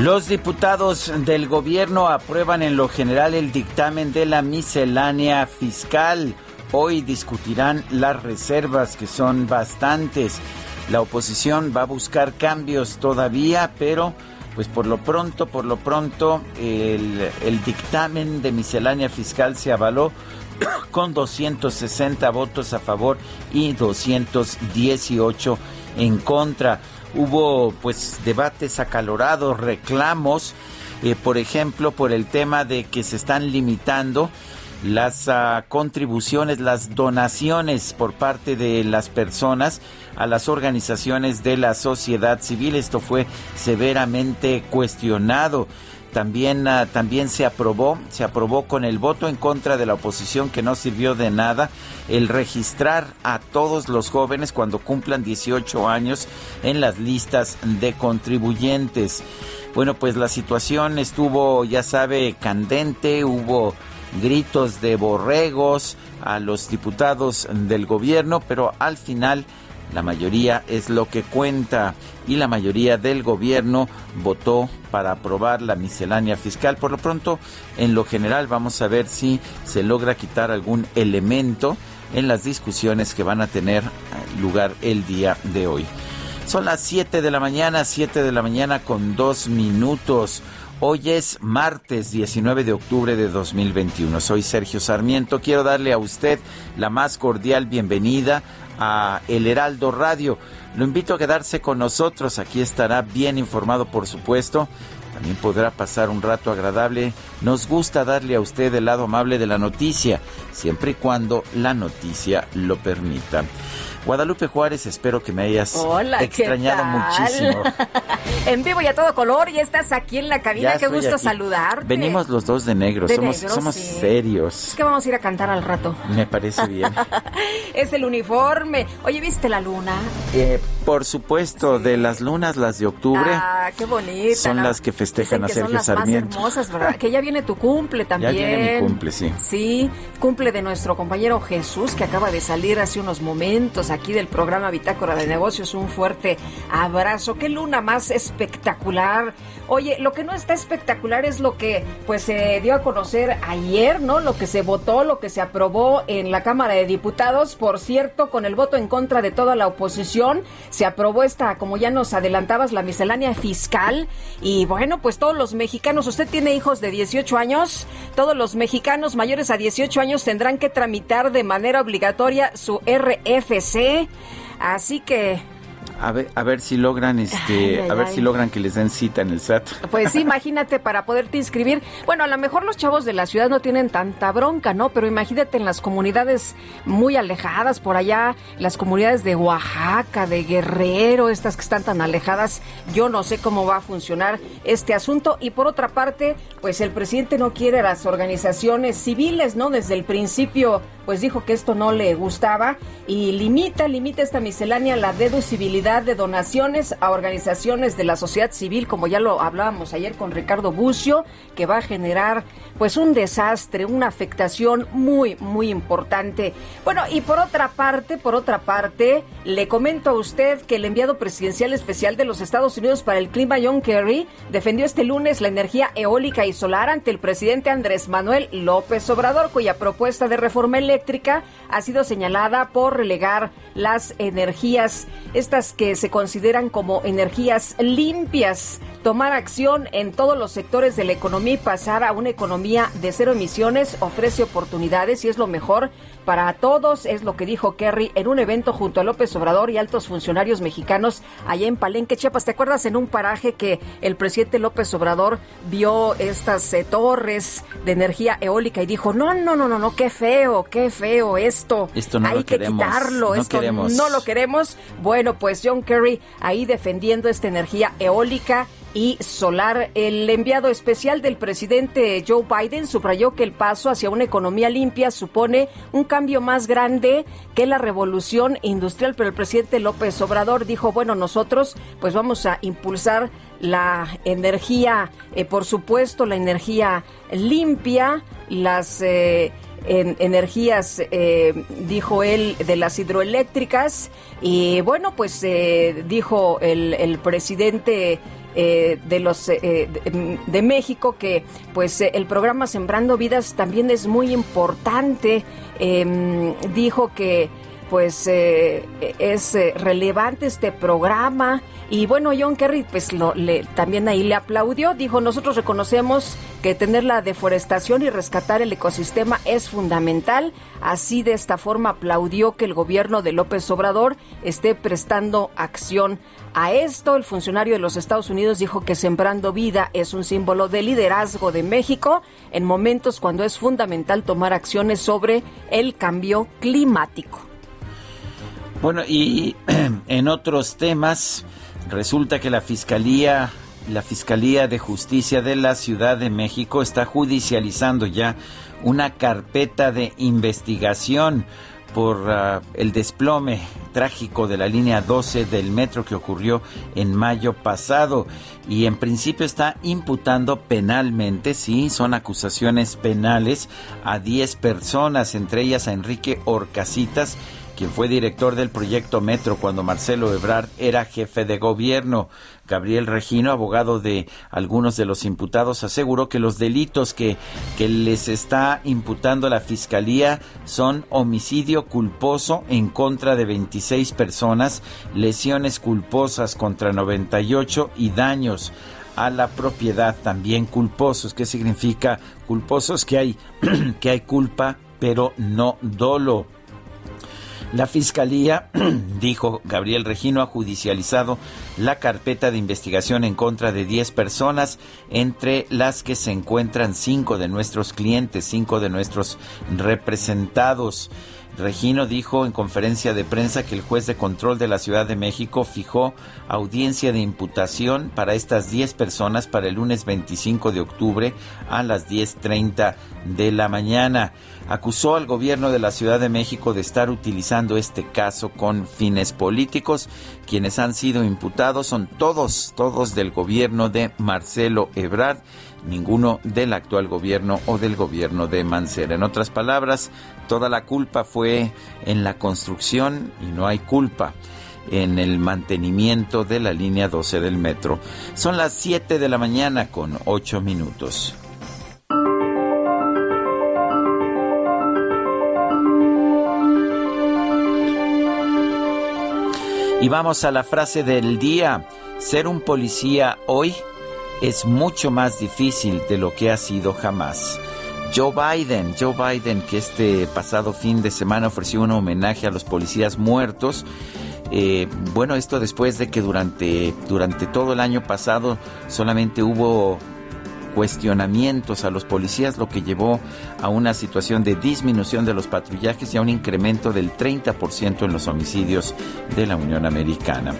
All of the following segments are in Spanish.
Los diputados del gobierno aprueban en lo general el dictamen de la miscelánea fiscal. Hoy discutirán las reservas, que son bastantes. La oposición va a buscar cambios todavía, pero pues por lo pronto, por lo pronto, el, el dictamen de miscelánea fiscal se avaló con 260 votos a favor y 218 en contra hubo pues debates acalorados, reclamos, eh, por ejemplo, por el tema de que se están limitando las uh, contribuciones, las donaciones por parte de las personas a las organizaciones de la sociedad civil. Esto fue severamente cuestionado. También, uh, también se aprobó, se aprobó con el voto en contra de la oposición que no sirvió de nada el registrar a todos los jóvenes cuando cumplan 18 años en las listas de contribuyentes. Bueno, pues la situación estuvo, ya sabe, candente, hubo gritos de borregos a los diputados del gobierno, pero al final la mayoría es lo que cuenta y la mayoría del gobierno votó para aprobar la miscelánea fiscal. Por lo pronto, en lo general, vamos a ver si se logra quitar algún elemento en las discusiones que van a tener lugar el día de hoy. Son las 7 de la mañana, 7 de la mañana con dos minutos. Hoy es martes 19 de octubre de 2021. Soy Sergio Sarmiento. Quiero darle a usted la más cordial bienvenida a El Heraldo Radio. Lo invito a quedarse con nosotros. Aquí estará bien informado, por supuesto. También podrá pasar un rato agradable. Nos gusta darle a usted el lado amable de la noticia, siempre y cuando la noticia lo permita. Guadalupe Juárez, espero que me hayas Hola, extrañado muchísimo. en vivo y a todo color, y estás aquí en la cabina, Ya qué gusto aquí. saludarte. Venimos los dos de negro, De somos, negro, somos sí. serios. Es que vamos a ir a cantar al rato. Me parece bien. Es el uniforme. Oye, ¿viste la luna? Eh, por supuesto, de las lunas, las de octubre, Ah, qué bonita. son ¿no? las que festejan Dicen a que son Sergio las Sarmiento. Más hermosas, ¿verdad? Que ya viene tu cumple también. viene mi cumple, sí. Sí, cumple de nuestro compañero Jesús, que acaba de salir hace unos momentos aquí del programa Bitácora de Negocios. Un fuerte abrazo. Qué luna más espectacular. Oye, lo que no está espectacular es lo que pues se dio a conocer ayer, ¿no? Lo que se votó, lo que se aprobó en la Cámara de Diputados. Por cierto, con el voto en contra de toda la oposición, se aprobó esta, como ya nos adelantabas, la miscelánea fiscal. Y bueno, pues todos los mexicanos, usted tiene hijos de 18 años, todos los mexicanos mayores a 18 años tendrán que tramitar de manera obligatoria su RFC. Así que A ver, a ver si logran, este, Ay, ay, a ver ay. si logran que les den cita en el SAT. Pues sí, imagínate para poderte inscribir. Bueno, a lo mejor los chavos de la ciudad no tienen tanta bronca, ¿no? Pero imagínate en las comunidades muy alejadas por allá, las comunidades de Oaxaca, de Guerrero, estas que están tan alejadas, yo no sé cómo va a funcionar este asunto. Y por otra parte, pues el presidente no quiere a las organizaciones civiles, ¿no? Desde el principio, pues dijo que esto no le gustaba y limita, limita esta miscelánea la deducibilidad de donaciones a organizaciones de la sociedad civil, como ya lo hablábamos ayer con Ricardo Bucio, que va a generar pues un desastre, una afectación muy, muy importante. Bueno, y por otra parte, por otra parte, le comento a usted que el enviado presidencial especial de los Estados Unidos para el clima, John Kerry, defendió este lunes la energía eólica y solar ante el presidente Andrés Manuel López Obrador, cuya propuesta de reforma eléctrica ha sido señalada por relegar las energías, estas que se consideran como energías limpias, tomar acción en todos los sectores de la economía y pasar a una economía de cero emisiones ofrece oportunidades y es lo mejor para todos, es lo que dijo Kerry en un evento junto a López Obrador y altos funcionarios mexicanos allá en Palenque, Chiapas. ¿Te acuerdas en un paraje que el presidente López Obrador vio estas eh, torres de energía eólica y dijo, no, no, no, no, no, qué feo, qué feo esto. Esto no Hay lo que queremos, quitarlo, no esto queremos. no lo queremos. Bueno, pues John Kerry ahí defendiendo esta energía eólica y solar. El enviado especial del presidente Joe Biden subrayó que el paso hacia una economía limpia supone un cambio más grande que la revolución industrial, pero el presidente López Obrador dijo, bueno, nosotros pues vamos a impulsar la energía, eh, por supuesto, la energía limpia, las... eh, en energías, eh, dijo él, de las hidroeléctricas. Y bueno, pues dijo el presidente eh, de los eh, de, México que pues eh, el programa Sembrando Vidas también es muy importante. Em, dijo que pues eh, es eh, relevante este programa y bueno John Kerry pues lo, le, también ahí le aplaudió dijo nosotros reconocemos que tener la deforestación y rescatar el ecosistema es fundamental así de esta forma aplaudió que el gobierno de López Obrador esté prestando acción a esto. El funcionario de los Estados Unidos dijo que sembrando vida es un símbolo de liderazgo de México en momentos cuando es fundamental tomar acciones sobre el cambio climático Bueno, y en otros temas, resulta que la Fiscalía, la Fiscalía de Justicia de la Ciudad de México está judicializando ya una carpeta de investigación por uh, el desplome trágico de la línea 12 del metro que ocurrió en mayo pasado y en principio está imputando penalmente, sí, son acusaciones penales a 10 personas, entre ellas a Enrique Orcasitas, quien fue director del proyecto Metro cuando Marcelo Ebrard era jefe de gobierno. Gabriel Regino, abogado de algunos de los imputados, aseguró que los delitos que, que les está imputando la Fiscalía son homicidio culposo en contra de 26 personas, lesiones culposas contra 98 y daños a la propiedad también culposos. ¿Qué significa culposos? Que hay, que hay culpa, pero no dolo. La Fiscalía, dijo Gabriel Regino, ha judicializado la carpeta de investigación en contra de 10 personas, entre las que se encuentran cinco de nuestros clientes, cinco de nuestros representados. Regino dijo en conferencia de prensa que el juez de control de la Ciudad de México fijó audiencia de imputación para estas 10 personas para el lunes 25 de octubre a las 10.30 de la mañana. Acusó al gobierno de la Ciudad de México de estar utilizando este caso con fines políticos. Quienes han sido imputados son todos, todos del gobierno de Marcelo Ebrard ninguno del actual gobierno o del gobierno de Mancera. En otras palabras, toda la culpa fue en la construcción y no hay culpa en el mantenimiento de la línea 12 del metro. Son las 7 de la mañana con 8 minutos. Y vamos a la frase del día. Ser un policía hoy es mucho más difícil de lo que ha sido jamás. Joe Biden, Joe Biden, que este pasado fin de semana ofreció un homenaje a los policías muertos. Eh, bueno, esto después de que durante, durante todo el año pasado solamente hubo cuestionamientos a los policías, lo que llevó a una situación de disminución de los patrullajes y a un incremento del 30% en los homicidios de la Unión Americana.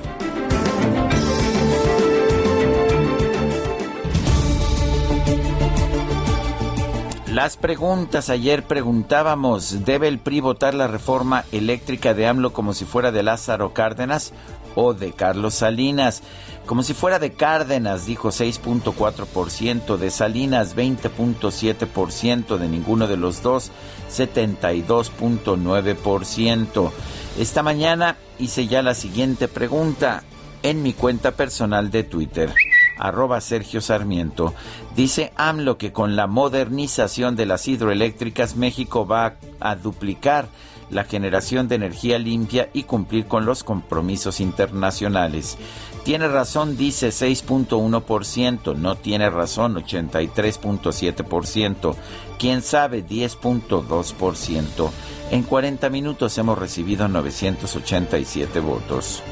Las preguntas, ayer preguntábamos, ¿debe el PRI votar la reforma eléctrica de AMLO como si fuera de Lázaro Cárdenas o de Carlos Salinas? Como si fuera de Cárdenas, dijo 6.4%, de Salinas 20.7%, de ninguno de los dos 72.9%. Esta mañana hice ya la siguiente pregunta en mi cuenta personal de Twitter arroba Sergio Sarmiento, dice AMLO que con la modernización de las hidroeléctricas México va a duplicar la generación de energía limpia y cumplir con los compromisos internacionales. Tiene razón, dice 6.1%, no tiene razón 83.7%, quién sabe 10.2%. En 40 minutos hemos recibido 987 votos.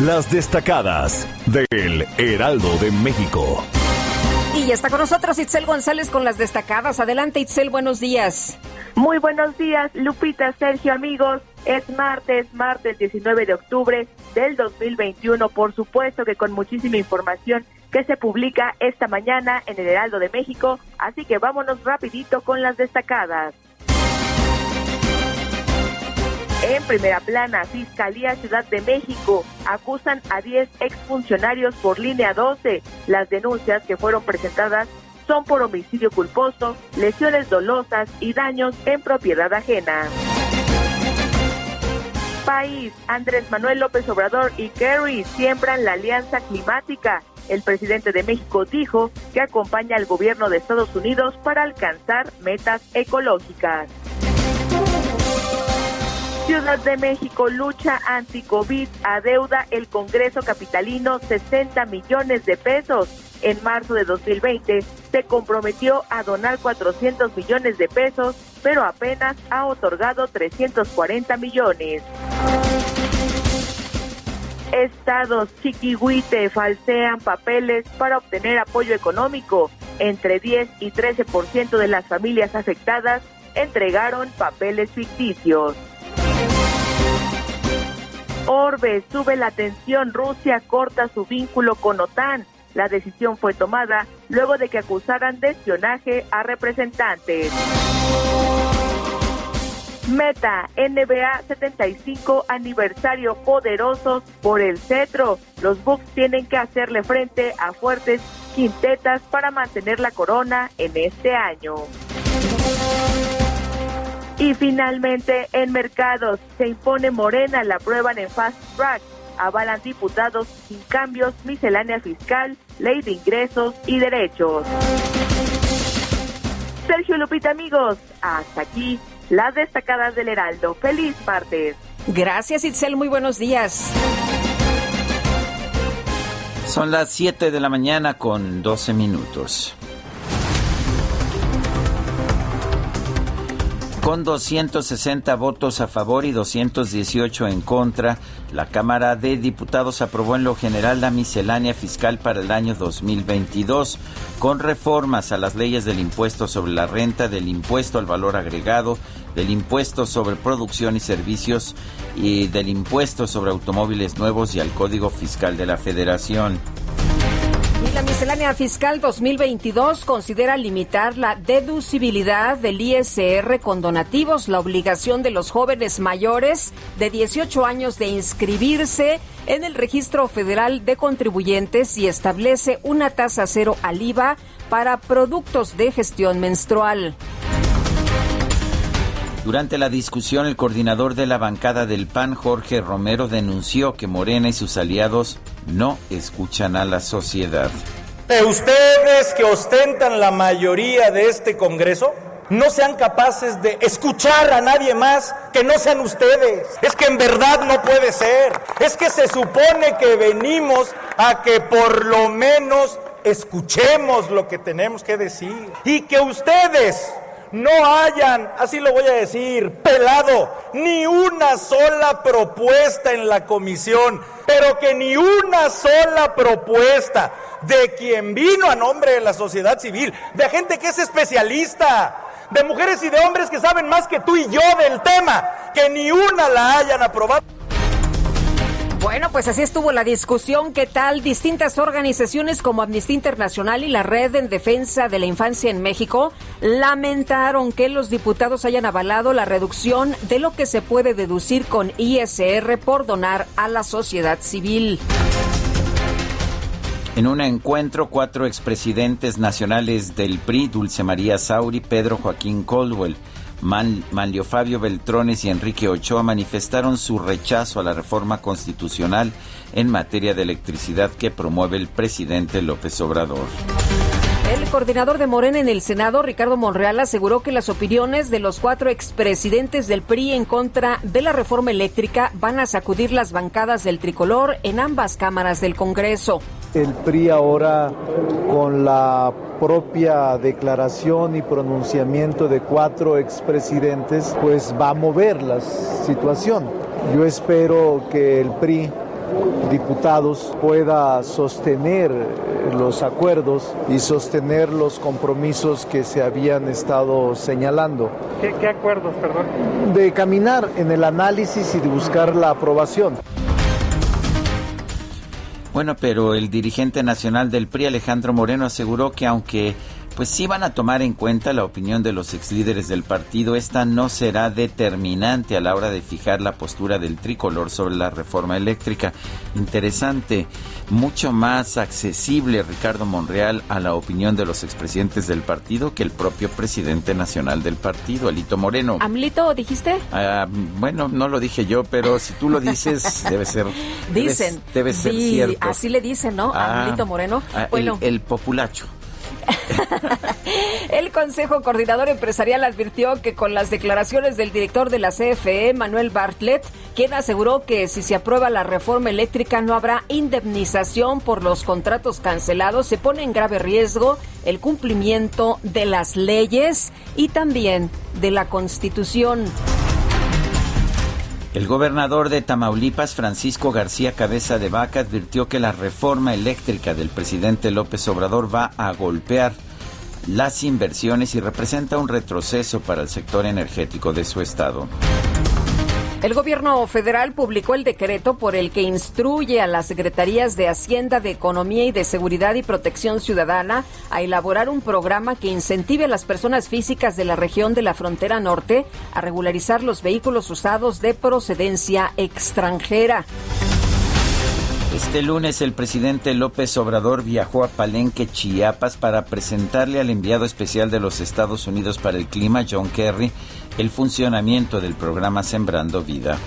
Las destacadas del Heraldo de México. Y ya está con nosotros Itzel González con las destacadas. Adelante Itzel, buenos días. Muy buenos días, Lupita, Sergio, amigos. Es martes, martes 19 de octubre del 2021. Por supuesto que con muchísima información que se publica esta mañana en el Heraldo de México. Así que vámonos rapidito con las destacadas. En primera plana, Fiscalía Ciudad de México acusan a 10 exfuncionarios por línea 12. Las denuncias que fueron presentadas son por homicidio culposo, lesiones dolosas y daños en propiedad ajena. País, Andrés Manuel López Obrador y Kerry siembran la alianza climática. El presidente de México dijo que acompaña al gobierno de Estados Unidos para alcanzar metas ecológicas. Ciudad de México lucha anti-COVID adeuda el Congreso Capitalino 60 millones de pesos. En marzo de 2020 se comprometió a donar 400 millones de pesos, pero apenas ha otorgado 340 millones. Estados chiquihuite falsean papeles para obtener apoyo económico. Entre 10 y 13% de las familias afectadas entregaron papeles ficticios. Orbe sube la tensión, Rusia corta su vínculo con OTAN. La decisión fue tomada luego de que acusaran de espionaje a representantes. Meta, NBA 75 aniversario poderosos por el cetro. Los Bucks tienen que hacerle frente a fuertes quintetas para mantener la corona en este año. Y finalmente, en mercados se impone Morena, la prueba en Fast Track. Avalan diputados sin cambios, miscelánea fiscal, ley de ingresos y derechos. Sergio Lupita, amigos, hasta aquí las destacadas del Heraldo. Feliz martes. Gracias, Itzel. Muy buenos días. Son las 7 de la mañana con 12 minutos. Con 260 votos a favor y 218 en contra, la Cámara de Diputados aprobó en lo general la miscelánea fiscal para el año 2022, con reformas a las leyes del impuesto sobre la renta, del impuesto al valor agregado, del impuesto sobre producción y servicios y del impuesto sobre automóviles nuevos y al Código Fiscal de la Federación. La miscelánea fiscal 2022 considera limitar la deducibilidad del ISR con donativos, la obligación de los jóvenes mayores de 18 años de inscribirse en el Registro Federal de Contribuyentes y establece una tasa cero al IVA para productos de gestión menstrual. Durante la discusión, el coordinador de la bancada del PAN, Jorge Romero, denunció que Morena y sus aliados no escuchan a la sociedad. Ustedes que ostentan la mayoría de este Congreso, no sean capaces de escuchar a nadie más que no sean ustedes. Es que en verdad no puede ser. Es que se supone que venimos a que por lo menos escuchemos lo que tenemos que decir. Y que ustedes no hayan, así lo voy a decir, pelado ni una sola propuesta en la comisión, pero que ni una sola propuesta de quien vino a nombre de la sociedad civil, de gente que es especialista, de mujeres y de hombres que saben más que tú y yo del tema, que ni una la hayan aprobado. Bueno, pues así estuvo la discusión. ¿Qué tal? Distintas organizaciones como Amnistía Internacional y la Red en Defensa de la Infancia en México lamentaron que los diputados hayan avalado la reducción de lo que se puede deducir con ISR por donar a la sociedad civil. En un encuentro, cuatro expresidentes nacionales del PRI, Dulce María Sauri, Pedro Joaquín Coldwell, Manlio Fabio Beltrones y Enrique Ochoa manifestaron su rechazo a la reforma constitucional en materia de electricidad que promueve el presidente López Obrador. El coordinador de Morena en el Senado, Ricardo Monreal, aseguró que las opiniones de los cuatro expresidentes del PRI en contra de la reforma eléctrica van a sacudir las bancadas del tricolor en ambas cámaras del Congreso. El PRI ahora con la propia declaración y pronunciamiento de cuatro expresidentes, pues va a mover la situación. Yo espero que el PRI diputados pueda sostener los acuerdos y sostener los compromisos que se habían estado señalando. ¿Qué, qué acuerdos, perdón? De caminar en el análisis y de buscar la aprobación. Bueno, pero el dirigente nacional del PRI, Alejandro Moreno, aseguró que aunque pues sí van a tomar en cuenta la opinión de los ex líderes del partido, esta no será determinante a la hora de fijar la postura del tricolor sobre la reforma eléctrica. Interesante, mucho más accesible Ricardo Monreal a la opinión de los expresidentes del partido que el propio presidente nacional del partido, Alito Moreno. ¿Amlito dijiste? Ah, bueno, no lo dije yo, pero si tú lo dices, debe ser. Dicen. Debe, ser cierto. Así le dicen, ¿no? Ah, Amlito Moreno. ah, bueno. el, el populacho. El Consejo Coordinador Empresarial advirtió que con las declaraciones del director de la CFE, Manuel Bartlett, quien aseguró que si se aprueba la reforma eléctrica no habrá indemnización por los contratos cancelados, se pone en grave riesgo el cumplimiento de las leyes y también de la Constitución. El gobernador de Tamaulipas, Francisco García Cabeza de Vaca, advirtió que la reforma eléctrica del presidente López Obrador va a golpear las inversiones y representa un retroceso para el sector energético de su estado. El gobierno federal publicó el decreto por el que instruye a las secretarías de Hacienda, de Economía y de Seguridad y Protección Ciudadana a elaborar un programa que incentive a las personas físicas de la región de la frontera norte a regularizar los vehículos usados de procedencia extranjera. Este lunes el presidente López Obrador viajó a Palenque, Chiapas, para presentarle al enviado especial de los Estados Unidos para el Clima, John Kerry, el funcionamiento del programa Sembrando Vida.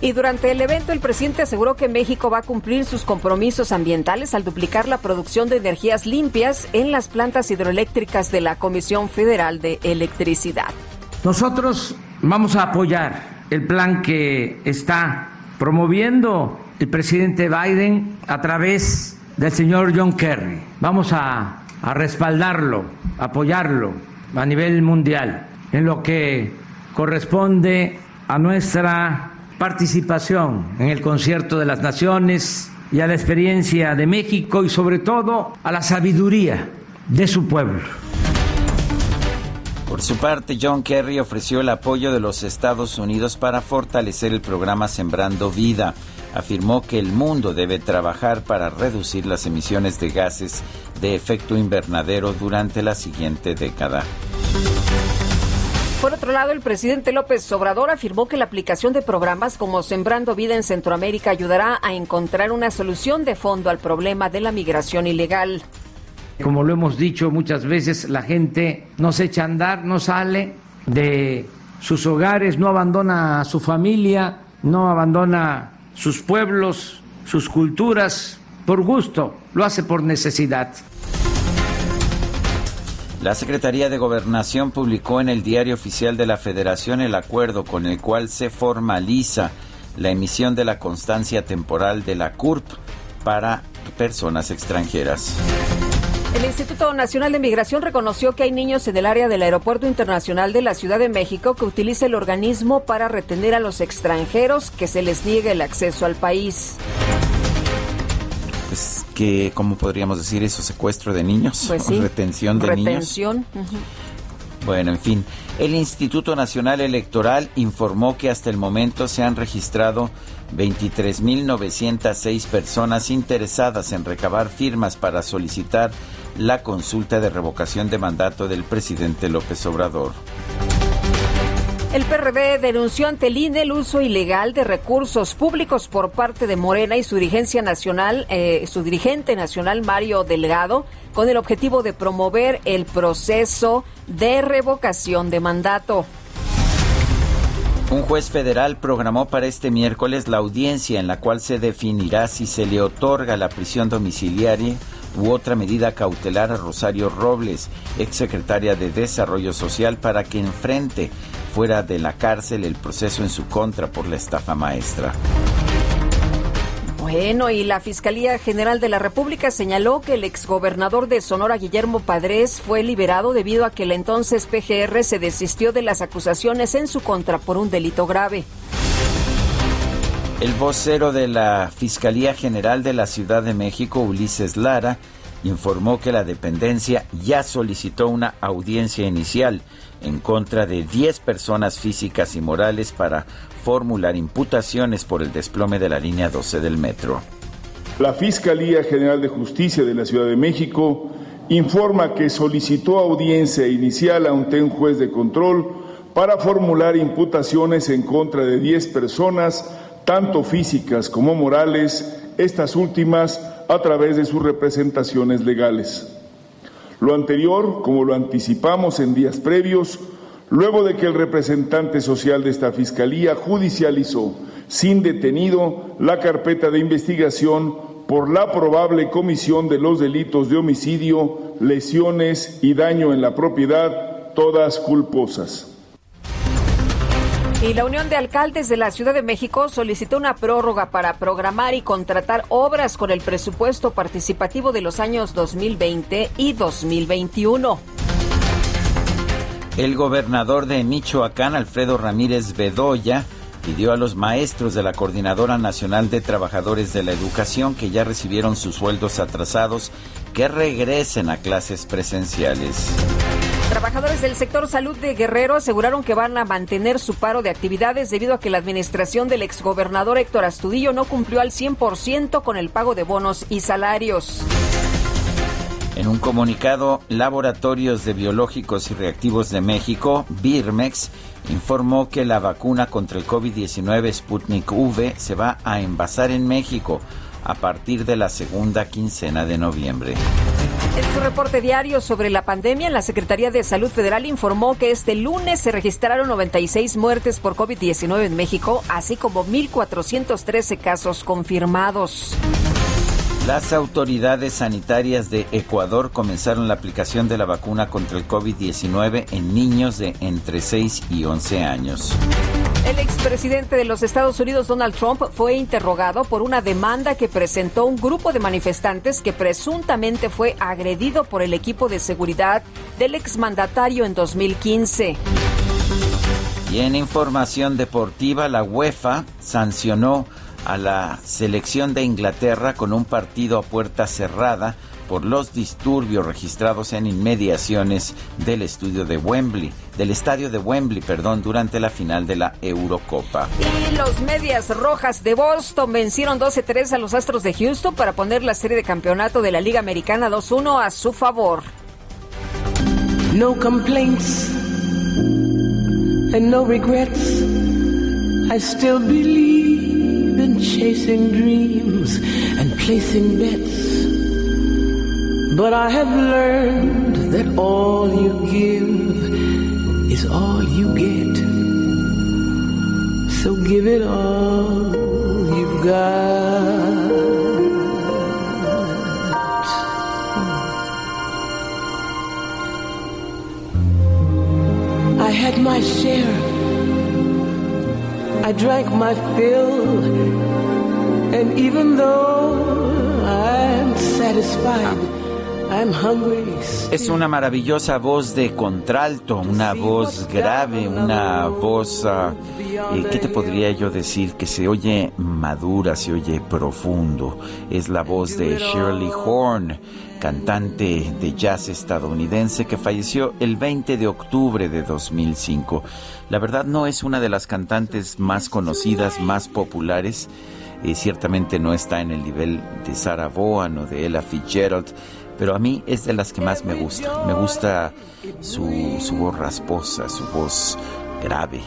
Y durante el evento, el presidente aseguró que México va a cumplir sus compromisos ambientales al duplicar la producción de energías limpias en las plantas hidroeléctricas de la Comisión Federal de Electricidad. Nosotros vamos a apoyar el plan que está promoviendo el presidente Biden a través del señor John Kerry. Vamos a, a respaldarlo, apoyarlo a nivel mundial en lo que corresponde a nuestra participación en el concierto de las naciones y a la experiencia de México y sobre todo a la sabiduría de su pueblo. Por su parte, John Kerry ofreció el apoyo de los Estados Unidos para fortalecer el programa Sembrando Vida. Afirmó que el mundo debe trabajar para reducir las emisiones de gases de efecto invernadero durante la siguiente década. Por otro lado, el presidente López Obrador afirmó que la aplicación de programas como Sembrando Vida en Centroamérica ayudará a encontrar una solución de fondo al problema de la migración ilegal. Como lo hemos dicho muchas veces, la gente no se echa a andar, no sale de sus hogares, no abandona a su familia, no abandona sus pueblos, sus culturas por gusto, lo hace por necesidad. La Secretaría de Gobernación publicó en el Diario Oficial de la Federación el acuerdo con el cual se formaliza la emisión de la constancia temporal de la CURP para personas extranjeras. El Instituto Nacional de Migración reconoció que hay niños en el área del Aeropuerto Internacional de la Ciudad de México que utiliza el organismo para retener a los extranjeros que se les niegue el acceso al país. Que, ¿cómo podríamos decir eso? Secuestro de niños, Pues sí. retención de niños. Retención. ujú. Bueno, en fin, el Instituto Nacional Electoral informó que hasta el momento se han registrado 23.906 personas interesadas en recabar firmas para solicitar la consulta de revocación de mandato del presidente López Obrador. El PRD denunció ante el INE el uso ilegal de recursos públicos por parte de Morena y su eh, su dirigente nacional Mario Delgado, con el objetivo de promover el proceso de revocación de mandato. Un juez federal programó para este miércoles la audiencia en la cual se definirá si se le otorga la prisión domiciliaria u otra medida cautelar a Rosario Robles, exsecretaria de Desarrollo Social, para que enfrente fuera de la cárcel el proceso en su contra por la estafa maestra. Bueno, y la Fiscalía General de la República señaló que el exgobernador de Sonora, Guillermo Padres, fue liberado debido a que el entonces PGR se desistió de las acusaciones en su contra por un delito grave. El vocero de la Fiscalía General de la Ciudad de México, Ulises Lara, informó que la dependencia ya solicitó una audiencia inicial en contra de 10 personas físicas y morales para formular imputaciones por el desplome de la línea 12 del metro. La Fiscalía General de Justicia de la Ciudad de México informa que solicitó audiencia inicial ante un juez de control para formular imputaciones en contra de 10 personas, tanto físicas como morales, estas últimas a través de sus representaciones legales. Lo anterior, como lo anticipamos en días previos, luego de que el representante social de esta Fiscalía judicializó sin detenido la carpeta de investigación por la probable comisión de los delitos de homicidio, lesiones y daño en la propiedad, todas culposas. Y la Unión de Alcaldes de la Ciudad de México solicitó una prórroga para programar y contratar obras con el presupuesto participativo de los años 2020 y 2021. El gobernador de Michoacán, Alfredo Ramírez Bedoya, pidió a los maestros de la Coordinadora Nacional de Trabajadores de la Educación que ya recibieron sus sueldos atrasados que regresen a clases presenciales. Trabajadores del sector salud de Guerrero aseguraron que van a mantener su paro de actividades debido a que la administración del exgobernador Héctor Astudillo no cumplió al 100% con el pago de bonos y salarios. En un comunicado, Laboratorios de Biológicos y Reactivos de México, Birmex, informó que la vacuna contra el COVID-19 Sputnik V se va a envasar en México a partir de la segunda quincena de noviembre. En su reporte diario sobre la pandemia, la Secretaría de Salud Federal informó que este lunes se registraron 96 muertes por COVID-19 en México, así como 1.413 casos confirmados. Las autoridades sanitarias de Ecuador comenzaron la aplicación de la vacuna contra el COVID-19 en niños de entre 6 y 11 años. El expresidente de los Estados Unidos, Donald Trump, fue interrogado por una demanda que presentó un grupo de manifestantes que presuntamente fue agredido por el equipo de seguridad del exmandatario en 2015. Y en información deportiva, la UEFA sancionó a la selección de Inglaterra con un partido a puerta cerrada por los disturbios registrados en inmediaciones del estudio de Wembley, del estadio de Wembley, perdón, durante la final de la Eurocopa. Y los Medias Rojas de Boston vencieron 12-3 a los Astros de Houston para poner la serie de campeonato de la Liga Americana 2-1 a su favor. No complaints and no regrets. I still believe in chasing dreams and placing bets. But I have learned that all you give is all you get. So give it all you've got. I had my share. I drank my fill. And even though I'm satisfied. Es una maravillosa voz de contralto, una voz grave, una voz, uh, ¿qué te podría yo decir? Que se oye madura, se oye profundo. Es la voz de Shirley Horn, cantante de jazz estadounidense que falleció el 20 de octubre de 2005. La verdad no es una de las cantantes más conocidas, más populares. y ciertamente no está en el nivel de Sarah Vaughan o de Ella Fitzgerald, pero a mí es de las que más me gusta. Me gusta su, su voz rasposa, su voz grave,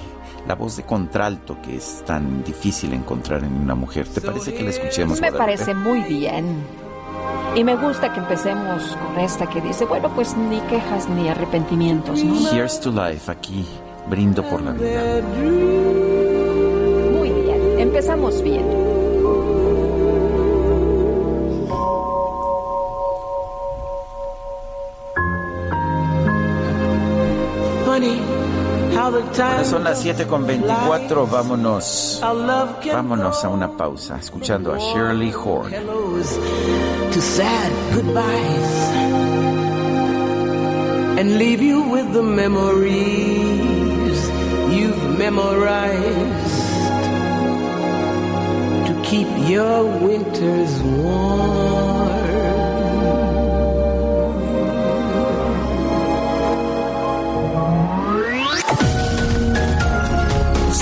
la voz de contralto que es tan difícil encontrar en una mujer. ¿Te parece que la escuchemos? Me Guadalupe? parece muy bien. Y me gusta que empecemos con esta que dice, bueno, pues ni quejas ni arrepentimientos, ¿no? Here's to life, aquí brindo por la vida. Muy bien, empezamos bien. Son las 7 con 24, vámonos, vámonos a una pausa, escuchando a Shirley Horn. to sad goodbyes and leave you with the memories you've memorized to keep your winters warm.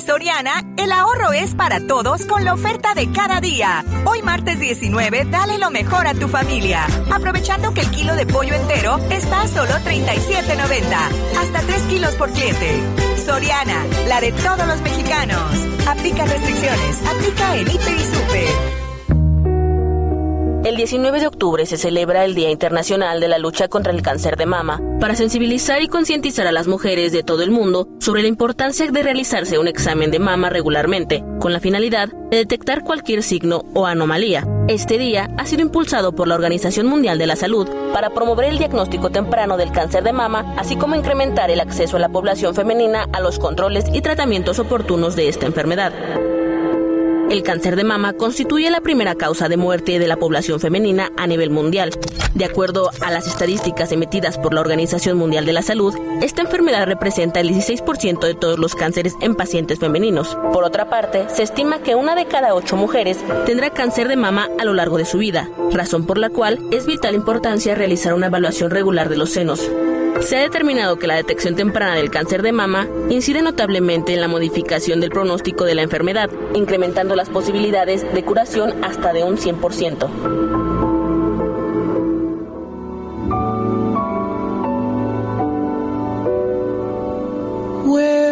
Soriana, el ahorro es para todos con la oferta de cada día. Hoy martes 19, dale lo mejor a tu familia. Aprovechando que el kilo de pollo entero está a solo 37.90. Hasta 3 kilos por cliente. Soriana, la de todos los mexicanos. Aplica restricciones. Aplica en Hiper y Super. El 19 de octubre se celebra el Día Internacional de la Lucha contra el Cáncer de Mama, para sensibilizar y concientizar a las mujeres de todo el mundo sobre la importancia de realizarse un examen de mama regularmente, con la finalidad de detectar cualquier signo o anomalía. Este día ha sido impulsado por la Organización Mundial de la Salud para promover el diagnóstico temprano del cáncer de mama, así como incrementar el acceso a la población femenina a los controles y tratamientos oportunos de esta enfermedad. El cáncer de mama constituye la primera causa de muerte de la población femenina a nivel mundial. De acuerdo a las estadísticas emitidas por la Organización Mundial de la Salud, esta enfermedad representa el 16% de todos los cánceres en pacientes femeninos. Por otra parte, se estima que una de cada ocho mujeres tendrá cáncer de mama a lo largo de su vida, razón por la cual es vital importancia realizar una evaluación regular de los senos. Se ha determinado que la detección temprana del cáncer de mama incide notablemente en la modificación del pronóstico de la enfermedad, incrementando las posibilidades de curación hasta de un 100%. Where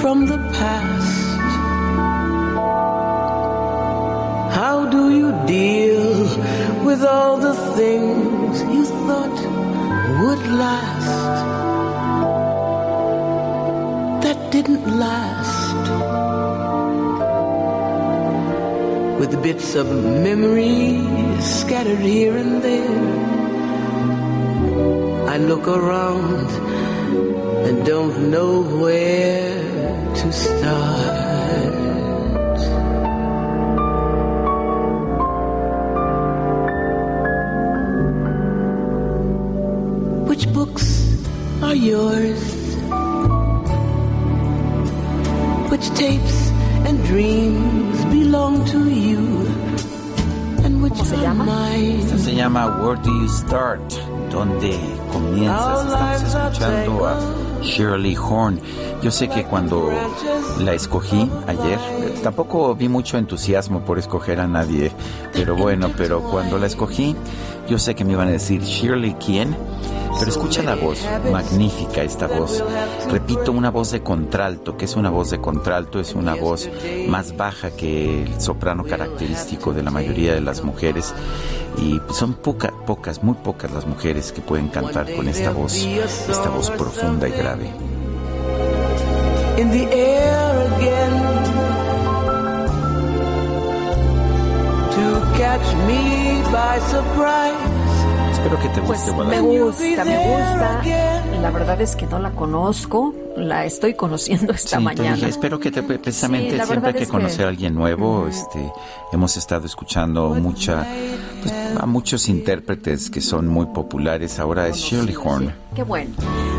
from the past? How do you deal with all the things you thought would last that didn't last? with bits of memories scattered here and there. I look around and don't know where to start. Which books are yours? Which tapes and dreams belong to you? And which are mine? Esta se llama Where Do You Start? ¿Dónde comienzas? Estamos escuchando a Shirley Horn. Yo sé que cuando la escogí ayer, tampoco vi mucho entusiasmo por escoger a nadie, pero bueno, pero cuando la escogí, yo sé que me iban a decir, Shirley, ¿quién? Pero escucha la voz, magnífica esta voz. Repito, una voz de contralto. que es una voz de contralto? Es una voz más baja que el soprano característico de la mayoría de las mujeres. Y son pocas, pocas, muy pocas las mujeres que pueden cantar con esta voz, esta voz profunda y grave. Espero que te guste, pues Me gusta, me gusta. La verdad es que no la conozco, la estoy conociendo esta mañana. espero que te, precisamente siempre hay que conocer a alguien nuevo. Este, hemos estado escuchando mucha, pues, a muchos intérpretes que son muy populares. Ahora es Shirley Horn. Qué bueno.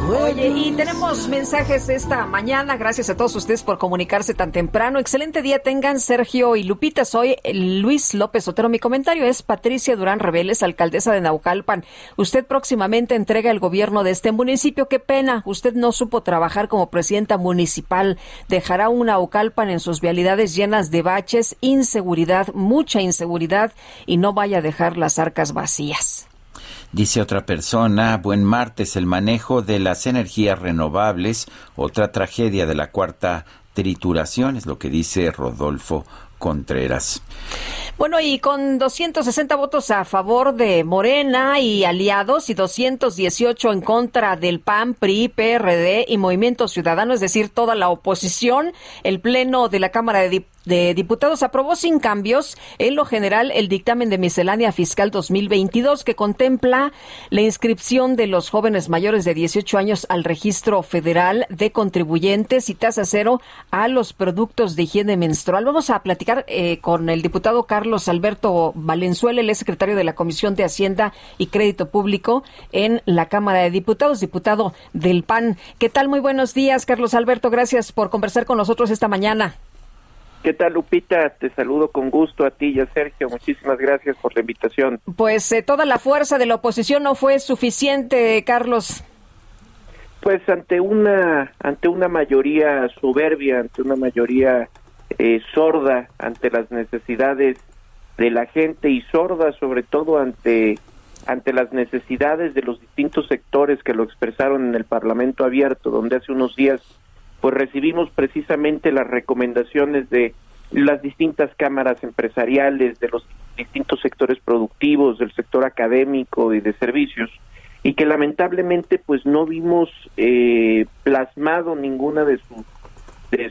Oye, y tenemos mensajes esta mañana. Gracias a todos ustedes por comunicarse tan temprano. Excelente día tengan Sergio y Lupita. Soy Luis López Otero. Mi comentario es Patricia Durán Reveles, alcaldesa de Naucalpan. Usted próximamente entrega el gobierno de este municipio. Qué pena. Usted no supo trabajar como presidenta municipal. Dejará un Naucalpan en sus vialidades llenas de baches, inseguridad, mucha inseguridad y no vaya a dejar las arcas vacías. Dice otra persona, buen martes, el manejo de las energías renovables, otra tragedia de la cuarta trituración, es lo que dice Rodolfo Contreras. Bueno, y con 260 votos a favor de Morena y aliados y 218 en contra del PAN, PRI, PRD y Movimiento Ciudadano, es decir, toda la oposición, el Pleno de la Cámara de Diputados de Diputados aprobó sin cambios en lo general el dictamen de miscelánea fiscal 2022 que contempla la inscripción de los jóvenes mayores de 18 años al registro federal de contribuyentes y tasa cero a los productos de higiene menstrual. Vamos a platicar eh, con el diputado Carlos Alberto Valenzuela, el secretario de la Comisión de Hacienda y Crédito Público en la Cámara de Diputados, diputado del PAN. ¿Qué tal? Muy buenos días, Carlos Alberto. Gracias por conversar con nosotros esta mañana. ¿Qué tal, Lupita? Te saludo con gusto a ti y a Sergio. Muchísimas gracias por la invitación. Pues eh, toda la fuerza de la oposición no fue suficiente, Carlos. Pues ante una ante una mayoría soberbia, ante una mayoría eh, sorda ante las necesidades de la gente y sorda sobre todo ante ante las necesidades de los distintos sectores que lo expresaron en el Parlamento abierto, donde hace unos días pues recibimos precisamente las recomendaciones de las distintas cámaras empresariales, de los distintos sectores productivos, del sector académico y de servicios, y que lamentablemente pues no vimos eh, plasmado ninguna de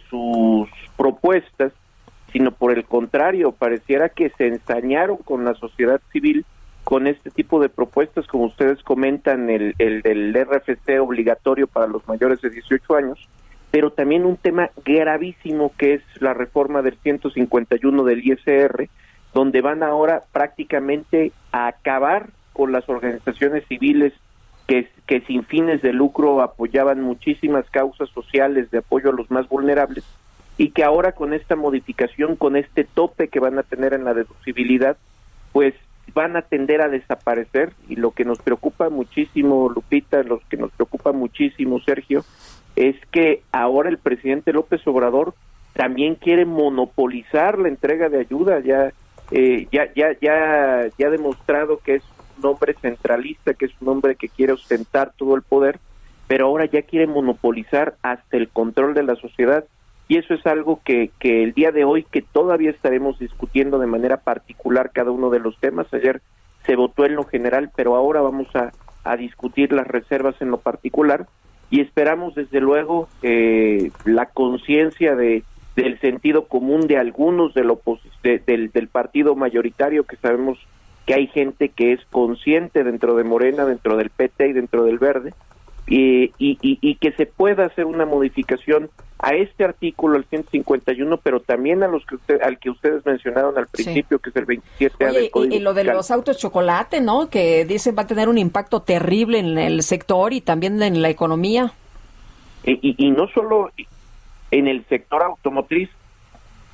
sus propuestas, sino por el contrario, pareciera que se ensañaron con la sociedad civil con este tipo de propuestas, como ustedes comentan, el, el RFC obligatorio para los mayores de 18 años, pero también un tema gravísimo que es la reforma del 151 del ISR, donde van ahora prácticamente a acabar con las organizaciones civiles que, que sin fines de lucro apoyaban muchísimas causas sociales de apoyo a los más vulnerables y que ahora con esta modificación, con este tope que van a tener en la deducibilidad, pues van a tender a desaparecer. Y lo que nos preocupa muchísimo, Lupita, lo que nos preocupa muchísimo, Sergio, es que ahora el presidente López Obrador también quiere monopolizar la entrega de ayuda, ya eh, ya ya ya ya ha demostrado que es un hombre centralista, que es un hombre que quiere ostentar todo el poder, pero ahora ya quiere monopolizar hasta el control de la sociedad. Y eso es algo que, que el día de hoy que todavía estaremos discutiendo de manera particular cada uno de los temas. Ayer se votó en lo general, pero ahora vamos a, a discutir las reservas en lo particular y esperamos desde luego eh, la conciencia de del sentido común de algunos del, del, del partido mayoritario que sabemos que hay gente que es consciente dentro de Morena, dentro del PT y dentro del Verde, y, y, y, que se pueda hacer una modificación a este artículo, al 151, pero también a los que usted, al que ustedes mencionaron al principio, que es el 27A del Código y, y, lo de los autos chocolate, ¿no? Que dicen va a tener un impacto terrible en el sector y también en la economía. Y, y no solo en el sector automotriz,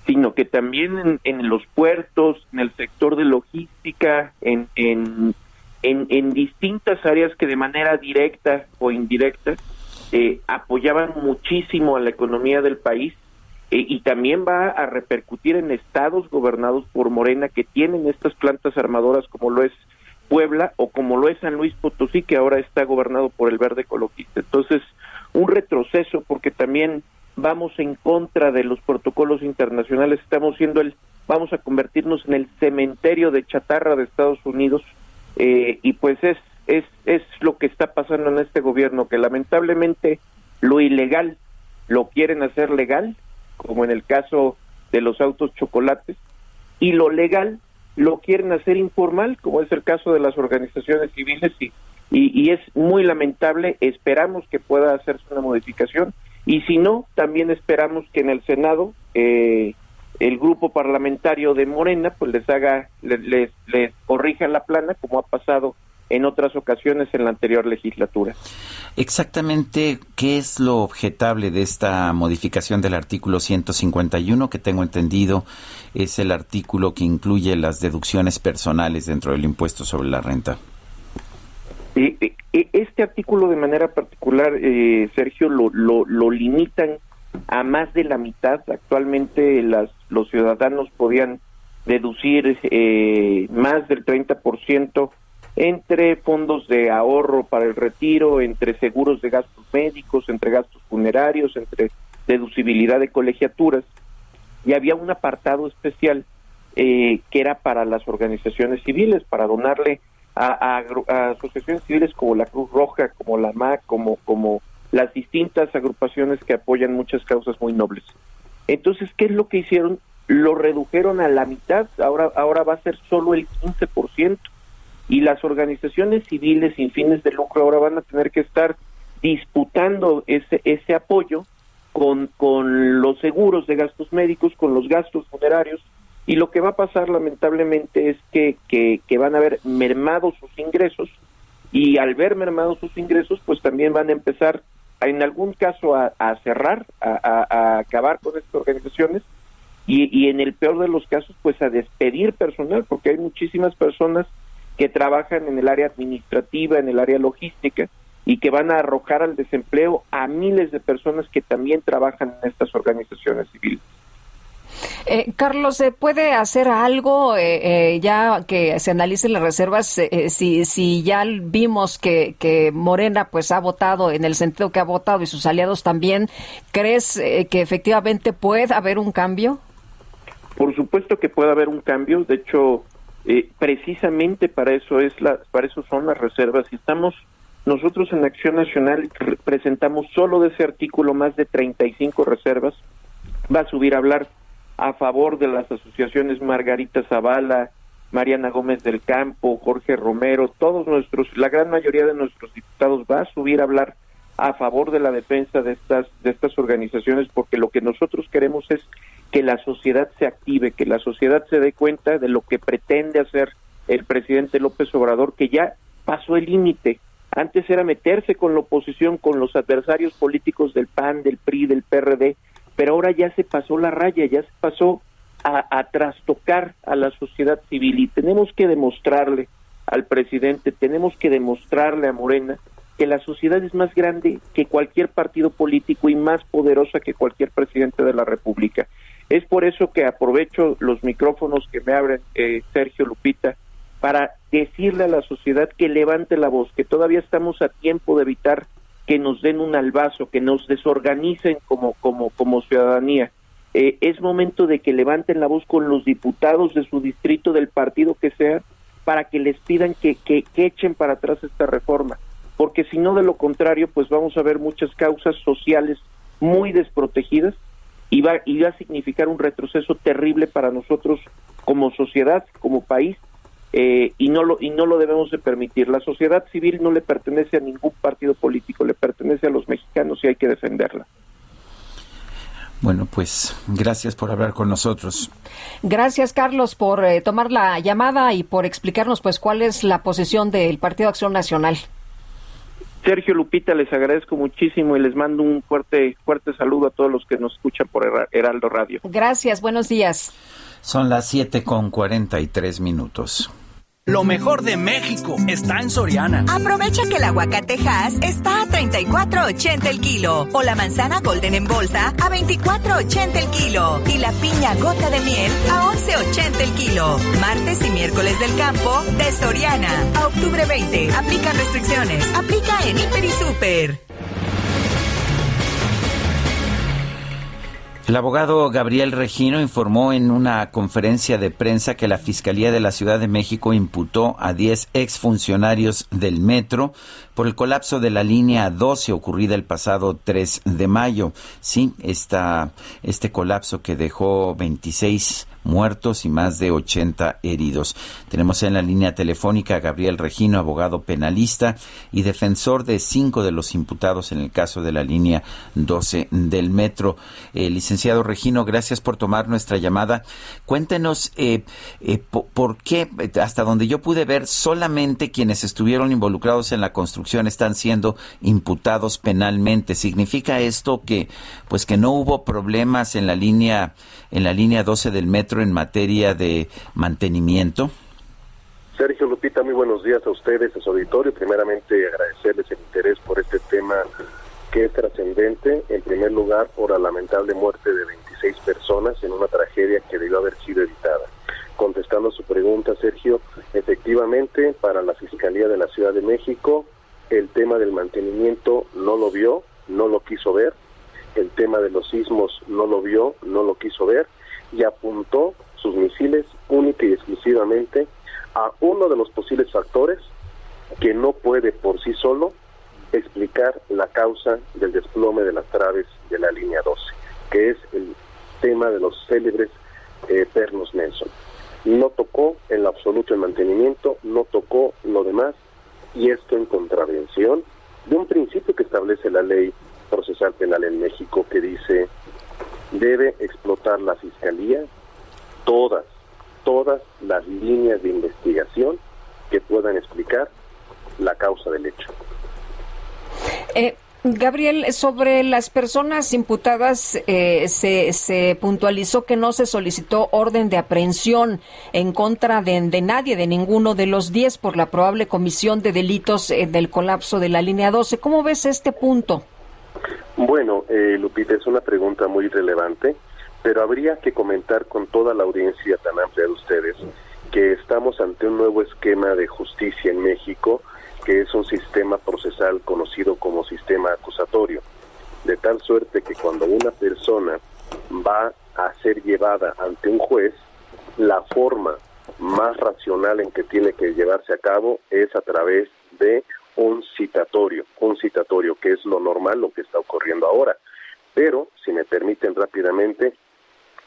sino que también en, en, los puertos, en el sector de logística, en, en, en, distintas áreas que de manera directa o indirecta eh, apoyaban muchísimo a la economía del país eh, y también va a repercutir en estados gobernados por Morena que tienen estas plantas armadoras como lo es Puebla o como lo es San Luis Potosí, que ahora está gobernado por el verde ecologista. Entonces, un retroceso porque también vamos en contra de los protocolos internacionales, estamos siendo el, vamos a convertirnos en el cementerio de chatarra de Estados Unidos eh, y pues es, es, es lo que está pasando en este gobierno, que lamentablemente lo ilegal lo quieren hacer legal, como en el caso de los autos chocolates, y lo legal lo quieren hacer informal, como es el caso de las organizaciones civiles, y, y, es muy lamentable, esperamos que pueda hacerse una modificación, y si no, también esperamos que en el Senado eh, el grupo parlamentario de Morena pues les haga, les, les, les corrija la plana, como ha pasado en otras ocasiones en la anterior legislatura. Exactamente, ¿qué es lo objetable de esta modificación del artículo 151 que tengo entendido es el artículo que incluye las deducciones personales dentro del impuesto sobre la renta? Este artículo de manera particular, eh, Sergio, lo, lo, lo, limitan a más de la mitad. Actualmente las, los ciudadanos podían deducir eh, más del 30% entre fondos de ahorro para el retiro, entre seguros de gastos médicos, entre gastos funerarios, entre deducibilidad de colegiaturas. Y había un apartado especial eh, que era para las organizaciones civiles, para donarle a, asociaciones civiles como la Cruz Roja, como la MAC, como, como las distintas agrupaciones que apoyan muchas causas muy nobles. Entonces, ¿qué es lo que hicieron? Lo redujeron a la mitad, ahora, ahora va a ser solo el 15% y las organizaciones civiles sin fines de lucro ahora van a tener que estar disputando ese, ese apoyo con, con los seguros de gastos médicos, con los gastos funerarios, y lo que va a pasar lamentablemente es que, que, van a ver mermados sus ingresos, y al ver mermados sus ingresos, pues también van a empezar, en algún caso, a, a cerrar, a, acabar con estas organizaciones, y en el peor de los casos, pues a despedir personal, porque hay muchísimas personas que trabajan en el área administrativa, en el área logística y que van a arrojar al desempleo a miles de personas que también trabajan en estas organizaciones civiles. Eh, Carlos, ¿se puede hacer algo eh, eh, ya que se analicen las reservas? si, si ya vimos que, que, Morena pues ha votado en el sentido que ha votado y sus aliados también, ¿crees que efectivamente puede haber un cambio? Por supuesto que puede haber un cambio. De hecho, eh, precisamente para eso es la, para eso son las reservas estamos nosotros en Acción Nacional presentamos solo de ese artículo más de 35 reservas. Va a subir a hablar a favor de las asociaciones Margarita Zavala, Mariana Gómez del Campo, Jorge Romero, todos nuestros, la gran mayoría de nuestros diputados va a subir a hablar a favor de la defensa de estas de estas organizaciones porque lo que nosotros queremos es que la sociedad se active, que la sociedad se dé cuenta de lo que pretende hacer el presidente López Obrador, que ya pasó el límite. Antes era meterse con la oposición, con los adversarios políticos del PAN, del PRI, del PRD, pero ahora ya se pasó la raya, ya se pasó a, trastocar a la sociedad civil y tenemos que demostrarle al presidente, tenemos que demostrarle a Morena que la sociedad es más grande que cualquier partido político y más poderosa que cualquier presidente de la República. Es por eso que aprovecho los micrófonos que me abren eh, Sergio Lupita para decirle a la sociedad que levante la voz, que todavía estamos a tiempo de evitar que nos den un albazo, que nos desorganicen como, como, como ciudadanía. Eh, es momento de que levanten la voz con los diputados de su distrito, del partido que sea, para que les pidan que, que, que echen para atrás esta reforma, porque si no, de lo contrario, pues vamos a ver muchas causas sociales muy desprotegidas y va, y va a significar un retroceso terrible para nosotros como sociedad, como país, eh, y no lo y no lo debemos de permitir. La sociedad civil no le pertenece a ningún partido político, le pertenece a los mexicanos y hay que defenderla. Bueno, pues gracias por hablar con nosotros. Gracias, Carlos, por eh, tomar la llamada y por explicarnos pues cuál es la posición del Partido Acción Nacional. Sergio Lupita, les agradezco muchísimo y les mando un fuerte, fuerte saludo a todos los que nos escuchan por Heraldo Radio. Gracias, buenos días. Son las siete con cuarenta y tres minutos. Lo mejor de México está en Soriana. Aprovecha que el aguacatejas está a 34.80 el kilo o la manzana golden en bolsa a 24.80 el kilo y la piña gota de miel a 11.80 el kilo. Martes y miércoles del campo de Soriana. A octubre 20. Aplica restricciones. Aplica en Hiper y Super. El abogado Gabriel Regino informó en una conferencia de prensa que la Fiscalía de la Ciudad de México imputó a 10 exfuncionarios del metro por el colapso de la línea 12 ocurrida el pasado 3 de mayo. Sí, esta, este colapso que dejó 26 muertos y más de 80 heridos. Tenemos en la línea telefónica a Gabriel Regino, abogado penalista y defensor de cinco de los imputados en el caso de la línea 12 del metro. Eh, licenciado Regino, gracias por tomar nuestra llamada. Cuéntenos eh, eh, por qué, hasta donde yo pude ver, solamente quienes estuvieron involucrados en la construcción están siendo imputados penalmente. ¿Significa esto que, pues, que no hubo problemas en la línea, en la línea 12 del metro? En materia de mantenimiento? Sergio Lupita, muy buenos días a ustedes, a su auditorio. Primeramente, agradecerles el interés por este tema que es trascendente, en primer lugar, por la lamentable muerte de 26 personas en una tragedia que debió haber sido evitada. Contestando su pregunta, Sergio, efectivamente, para la Fiscalía de la Ciudad de México, el tema del mantenimiento no lo vio, no lo quiso ver, el tema de los sismos no lo vio, no lo quiso ver, y apuntó sus misiles única y exclusivamente a uno de los posibles factores que no puede por sí solo explicar la causa del desplome de las traves de la línea 12, que es el tema de los célebres eh, pernos Nelson. No tocó en lo absoluto el mantenimiento, no tocó lo demás, y esto en contravención de un principio que establece la ley procesal penal en México que dice debe explotar la Fiscalía todas, todas las líneas de investigación que puedan explicar la causa del hecho. Eh, Gabriel, sobre las personas imputadas eh, se, se, puntualizó que no se solicitó orden de aprehensión en contra de, nadie, de ninguno de los diez, por la probable comisión de delitos eh, del colapso de la línea 12. ¿Cómo ves este punto? Bueno, eh, Lupita, es una pregunta muy relevante, pero habría que comentar con toda la audiencia tan amplia de ustedes que estamos ante un nuevo esquema de justicia en México, que es un sistema procesal conocido como sistema acusatorio, de tal suerte que cuando una persona va a ser llevada ante un juez, la forma más racional en que tiene que llevarse a cabo es a través de un citatorio, un citatorio que es lo normal, lo que está ocurriendo ahora. Pero, si me permiten rápidamente,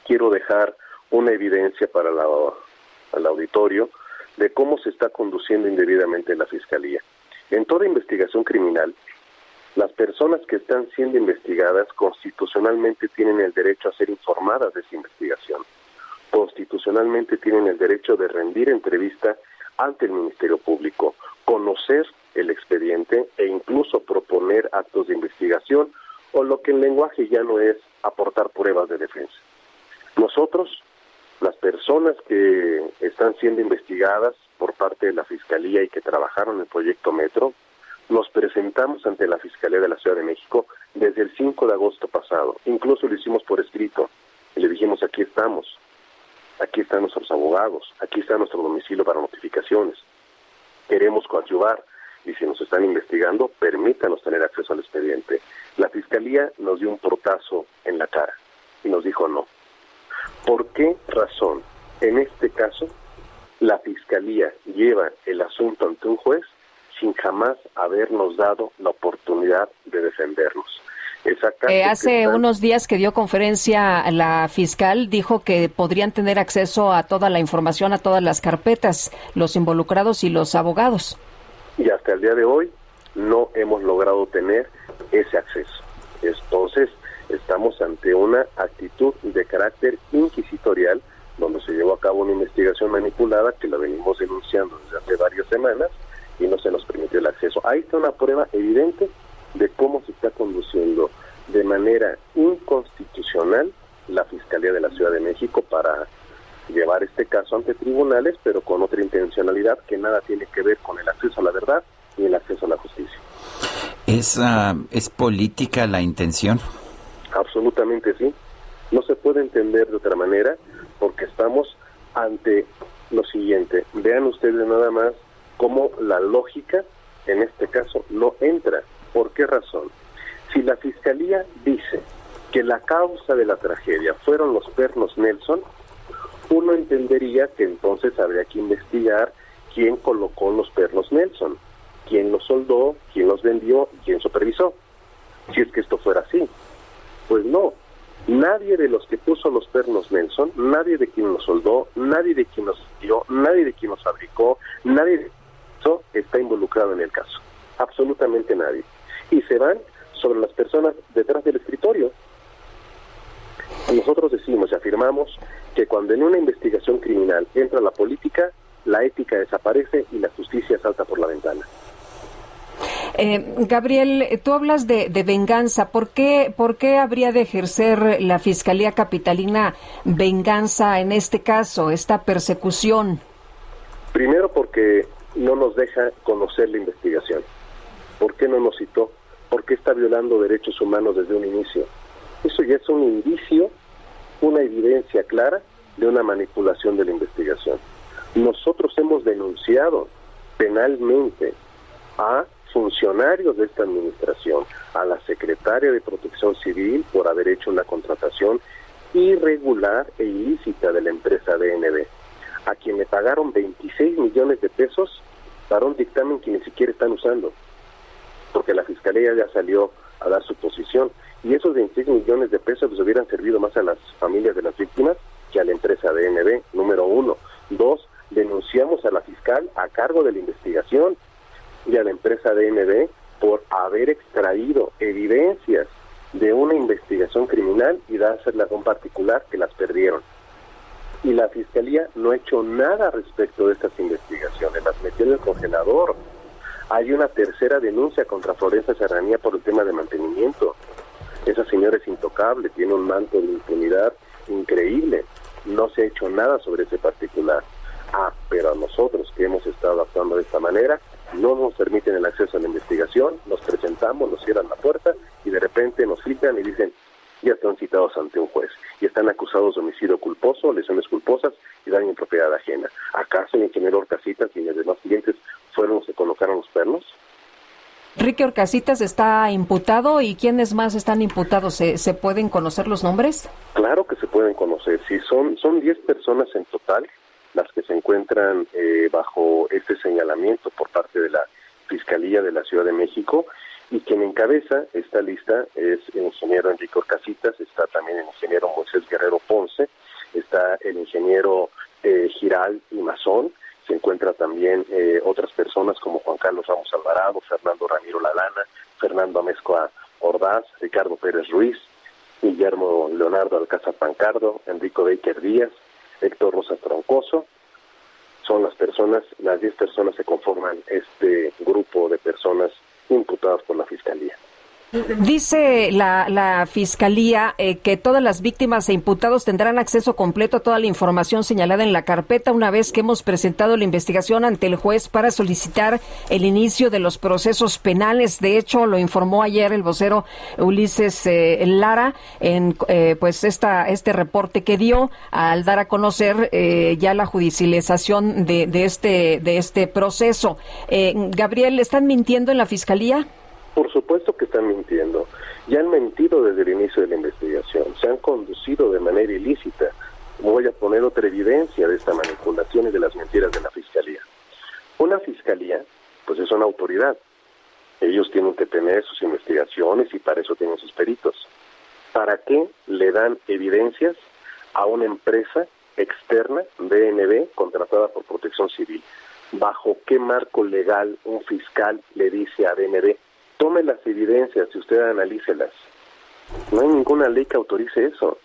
quiero dejar una evidencia para la, auditorio de cómo se está conduciendo indebidamente la Fiscalía. En toda investigación criminal, las personas que están siendo investigadas constitucionalmente tienen el derecho a ser informadas de esa investigación. Constitucionalmente tienen el derecho de rendir entrevista ante el Ministerio Público, conocer el expediente e incluso proponer actos de investigación o lo que en lenguaje ya no es aportar pruebas de defensa. Nosotros, las personas que están siendo investigadas por parte de la Fiscalía y que trabajaron en el proyecto Metro, nos presentamos ante la Fiscalía de la Ciudad de México desde el 5 de agosto pasado. Incluso lo hicimos por escrito y le dijimos aquí estamos, aquí están nuestros abogados, aquí está nuestro domicilio para notificaciones. Queremos coadyuvar y si nos están investigando, permítanos tener acceso al expediente. La Fiscalía nos dio un portazo en la cara y nos dijo no. ¿Por qué razón en este caso la Fiscalía lleva el asunto ante un juez sin jamás habernos dado la oportunidad de defendernos? Eh, hace unos días que dio conferencia la fiscal, dijo que podrían tener acceso a toda la información, a todas las carpetas, los involucrados y los abogados y hasta el día de hoy no hemos logrado tener ese acceso. Entonces, estamos ante una actitud de carácter inquisitorial donde se llevó a cabo una investigación manipulada que la venimos denunciando desde hace varias semanas y no se nos permitió el acceso. Ahí está una prueba evidente de cómo se está conduciendo de manera inconstitucional la Fiscalía de la Ciudad de México para llevar este caso ante tribunales, pero con otra intencionalidad que nada tiene que ver con el acceso a la verdad ni el acceso a la justicia. ¿Es, ah, ¿Es política la intención? Absolutamente sí. No se puede entender de otra manera porque estamos ante lo siguiente. Vean ustedes nada más cómo la lógica en este caso no entra. ¿Por qué razón? Si la Fiscalía dice que la causa de la tragedia fueron los pernos Nelson, uno entendería que entonces habría que investigar quién colocó los pernos Nelson, quién los soldó, quién los vendió y quién supervisó. Si es que esto fuera así. Pues no, nadie de los que puso los pernos Nelson, nadie de quien los soldó, nadie de quien los dio, nadie de quien los fabricó, nadie de eso está involucrado en el caso. Absolutamente nadie. Y se van sobre las personas detrás del escritorio. Nosotros decimos y afirmamos que cuando en una investigación criminal entra la política, la ética desaparece y la justicia salta por la ventana. Eh, Gabriel, tú hablas de, venganza. ¿Por qué, ¿Por qué habría de ejercer la Fiscalía Capitalina venganza en este caso, esta persecución? Primero porque no nos deja conocer la investigación. ¿Por qué no nos citó? ¿Por qué está violando derechos humanos desde un inicio? Eso ya es un indicio, una evidencia clara de una manipulación de la investigación. Nosotros hemos denunciado penalmente a funcionarios de esta administración, a la secretaria de Protección Civil por haber hecho una contratación irregular e ilícita de la empresa DNB, a quien le pagaron 26 millones de pesos para un dictamen que ni siquiera están usando, porque la Fiscalía ya salió a dar su posición. Y esos 26 millones de pesos les hubieran servido más a las familias de las víctimas que a la empresa DNB, número uno. Dos, denunciamos a la fiscal a cargo de la investigación y a la empresa DNB por haber extraído evidencias de una investigación criminal y dárselas a un particular que las perdieron. Y la fiscalía no ha hecho nada respecto de estas investigaciones, las metió en el congelador. Hay una tercera denuncia contra Florencia Serranía por el tema de mantenimiento. Esa señora es intocable, tiene un manto de impunidad increíble. No se ha hecho nada sobre ese particular. Ah, pero a nosotros que hemos estado actuando de esta manera, no nos permiten el acceso a la investigación, nos presentamos, nos cierran la puerta y de repente nos citan y dicen, ya están citados ante un juez y están acusados de homicidio culposo, lesiones culposas y daño en propiedad ajena. ¿Acaso el ingeniero Orcasitas y los demás clientes fueron los que colocaron los pernos? Ricky Orcasitas está imputado y quiénes más están imputados. ¿Se, ¿Se, pueden conocer los nombres? Claro que se pueden conocer. Sí, son son 10 personas en total las que se encuentran eh, bajo este señalamiento por parte de la Fiscalía de la Ciudad de México y quien encabeza esta lista es el ingeniero Enrique Orcasitas, está también el ingeniero Moisés Guerrero Ponce, está el ingeniero eh, Giral y Mazón, se encuentra también eh, otras personas como Juan Carlos Ramos Alvarado, Fernando Ramiro Lalana, Fernando Amezcoa Ordaz, Ricardo Pérez Ruiz, Guillermo Leonardo Alcázar Pancardo, Enrico Baker Díaz, Héctor Rosa Troncoso. Son las personas, las 10 personas que conforman este grupo de personas imputadas por la Fiscalía. Dice la, la Fiscalía eh, que todas las víctimas e imputados tendrán acceso completo a toda la información señalada en la carpeta una vez que hemos presentado la investigación ante el juez para solicitar el inicio de los procesos penales. De hecho, lo informó ayer el vocero Ulises eh, Lara en eh, pues esta, este reporte que dio al dar a conocer ya la judicialización de, de, este, de este proceso. Gabriel, ¿están mintiendo en la Fiscalía? Supuesto que están mintiendo. Ya han mentido desde el inicio de la investigación. Se han conducido de manera ilícita. Voy a poner otra evidencia de esta manipulación y de las mentiras de la Fiscalía. Una Fiscalía, pues es una autoridad. Ellos tienen que tener sus investigaciones y para eso tienen sus peritos. ¿Para qué le dan evidencias a una empresa externa, BNB, contratada por Protección Civil? ¿Bajo qué marco legal un fiscal le dice a BNB, tome las evidencias y usted analícelas. No hay ninguna ley que autorice eso.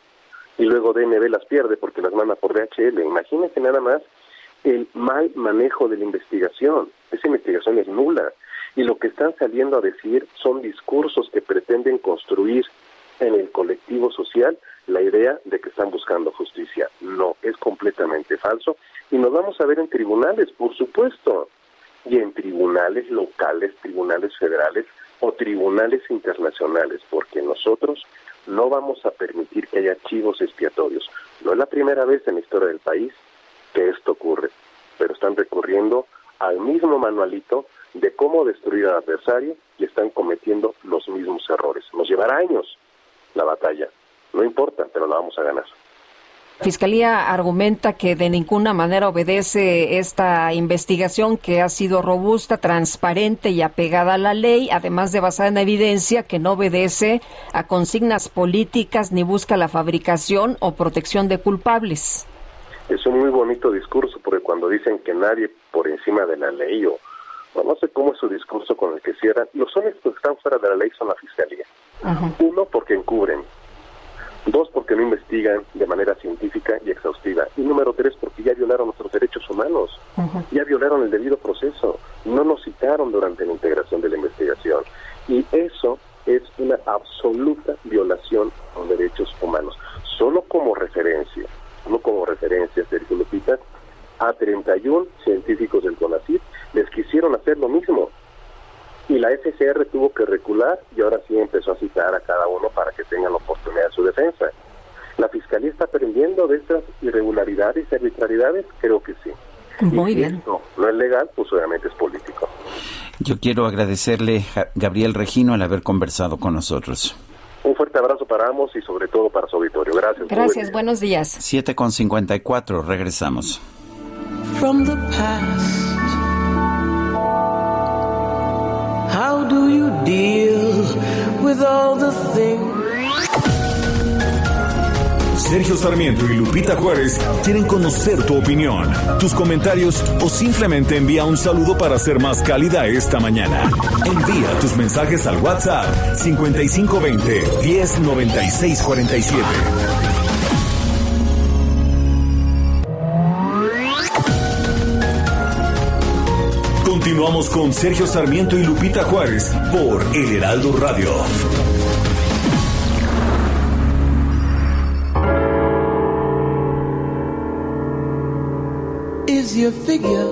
Y luego DNB las pierde porque las manda por DHL. Imagínense nada más el mal manejo de la investigación. Esa investigación es nula. Y lo que están saliendo a decir son discursos que pretenden construir en el colectivo social la idea de que están buscando justicia. No, es completamente falso. Y nos vamos a ver en tribunales, por supuesto. Y en tribunales locales, tribunales federales, o tribunales internacionales, porque nosotros no vamos a permitir que haya archivos expiatorios. No es la primera vez en la historia del país que esto ocurre, pero están recurriendo al mismo manualito de cómo destruir al adversario y están cometiendo los mismos errores. Nos llevará años la batalla, no importa, pero la vamos a ganar. Fiscalía argumenta que de ninguna manera obedece esta investigación que ha sido robusta, transparente y apegada a la ley, además de basada en evidencia que no obedece a consignas políticas ni busca la fabricación o protección de culpables. Es un muy bonito discurso porque cuando dicen que nadie por encima de la ley o, no sé cómo es su discurso con el que cierran, los únicos que están fuera de la ley son la Fiscalía. Uno, porque encubren Dos, porque no investigan de manera científica y exhaustiva. Y número tres, porque ya violaron nuestros derechos humanos. Ya violaron el debido proceso. No nos citaron durante la integración de la investigación. Y eso es una absoluta violación a los derechos humanos. Solo como referencia, no como referencia, Sergio Lupita, a 31 científicos del CONACYT les quisieron hacer lo mismo y la FCR tuvo que recular y ahora sí empezó a citar a cada uno para que tengan la oportunidad de su defensa. ¿La Fiscalía está aprendiendo de estas irregularidades y arbitrariedades? Creo que sí. Muy bien. Esto no es legal, pues obviamente es político. Yo quiero agradecerle a Gabriel Regino al haber conversado con nosotros. Un fuerte abrazo para ambos y sobre todo para su auditorio. Gracias. Gracias, buenos días. 7 con 54, regresamos. From the past. How do you deal with all the things? Sergio Sarmiento y Lupita Juárez quieren conocer tu opinión, tus comentarios o simplemente envía un saludo para ser más cálida esta mañana. Envía tus mensajes al WhatsApp 5520 109647. Continuamos con Sergio Sarmiento y Lupita Juárez por El Heraldo Radio. Is your figure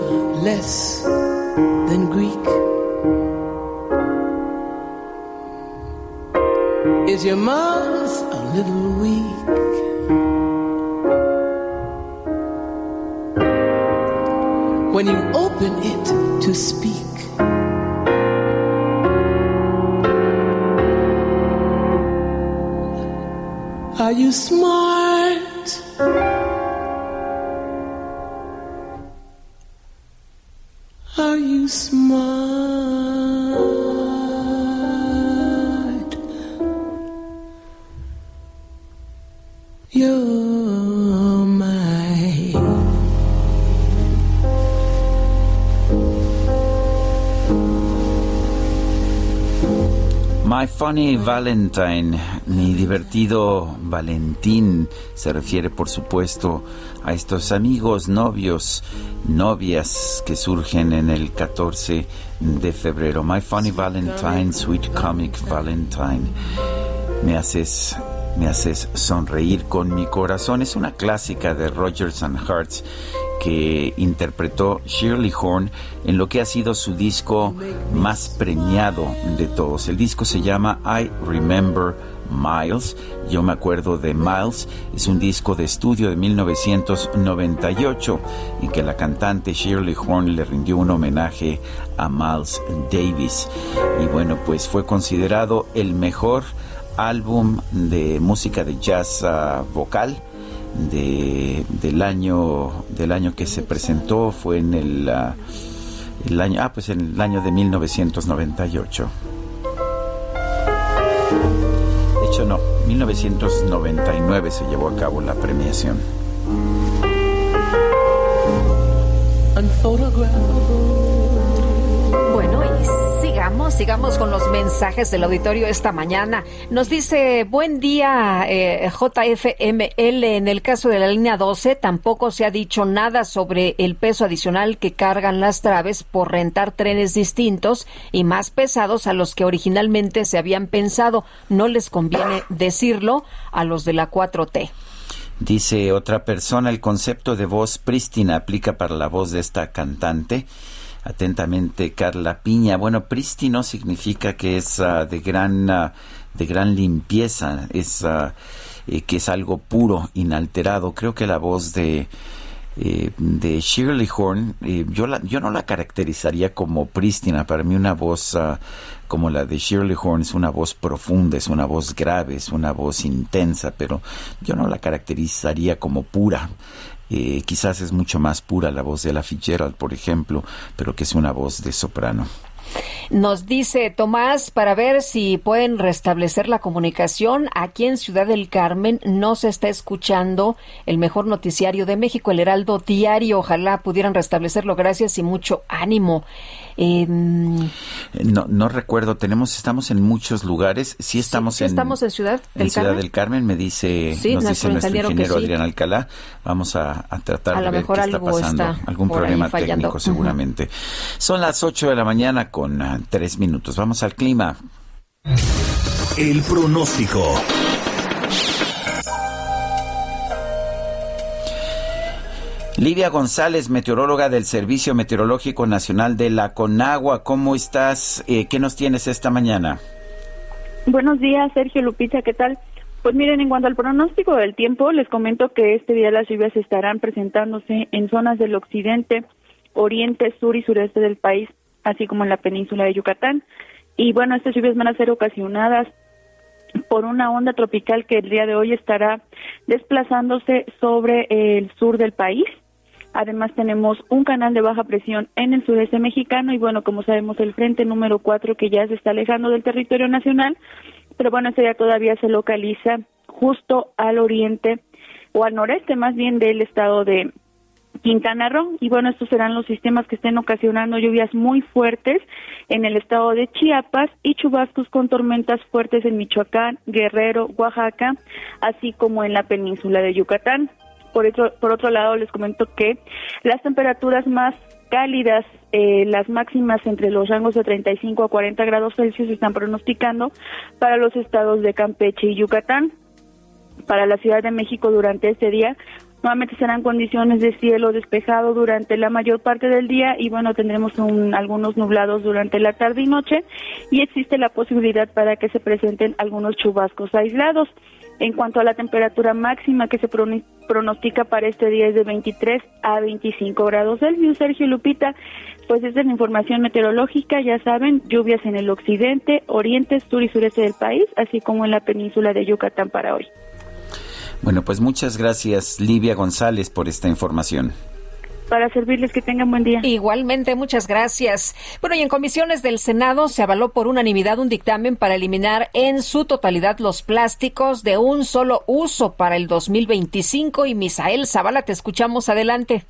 less than Greek? Is your mouth a little weak? When you open it to speak. Are you smart? Are you smart? My Funny Valentine, mi divertido Valentín, se refiere por supuesto a estos amigos, novios, novias que surgen en el 14 de febrero. My Funny Valentine, Sweet Comic Valentine. Me haces, me haces sonreír con mi corazón. Es una clásica de Rogers and Hearts que interpretó Shirley Horn en lo que ha sido su disco más premiado de todos. El disco se llama I Remember Miles. Yo me acuerdo de Miles. Es un disco de estudio de 1998 en que la cantante Shirley Horn le rindió un homenaje a Miles Davis. Y bueno, pues fue considerado el mejor álbum de música de jazz uh, vocal de, del año del año que se presentó fue en el, uh, el año ah pues en el año de 1998 de hecho no 1999 se llevó a cabo la premiación sigamos, con los mensajes del auditorio esta mañana. Nos dice, buen día, eh, JFML. En el caso de la línea 12, tampoco se ha dicho nada sobre el peso adicional que cargan las traves por rentar trenes distintos y más pesados a los que originalmente se habían pensado. No les conviene decirlo a los de la 4T. Dice otra persona, el concepto de voz prístina aplica para la voz de esta cantante. Atentamente, Carla Piña. Bueno, prístino significa que es uh, de gran uh, de gran limpieza, es uh, eh, que es algo puro, inalterado. Creo que la voz de eh, de Shirley Horn, eh, yo, la, yo no la caracterizaría como prístina. Para mí una voz ah, como la de Shirley Horn es una voz profunda, es una voz grave, es una voz intensa, pero yo no la caracterizaría como pura. Eh, quizás es mucho más pura la voz de la Fitzgerald, por ejemplo, pero que es una voz de soprano. Nos dice Tomás, para ver si pueden restablecer la comunicación, aquí en Ciudad del Carmen no se está escuchando el mejor noticiario de México, el Heraldo Diario. Ojalá pudieran restablecerlo. Gracias y mucho ánimo. No, no recuerdo, tenemos, estamos en muchos lugares. Sí estamos en. estamos en Ciudad del Ciudad Carmen. del Carmen, me dice, nos dice nuestro ingeniero Adrián Alcalá. Vamos a, tratar de ver qué está pasando. Algún problema técnico, seguramente. Son las 8 de la mañana con ah, tres minutos. Vamos al clima. El pronóstico. Livia González, meteoróloga del Servicio Meteorológico Nacional de la Conagua, ¿cómo estás? Eh, ¿Qué nos tienes esta mañana? Buenos días, Sergio Lupita, ¿qué tal? Pues miren, en cuanto al pronóstico del tiempo, les comento que este día las lluvias estarán presentándose en zonas del occidente, oriente, sur y sureste del país, así como en la península de Yucatán. Y bueno, estas lluvias van a ser ocasionadas por una onda tropical que el día de hoy estará desplazándose sobre el sur del país. Además tenemos un canal de baja presión en el sureste mexicano y bueno, como sabemos el frente número 4 que ya se está alejando del territorio nacional, pero bueno, este ya todavía se localiza justo al oriente o al noreste más bien del estado de Quintana Roo. Y bueno, estos serán los sistemas que estén ocasionando lluvias muy fuertes en el estado de Chiapas y chubascos con tormentas fuertes en Michoacán, Guerrero, Oaxaca, así como en la península de Yucatán. Por otro, por otro lado, les comento que las temperaturas más cálidas, eh, las máximas entre los rangos de 35 a 40 grados Celsius se están pronosticando para los estados de Campeche y Yucatán. Para la Ciudad de México durante este día Nuevamente serán condiciones de cielo despejado durante la mayor parte del día y bueno, tendremos algunos nublados durante la tarde y noche y existe la posibilidad para que se presenten algunos chubascos aislados. En cuanto a la temperatura máxima que se pronostica para este día es de 23 a 25 grados Celsius. Sergio Lupita, pues esta es la información meteorológica, ya saben, lluvias en el occidente, oriente, sur y sureste del país, así como en la península de Yucatán para hoy. Bueno, pues muchas gracias, Livia González, por esta información para servirles que tengan buen día. Igualmente, muchas gracias. Bueno, y en comisiones del Senado se avaló por unanimidad un dictamen para eliminar en su totalidad los plásticos de un solo uso para el 2025. Y Misael Zavala, te escuchamos adelante.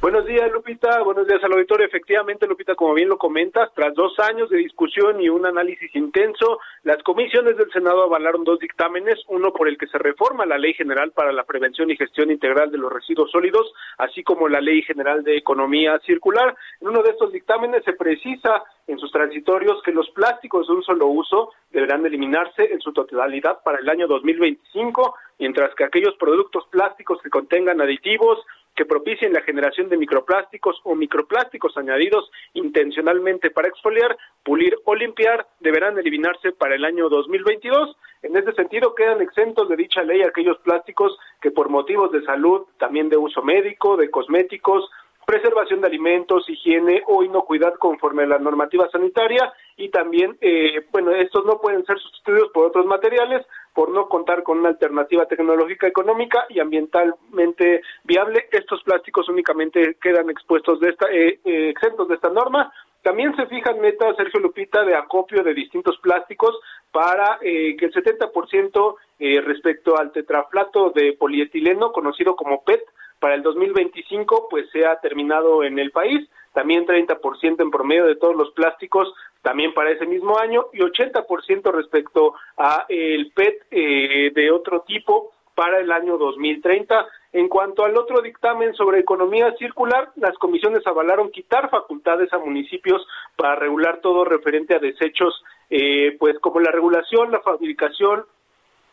Buenos días, Lupita. Buenos días al auditorio. Efectivamente, Lupita, como bien lo comentas, tras dos años de discusión y un análisis intenso, las comisiones del Senado avalaron dos dictámenes, uno por el que se reforma la Ley General para la Prevención y Gestión Integral de los Residuos Sólidos, así como la Ley General de Economía Circular. En uno de estos dictámenes se precisa en sus transitorios que los plásticos de un solo uso deberán eliminarse en su totalidad para el año 2025, mientras que aquellos productos plásticos que contengan aditivos, que propicien la generación de microplásticos o microplásticos añadidos intencionalmente para exfoliar, pulir o limpiar deberán eliminarse para el año 2022. En ese sentido, quedan exentos de dicha ley aquellos plásticos que por motivos de salud, también de uso médico, de cosméticos, preservación de alimentos, higiene o inocuidad conforme a la normativa sanitaria y también, eh, bueno, estos no pueden ser sustituidos por otros materiales por no contar con una alternativa tecnológica económica y ambientalmente viable. Estos plásticos únicamente quedan expuestos de esta, eh, eh, exentos de esta norma. También se fijan metas, Sergio Lupita, de acopio de distintos plásticos para que el 70% respecto al tetraflato de polietileno, conocido como PET, para el 2025 pues se ha terminado en el país, también 30% en promedio de todos los plásticos también para ese mismo año y 80% respecto a el PET eh, de otro tipo para el año 2030. En cuanto al otro dictamen sobre economía circular, las comisiones avalaron quitar facultades a municipios para regular todo referente a desechos, eh, pues como la regulación, la fabricación,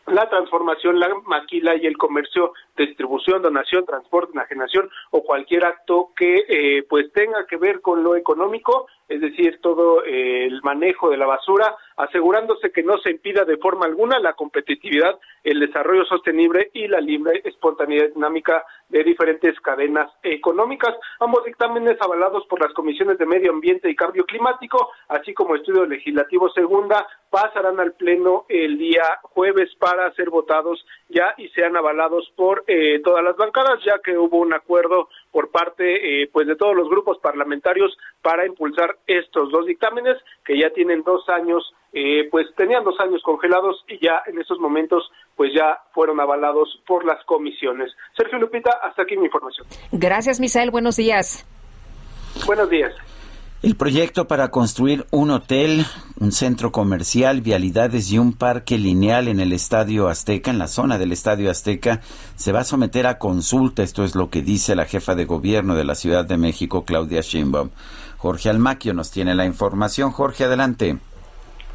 la transformación, la maquila y el comercio, distribución, donación, transporte, enajenación o cualquier acto que eh, pues tenga que ver con lo económico es decir, todo eh, el manejo de la basura, asegurándose que no se impida de forma alguna la competitividad, el desarrollo sostenible y la libre espontaneidad dinámica de diferentes cadenas económicas. Ambos dictámenes avalados por las comisiones de Medio Ambiente y Cambio Climático, así como estudio legislativo segunda, pasarán al Pleno el día jueves para ser votados ya y sean avalados por eh, todas las bancadas, ya que hubo un acuerdo por parte eh, pues de todos los grupos parlamentarios para impulsar estos dos dictámenes que ya tienen dos años eh, pues tenían dos años congelados y ya en estos momentos pues ya fueron avalados por las comisiones. Sergio Lupita, hasta aquí mi información. Gracias, Misael. Buenos días. Buenos días. El proyecto para construir un hotel, un centro comercial, vialidades y un parque lineal en el Estadio Azteca, en la zona del Estadio Azteca, se va a someter a consulta. Esto es lo que dice la jefa de gobierno de la Ciudad de México, Claudia Sheinbaum. Jorge Almaquio nos tiene la información. Jorge, adelante.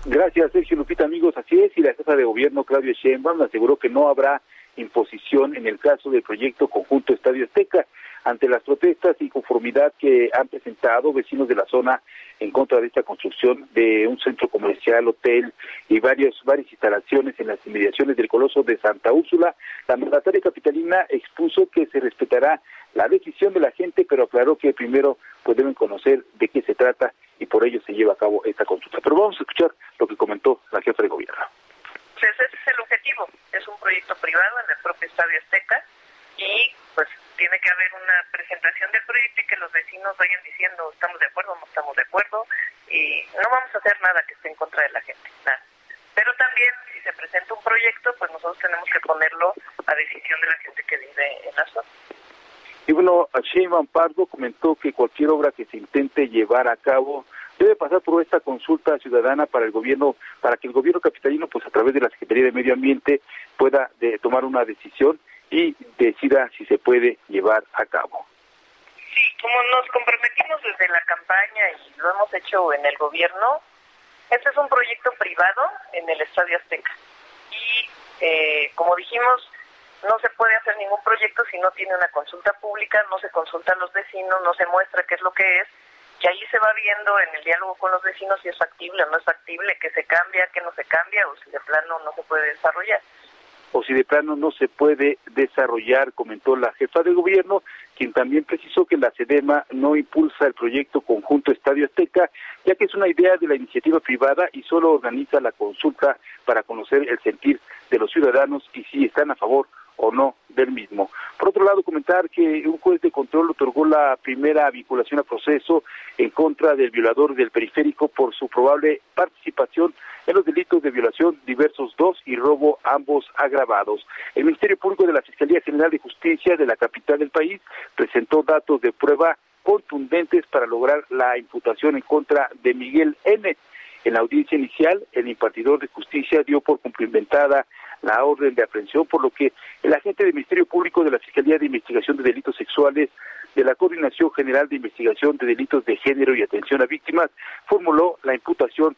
Gracias, Sergio Lupita, amigos. Así es, y la jefa de gobierno, Claudia Sheinbaum, aseguró que no habrá imposición en el caso del proyecto conjunto Estadio Azteca ante las protestas y conformidad que han presentado vecinos de la zona en contra de esta construcción de un centro comercial, hotel y varias varias instalaciones en las inmediaciones del Coloso de Santa Úrsula, la mandataria capitalina expuso que se respetará la decisión de la gente, pero aclaró que primero pues deben conocer de qué se trata y por ello se lleva a cabo esta consulta. Pero vamos a escuchar lo que comentó la jefa de gobierno. Pues ese es el objetivo, es un proyecto privado en el propio Estadio Azteca y pues tiene que haber una presentación del proyecto y que los vecinos vayan diciendo estamos de acuerdo, no estamos de acuerdo y no vamos a hacer nada que esté en contra de la gente, nada. Pero también si se presenta un proyecto, pues nosotros tenemos que ponerlo a decisión de la gente que vive en la zona. Y bueno, Sheinbaum Pardo comentó que cualquier obra que se intente llevar a cabo debe pasar por esta consulta ciudadana para el gobierno, para que el gobierno capitalino, pues a través de la Secretaría de Medio Ambiente, pueda de, tomar una decisión y decida si se puede llevar a cabo. Sí, como nos comprometimos desde la campaña y lo hemos hecho en el gobierno, este es un proyecto privado en el Estadio Azteca. Y eh, como dijimos, no se puede hacer ningún proyecto si no tiene una consulta pública, no se consulta a los vecinos, no se muestra qué es lo que es, y ahí se va viendo en el diálogo con los vecinos si es factible o no es factible, que se cambia, que no se cambia, o si de plano no se puede desarrollar o si de plano no se puede desarrollar, comentó la jefa de gobierno, quien también precisó que la SEDEMA no impulsa el proyecto conjunto Estadio Azteca, ya que es una idea de la iniciativa privada y solo organiza la consulta para conocer el sentir de los ciudadanos y si están a favor o no del mismo. Por otro lado, comentar que un juez de control otorgó la primera vinculación a proceso en contra del violador del periférico por su probable participación en los delitos de violación diversos dos y robo ambos agravados. El Ministerio Público de la Fiscalía General de Justicia de la capital del país presentó datos de prueba contundentes para lograr la imputación en contra de Miguel N. En la audiencia inicial, el impartidor de justicia dio por cumplimentada la orden de aprehensión, por lo que el agente del Ministerio Público de la Fiscalía de Investigación de Delitos Sexuales de la Coordinación General de Investigación de Delitos de Género y Atención a Víctimas formuló la imputación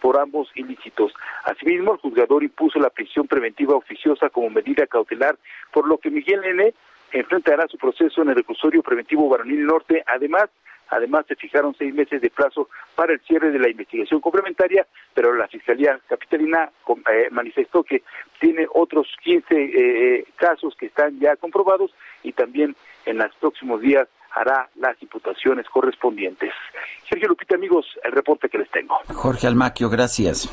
por ambos ilícitos. Asimismo, el juzgador impuso la prisión preventiva oficiosa como medida cautelar, por lo que Miguel N. enfrentará su proceso en el reclusorio preventivo Varonil Norte. Además, Además, se fijaron seis meses de plazo para el cierre de la investigación complementaria, pero la Fiscalía Capitalina eh, manifestó que tiene otros 15 eh, casos que están ya comprobados y también en los próximos días hará las imputaciones correspondientes. Sergio Lupita, amigos, el reporte que les tengo. Jorge Almaquio, gracias.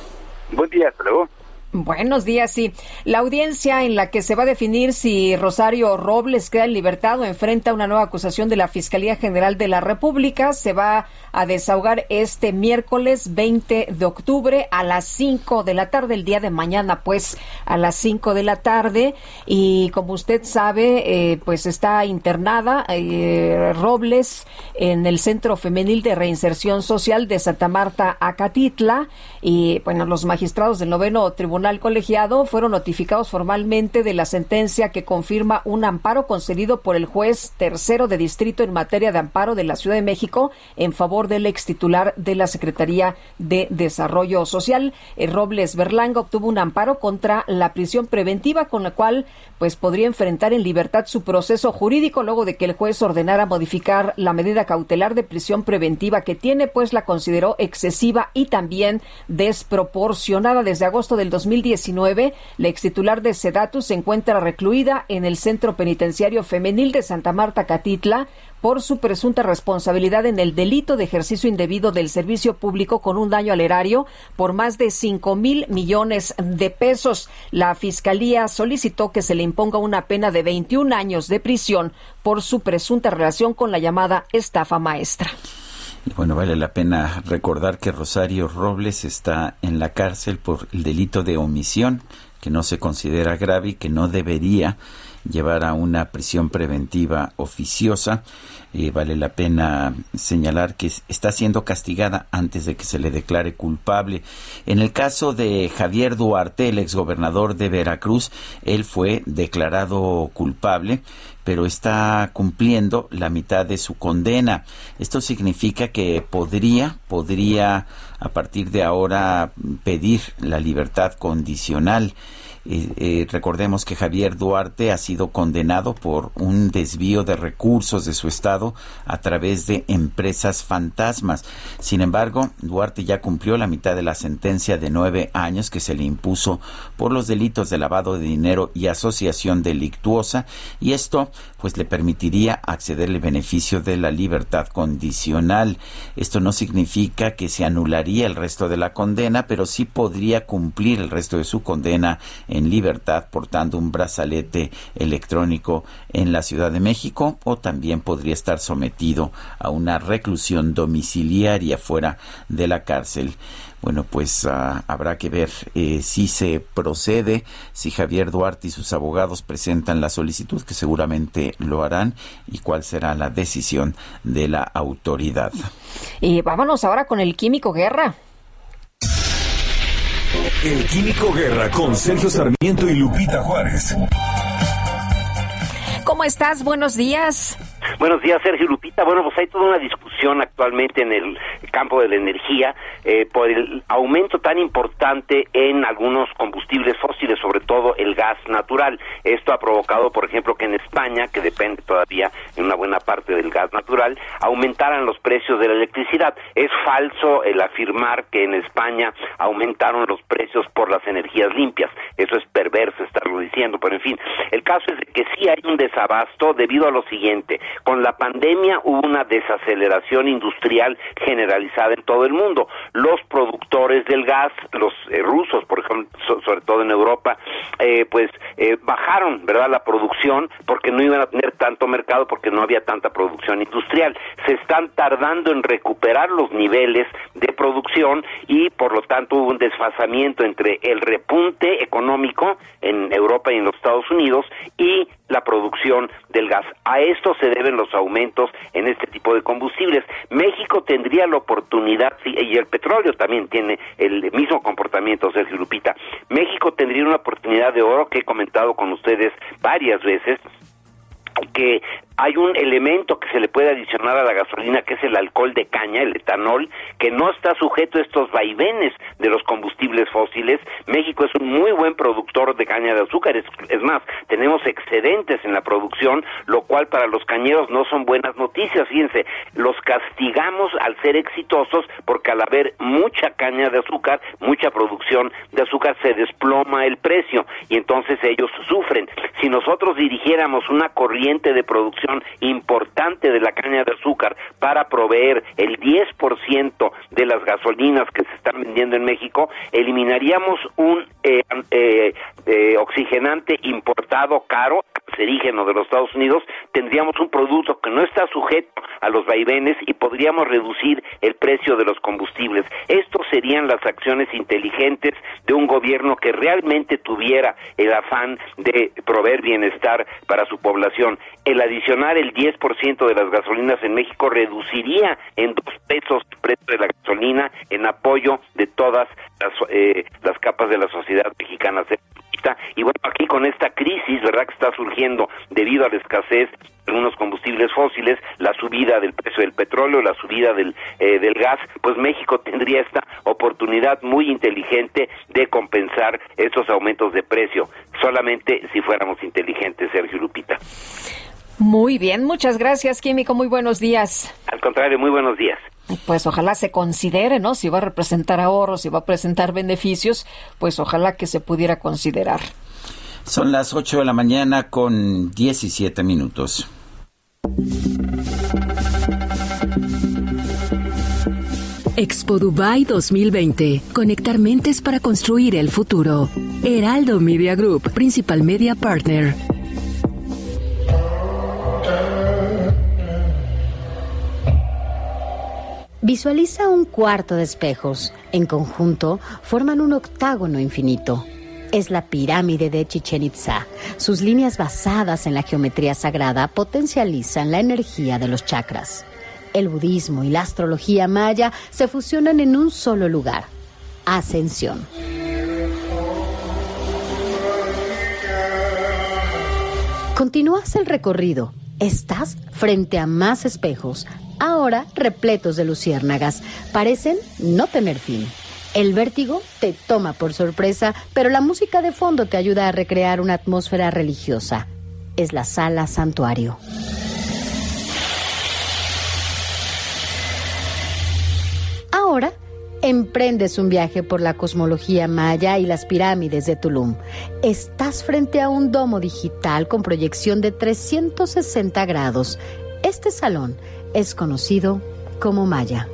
Buen día, hasta luego. Buenos días, sí. La audiencia en la que se va a definir si Rosario Robles queda en libertad o enfrenta una nueva acusación de la Fiscalía General de la República se va a desahogar este miércoles 20 de octubre a las 5 de la tarde, el día de mañana, pues a las 5 de la tarde. Y como usted sabe, eh, pues está internada eh, Robles en el Centro Femenil de Reinserción Social de Santa Marta, Acatitla. Y bueno, los magistrados del noveno tribunal tribunal colegiado fueron notificados formalmente de la sentencia que confirma un amparo concedido por el juez tercero de distrito en materia de amparo de la Ciudad de México en favor del ex titular de la Secretaría de Desarrollo Social. El Robles Berlanga obtuvo un amparo contra la prisión preventiva con la cual pues podría enfrentar en libertad su proceso jurídico luego de que el juez ordenara modificar la medida cautelar de prisión preventiva que tiene, pues la consideró excesiva y también desproporcionada. Desde agosto del 2019, la ex titular de Sedatu se encuentra recluida en el Centro Penitenciario Femenil de Santa Marta Catitla por su presunta responsabilidad en el delito de ejercicio indebido del servicio público con un daño al erario por más de cinco mil millones de pesos. La Fiscalía solicitó que se le imponga una pena de 21 años de prisión por su presunta relación con la llamada estafa maestra. Bueno, vale la pena recordar que Rosario Robles está en la cárcel por el delito de omisión, que no se considera grave y que no debería llevar a una prisión preventiva oficiosa. Eh, vale la pena señalar que está siendo castigada antes de que se le declare culpable. En el caso de Javier Duarte, el exgobernador de Veracruz, él fue declarado culpable pero está cumpliendo la mitad de su condena. Esto significa que podría, podría a partir de ahora pedir la libertad condicional. Recordemos que Javier Duarte ha sido condenado por un desvío de recursos de su estado a través de empresas fantasmas. Sin embargo, Duarte ya cumplió la mitad de la sentencia de nueve años que se le impuso por los delitos de lavado de dinero y asociación delictuosa y esto pues le permitiría acceder al beneficio de la libertad condicional. Esto no significa que se anularía el resto de la condena, pero sí podría cumplir el resto de su condena en libertad portando un brazalete electrónico en la Ciudad de México o también podría estar sometido a una reclusión domiciliaria fuera de la cárcel. Bueno, pues ah, habrá que ver eh, si se procede, si Javier Duarte y sus abogados presentan la solicitud, que seguramente lo harán, y cuál será la decisión de la autoridad. Y vámonos ahora con el químico Guerra. El Químico Guerra con Sergio Sarmiento y Lupita Juárez. ¿Cómo estás? Buenos días. Buenos días, Sergio Lupita. Bueno, pues hay toda una discusión actualmente en el campo de la energía eh, por el aumento tan importante en algunos combustibles fósiles, sobre todo el gas natural. Esto ha provocado, por ejemplo, que en España, que depende todavía en una buena parte del gas natural, aumentaran los precios de la electricidad. Es falso el afirmar que en España aumentaron los precios por las energías limpias. Eso es perverso estarlo diciendo, pero en fin, el caso es que sí hay un desabasto debido a lo siguiente con la pandemia hubo una desaceleración industrial generalizada en todo el mundo. Los productores del gas, los eh, rusos, por ejemplo, sobre todo en Europa, eh, pues eh, bajaron, ¿verdad?, la producción porque no iban a tener tanto mercado, porque no había tanta producción industrial. Se están tardando en recuperar los niveles de producción y, por lo tanto, hubo un desfasamiento entre el repunte económico en Europa y en los Estados Unidos y la producción del gas. A esto se deben los aumentos en este tipo de combustibles. México tendría la oportunidad, y el petróleo también tiene el mismo comportamiento, Sergio Lupita. México tendría una oportunidad de oro que he comentado con ustedes varias veces que hay un elemento que se le puede adicionar a la gasolina que es el alcohol de caña, el etanol, que no está sujeto a estos vaivenes de los combustibles fósiles. México es un muy buen productor de caña de azúcar, es, más, tenemos excedentes en la producción, lo cual para los cañeros no son buenas noticias. Fíjense, los castigamos al ser exitosos porque al haber mucha caña de azúcar, mucha producción de azúcar, se desploma el precio y entonces ellos sufren. Si nosotros dirigiéramos una corriente de producción importante de la caña de azúcar para proveer el 10% de las gasolinas que se están vendiendo en México, eliminaríamos un eh, eh, eh, oxigenante importado caro cancerígeno de los Estados Unidos, tendríamos un producto que no está sujeto a los vaivenes y podríamos reducir el precio de los combustibles. Estos serían las acciones inteligentes de un gobierno que realmente tuviera el afán de proveer bienestar para su población. El adicionar el 10% de las gasolinas en México reduciría en dos pesos el precio de la gasolina en apoyo de todas las, eh, las capas de la sociedad mexicana. Y bueno, aquí con esta crisis, ¿verdad?, que está surgiendo debido a la escasez de algunos combustibles fósiles, la subida del precio del petróleo, la subida del, eh, del gas, pues México tendría esta oportunidad muy inteligente de compensar estos aumentos de precio, solamente si fuéramos inteligentes, Sergio Lupita. Muy bien, muchas gracias, Químico. Muy buenos días. Al contrario, muy buenos días. Pues ojalá se considere, ¿no? Si va a representar ahorros, si va a presentar beneficios, pues ojalá que se pudiera considerar. Son las 8 de la mañana con 17 minutos. Expo Dubai 2020. Conectar mentes para construir el futuro. Heraldo Media Group, principal media partner. Visualiza un cuarto de espejos. En conjunto forman un octágono infinito. Es la pirámide de Chichen Itza. Sus líneas basadas en la geometría sagrada potencializan la energía de los chakras. El budismo y la astrología maya se fusionan en un solo lugar. Ascensión. Continúas el recorrido. Estás frente a más espejos, ahora repletos de luciérnagas. Parecen no tener fin. El vértigo te toma por sorpresa, pero la música de fondo te ayuda a recrear una atmósfera religiosa. Es la sala santuario. Ahora emprendes un viaje por la cosmología maya y las pirámides de Tulum. Estás frente a un domo digital con proyección de 360 grados. Este salón es conocido como Maya.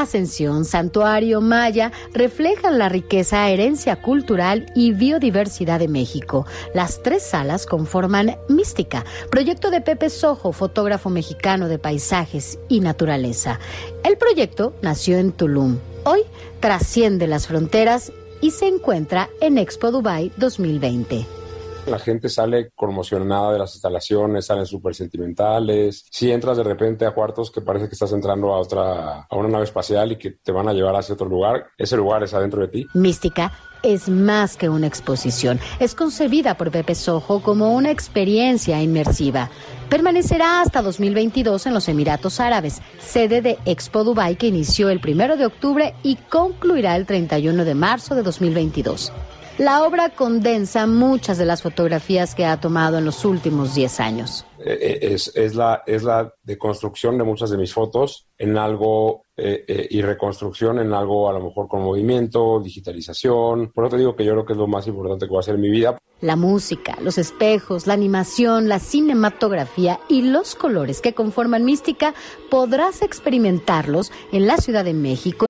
Ascensión, Santuario, Maya reflejan la riqueza, herencia cultural y biodiversidad de México. Las tres salas conforman Mística, proyecto de Pepe Sojo, fotógrafo mexicano de paisajes y naturaleza. El proyecto nació en Tulum. Hoy trasciende las fronteras y se encuentra en Expo Dubai 2020. La gente sale conmocionada de las instalaciones, salen súper sentimentales. Si entras de repente a cuartos que parece que estás entrando a otra, a una nave espacial y que te van a llevar hacia otro lugar, ese lugar es adentro de ti. Mística es más que una exposición. Es concebida por Pepe Sojo como una experiencia inmersiva. Permanecerá hasta 2022 en los Emiratos Árabes, sede de Expo Dubai que inició el primero de octubre y concluirá el 31 de marzo de 2022. La obra condensa muchas de las fotografías que ha tomado en los últimos 10 años. Eh, eh, es, es, la, es la deconstrucción de muchas de mis fotos en algo eh, y reconstrucción en algo a lo mejor con movimiento, digitalización. Por eso te digo que yo creo que es lo más importante que va a ser en mi vida. La música, los espejos, la animación, la cinematografía y los colores que conforman Mística podrás experimentarlos en la Ciudad de México.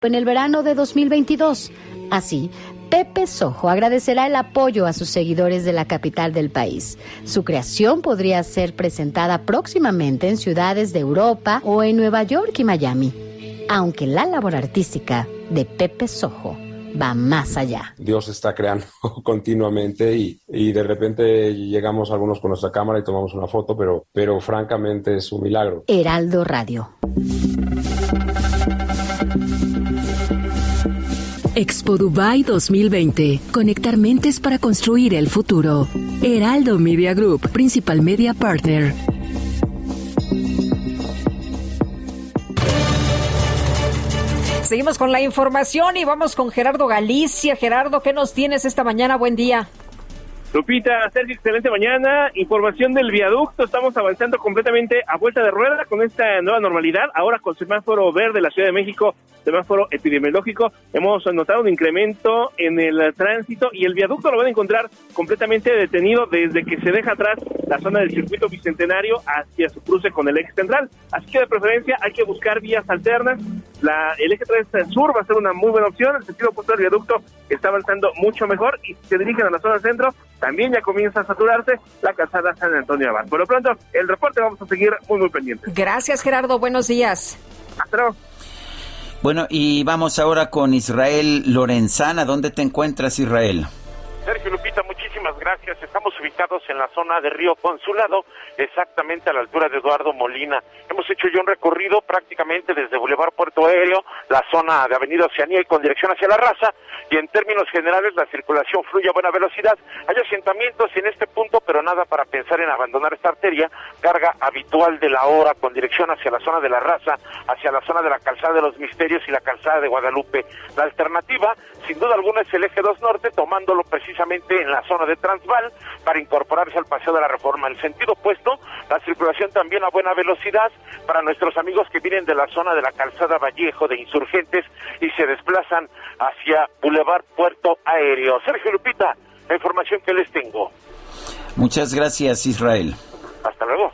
En el verano de 2022. Así, Pepe Sojo agradecerá el apoyo a sus seguidores de la capital del país. Su creación podría ser presentada próximamente en ciudades de Europa o en Nueva York y Miami. Aunque la labor artística de Pepe Sojo va más allá. Dios está creando continuamente y, y, de repente llegamos algunos con nuestra cámara y tomamos una foto, pero, pero francamente es un milagro. Heraldo Radio. Expo Dubai 2020. Conectar mentes para construir el futuro. Heraldo Media Group, principal media partner. Seguimos con la información y vamos con Gerardo Galicia. Gerardo, ¿qué nos tienes esta mañana? Buen día. Lupita, Sergio, excelente mañana. Información del viaducto. Estamos avanzando completamente a vuelta de rueda con esta nueva normalidad. Ahora con semáforo verde, la Ciudad de México, semáforo epidemiológico, hemos notado un incremento en el tránsito y el viaducto lo van a encontrar completamente detenido desde que se deja atrás la zona del circuito bicentenario hacia su cruce con el eje central. Así que de preferencia hay que buscar vías alternas. La, el eje 3 sur va a ser una muy buena opción. El sentido opuesto del viaducto está avanzando mucho mejor y se dirigen a la zona centro, también ya comienza a saturarse la calzada San Antonio Abad. Por lo pronto, el reporte vamos a seguir muy, muy pendientes. Gracias, Gerardo. Buenos días. Hasta luego. Bueno, y vamos ahora con Israel Lorenzana. ¿Dónde te encuentras, Israel? Sergio Lupita, muchísimas gracias. Estamos ubicados en la zona de Río Consulado, exactamente a la altura de Eduardo Molina. Hemos hecho ya un recorrido prácticamente desde Boulevard Puerto Aéreo, la zona de Avenida Oceanía y con dirección hacia la raza, y en términos generales la circulación fluye a buena velocidad. Hay asentamientos en este punto, pero nada para pensar en abandonar esta arteria. Carga habitual de la hora con dirección hacia la zona de la raza, hacia la zona de la calzada de los misterios y la calzada de Guadalupe. La alternativa, sin duda alguna, es el eje 2 norte, tomándolo precisamente en la zona de Transval para incorporarse al paseo de la reforma. En el sentido opuesto, la circulación también a buena velocidad para nuestros amigos que vienen de la zona de la calzada Vallejo de Insurgentes y se desplazan hacia Boulevard Puerto Aéreo. Sergio Lupita, la información que les tengo. Muchas gracias, Israel. Hasta luego.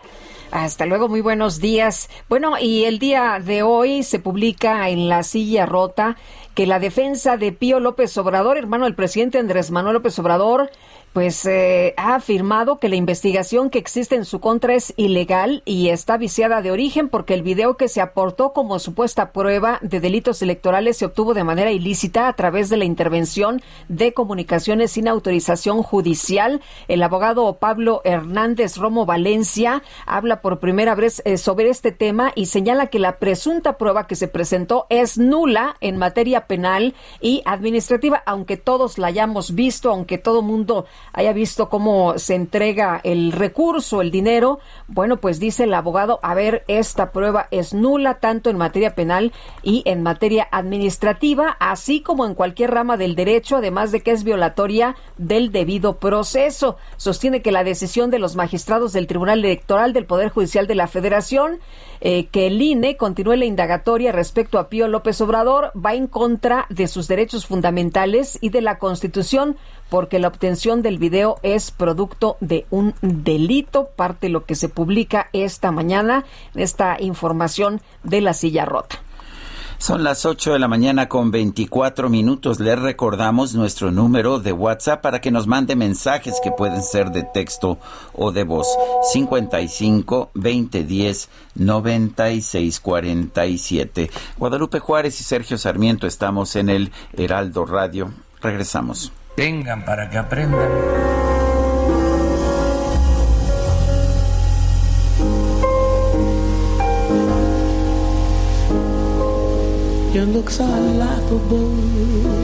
Hasta luego, muy buenos días. Bueno, y el día de hoy se publica en La Silla Rota que la defensa de Pío López Obrador, hermano del presidente Andrés Manuel López Obrador, pues eh, ha afirmado que la investigación que existe en su contra es ilegal y está viciada de origen porque el video que se aportó como supuesta prueba de delitos electorales se obtuvo de manera ilícita a través de la intervención de comunicaciones sin autorización judicial. El abogado Pablo Hernández Romo Valencia habla por primera vez eh, sobre este tema y señala que la presunta prueba que se presentó es nula en materia penal y administrativa, aunque todos la hayamos visto, aunque todo mundo haya visto cómo se entrega el recurso, el dinero, bueno, pues dice el abogado, a ver, esta prueba es nula tanto en materia penal y en materia administrativa, así como en cualquier rama del derecho, además de que es violatoria del debido proceso. Sostiene que la decisión de los magistrados del Tribunal Electoral del Poder Judicial de la Federación eh, que el INE continúe la indagatoria respecto a Pío López Obrador va en contra de sus derechos fundamentales y de la Constitución porque la obtención del video es producto de un delito, parte de lo que se publica esta mañana, esta información de la silla rota. Son las 8 de la mañana con 24 minutos. Les recordamos nuestro número de WhatsApp para que nos mande mensajes que pueden ser de texto o de voz. 55 20 10 96 47. Guadalupe Juárez y Sergio Sarmiento estamos en el Heraldo Radio. Regresamos. Vengan para que aprendan. Your looks are laughable.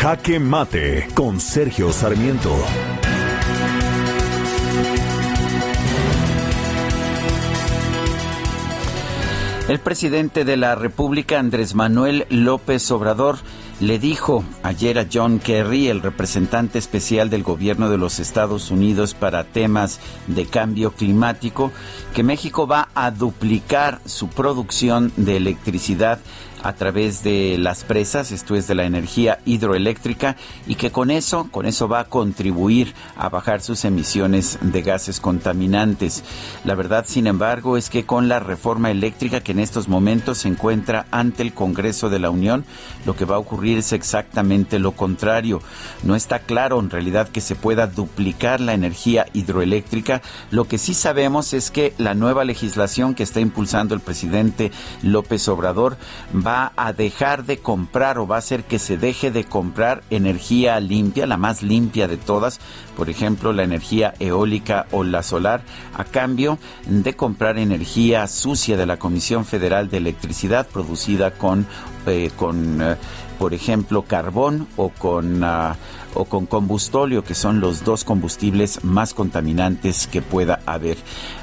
Jaque Mate con Sergio Sarmiento. El presidente de la República, Andrés Manuel López Obrador, le dijo ayer a John Kerry, el representante especial del gobierno de los Estados Unidos para temas de cambio climático, que México va a duplicar su producción de electricidad a través de las presas, esto es de la energía hidroeléctrica, y que con eso, con eso va a contribuir a bajar sus emisiones de gases contaminantes. La verdad, sin embargo, es que con la reforma eléctrica que en estos momentos se encuentra ante el Congreso de la Unión, lo que va a ocurrir es exactamente lo contrario. No está claro en realidad que se pueda duplicar la energía hidroeléctrica. Lo que sí sabemos es que la nueva legislación que está impulsando el presidente López Obrador va va a dejar de comprar o va a hacer que se deje de comprar energía limpia, la más limpia de todas, por ejemplo la energía eólica o la solar, a cambio de comprar energía sucia de la Comisión Federal de Electricidad producida con, eh, con eh, por ejemplo, carbón o con... Ah, o con combustóleo, que son los dos combustibles más contaminantes que pueda haber.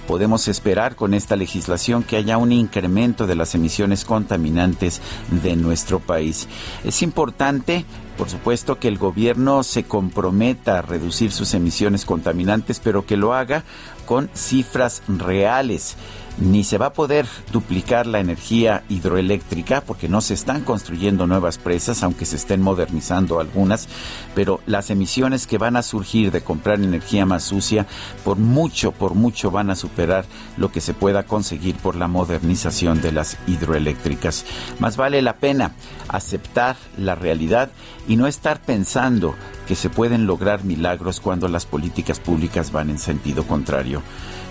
Podemos esperar con esta legislación que haya un incremento de las emisiones contaminantes de nuestro país. Es importante por supuesto que el gobierno se comprometa a reducir sus emisiones contaminantes, pero que lo haga con cifras reales ni se va a poder duplicar la energía hidroeléctrica porque no se están construyendo nuevas presas, aunque se estén modernizando algunas, pero las emisiones que van a surgir de comprar energía más sucia, por mucho, por mucho van a superar lo que se pueda conseguir por la modernización de las hidroeléctricas. Más vale la pena aceptar la realidad y no estar pensando que se pueden lograr milagros cuando las políticas públicas van en sentido contrario.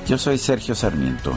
Yo soy Sergio Sarmiento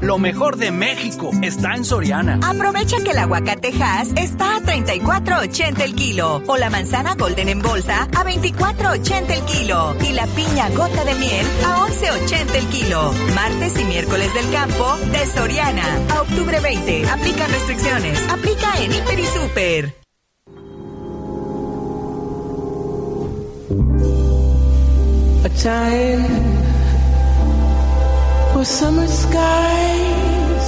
Lo mejor de México está en Soriana. Aprovecha que el aguacatejas está a 34.80 el kilo o la manzana golden en bolsa a 24.80 el kilo y la piña gota de miel a 11.80 el kilo. Martes y miércoles del campo de Soriana a octubre 20. Aplica restricciones. Aplica en Hiper y Super. A time for summer skies,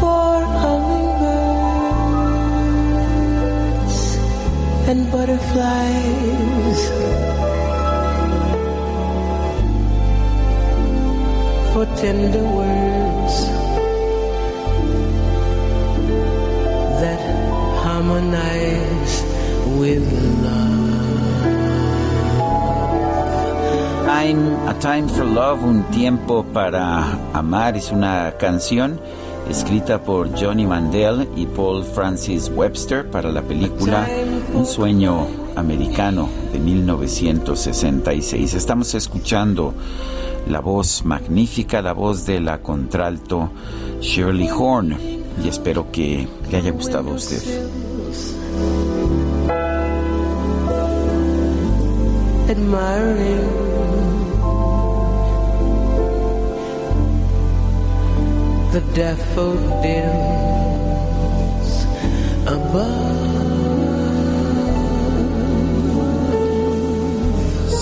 for hummingbirds and butterflies, for tender words that harmonize with love. A Time for Love, un tiempo para amar, es una canción escrita por Johnny Mandel y Paul Francis Webster para la película Un sueño americano de 1966. Estamos escuchando la voz magnífica, la voz de la contralto Shirley Horn y espero que le haya gustado a usted. The daffodils above.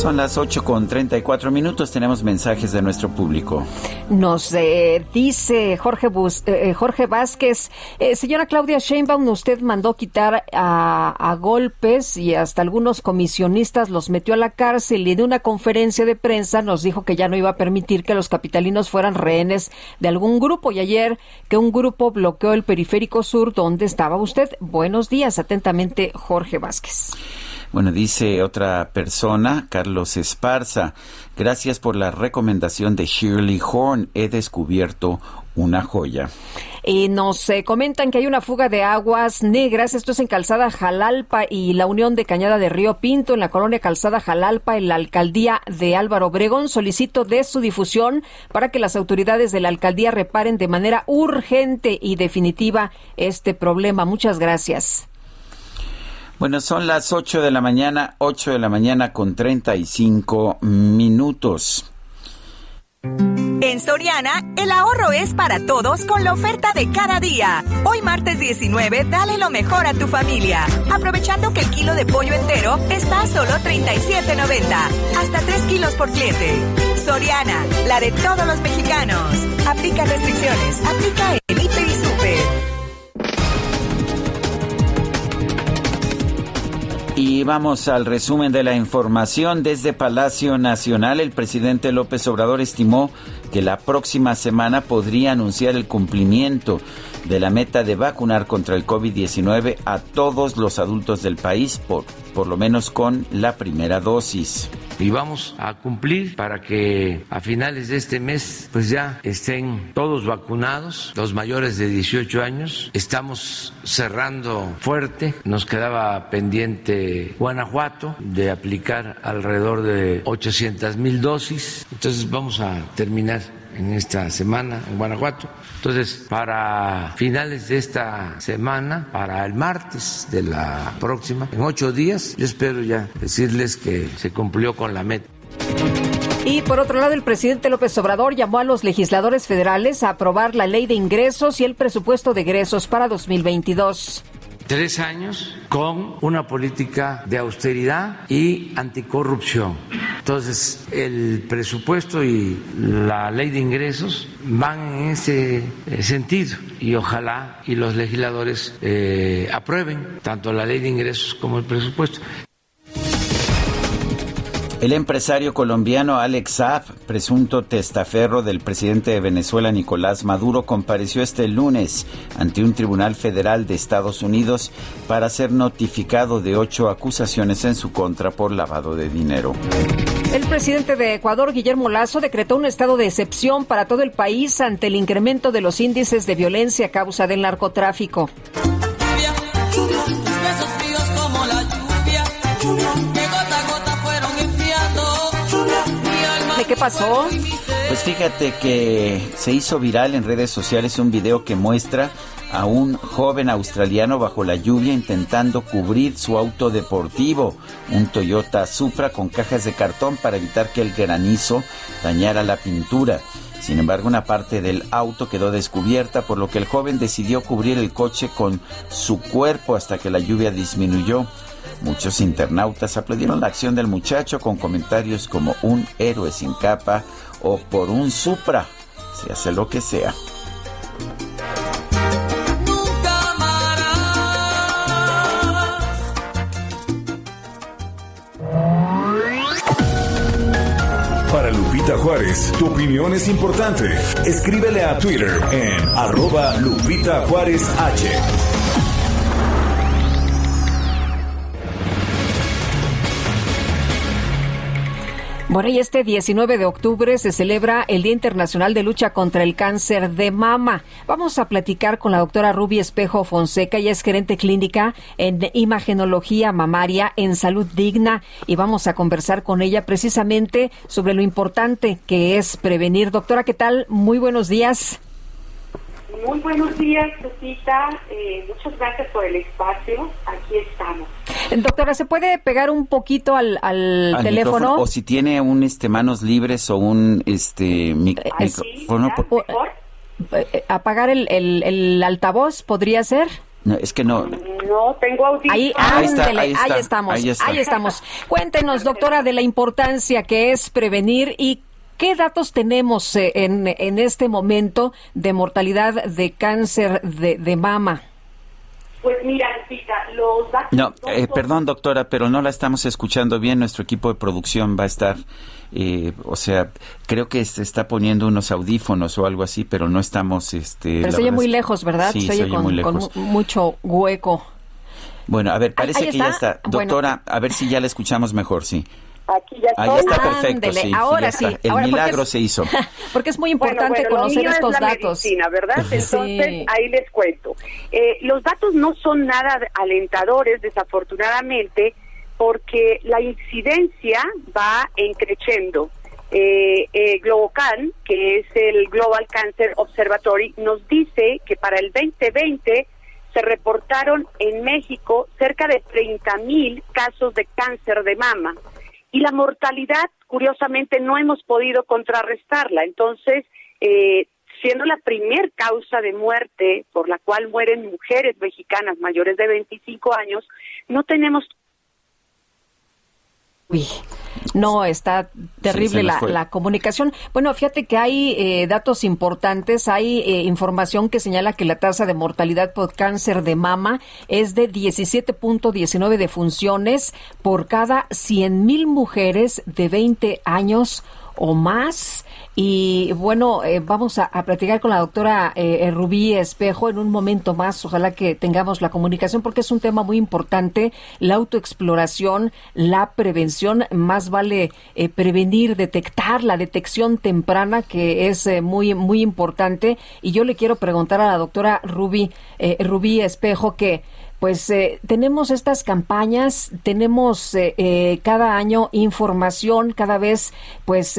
Son las 8 con 34 minutos. Tenemos mensajes de nuestro público. Nos eh, dice Jorge, Bus, eh, Jorge Vázquez, eh, señora Claudia Sheinbaum, usted mandó quitar a, a, golpes y hasta algunos comisionistas los metió a la cárcel y en una conferencia de prensa nos dijo que ya no iba a permitir que los capitalinos fueran rehenes de algún grupo y ayer que un grupo bloqueó el periférico sur donde estaba usted. Buenos días, atentamente Jorge Vázquez. Bueno, dice otra persona, Carlos Esparza, gracias por la recomendación de Shirley Horn. He descubierto una joya. Y nos comentan que hay una fuga de aguas negras. Esto es en Calzada Jalalpa y la Unión de Cañada de Río Pinto, en la colonia Calzada Jalalpa, en la alcaldía de Álvaro Obregón. Solicito de su difusión para que las autoridades de la alcaldía reparen de manera urgente y definitiva este problema. Muchas gracias. Bueno, son las 8 de la mañana, 8 de la mañana con 35 minutos. En Soriana, el ahorro es para todos con la oferta de cada día. Hoy martes 19, dale lo mejor a tu familia. Aprovechando que el kilo de pollo entero está a solo 37.90. Hasta 3 kilos por cliente. Soriana, la de todos los mexicanos. Aplica restricciones. Aplica en Hiper y Super. Y vamos al resumen de la información. Desde Palacio Nacional, el presidente López Obrador estimó que la próxima semana podría anunciar el cumplimiento de la meta de vacunar contra el COVID-19 a todos los adultos del país, por, por lo menos con la primera dosis. Y vamos a cumplir para que a finales de este mes pues ya estén todos vacunados, los mayores de 18 años. Estamos cerrando fuerte, nos quedaba pendiente Guanajuato de aplicar alrededor de 800 mil dosis, entonces vamos a terminar en esta semana en Guanajuato. Entonces, para finales de esta semana, para el martes de la próxima, en ocho días, yo espero ya decirles que se cumplió con la meta. Y por otro lado, el presidente López Obrador llamó a los legisladores federales a aprobar la ley de ingresos y el presupuesto de egresos para 2022 tres años con una política de austeridad y anticorrupción. Entonces, el presupuesto y la ley de ingresos van en ese eh, sentido y ojalá y los legisladores eh, aprueben tanto la ley de ingresos como el presupuesto. El empresario colombiano Alex Saab, presunto testaferro del presidente de Venezuela Nicolás Maduro, compareció este lunes ante un tribunal federal de Estados Unidos para ser notificado de ocho acusaciones en su contra por lavado de dinero. El presidente de Ecuador, Guillermo Lazo, decretó un estado de excepción para todo el país ante el incremento de los índices de violencia a causa del narcotráfico. Qué pasó? Pues fíjate que se hizo viral en redes sociales un video que muestra a un joven australiano bajo la lluvia intentando cubrir su auto deportivo, un Toyota Supra con cajas de cartón para evitar que el granizo dañara la pintura. Sin embargo, una parte del auto quedó descubierta, por lo que el joven decidió cubrir el coche con su cuerpo hasta que la lluvia disminuyó. Muchos internautas aplaudieron la acción del muchacho con comentarios como un héroe sin capa o por un Supra. Se hace lo que sea. Para Lupita Juárez, tu opinión es importante. Escríbele a Twitter en arroba Lupita Juárez H. Bueno, y este 19 de octubre se celebra el Día Internacional de Lucha contra el Cáncer de Mama. Vamos a platicar con la doctora Ruby Espejo Fonseca, ella es gerente clínica en imagenología mamaria en salud digna y vamos a conversar con ella precisamente sobre lo importante que es prevenir. Doctora, ¿qué tal? Muy buenos días. Muy buenos días, Lupita. Eh, muchas gracias por el espacio. Aquí estamos. Doctora, ¿se puede pegar un poquito al, teléfono? O si tiene un este manos libres o un este micrófono. Eh, eh, ¿Apagar el, el, altavoz podría ser? No, es que no. No, tengo audífonos. Ahí, ahí, estamos, ahí estamos. Cuéntenos, doctora, de la importancia que es prevenir y ¿Qué datos tenemos eh, en, en este momento de mortalidad de cáncer de, de mama? Pues mira, los datos... No, eh, perdón doctora, pero no la estamos escuchando bien. Nuestro equipo de producción va a estar, eh, o sea, creo que se está poniendo unos audífonos o algo así, pero no estamos... Este, pero se oye muy lejos, ¿verdad? Sí, se oye, con, muy lejos. con mucho hueco. Bueno, a ver, parece que ya está. Doctora, a ver si ya la escuchamos mejor, sí. Aquí ya Ahí está perfecto, sí, ahora sí. El milagro se hizo. Porque es muy importante conocer estos datos. ¿verdad? Entonces, ahí les cuento. Eh, los datos no son nada alentadores, desafortunadamente, porque la incidencia va encreciendo. Eh, eh, Globocan, que es el Global Cancer Observatory, nos dice que para el 2020 se reportaron en México cerca de 30 mil casos de cáncer de mama y la mortalidad, curiosamente, no hemos podido contrarrestarla. Entonces, eh, siendo la primer causa de muerte por la cual mueren mujeres mexicanas mayores de 25 años, no tenemos no, está terrible la, comunicación. Bueno, fíjate que hay eh, datos importantes, hay eh, información que señala que la tasa de mortalidad por cáncer de mama es de 17.19 defunciones por cada 100 mil mujeres de 20 años o más. Y bueno, eh, vamos a, platicar con la doctora eh, eh, Rubí Espejo en un momento más. Ojalá que tengamos la comunicación porque es un tema muy importante. La autoexploración, la prevención. Más vale prevenir, detectar la detección temprana que es muy, muy importante. Y yo le quiero preguntar a la doctora Rubí, Rubí Espejo que pues eh, tenemos estas campañas, tenemos eh, eh, cada año información cada vez pues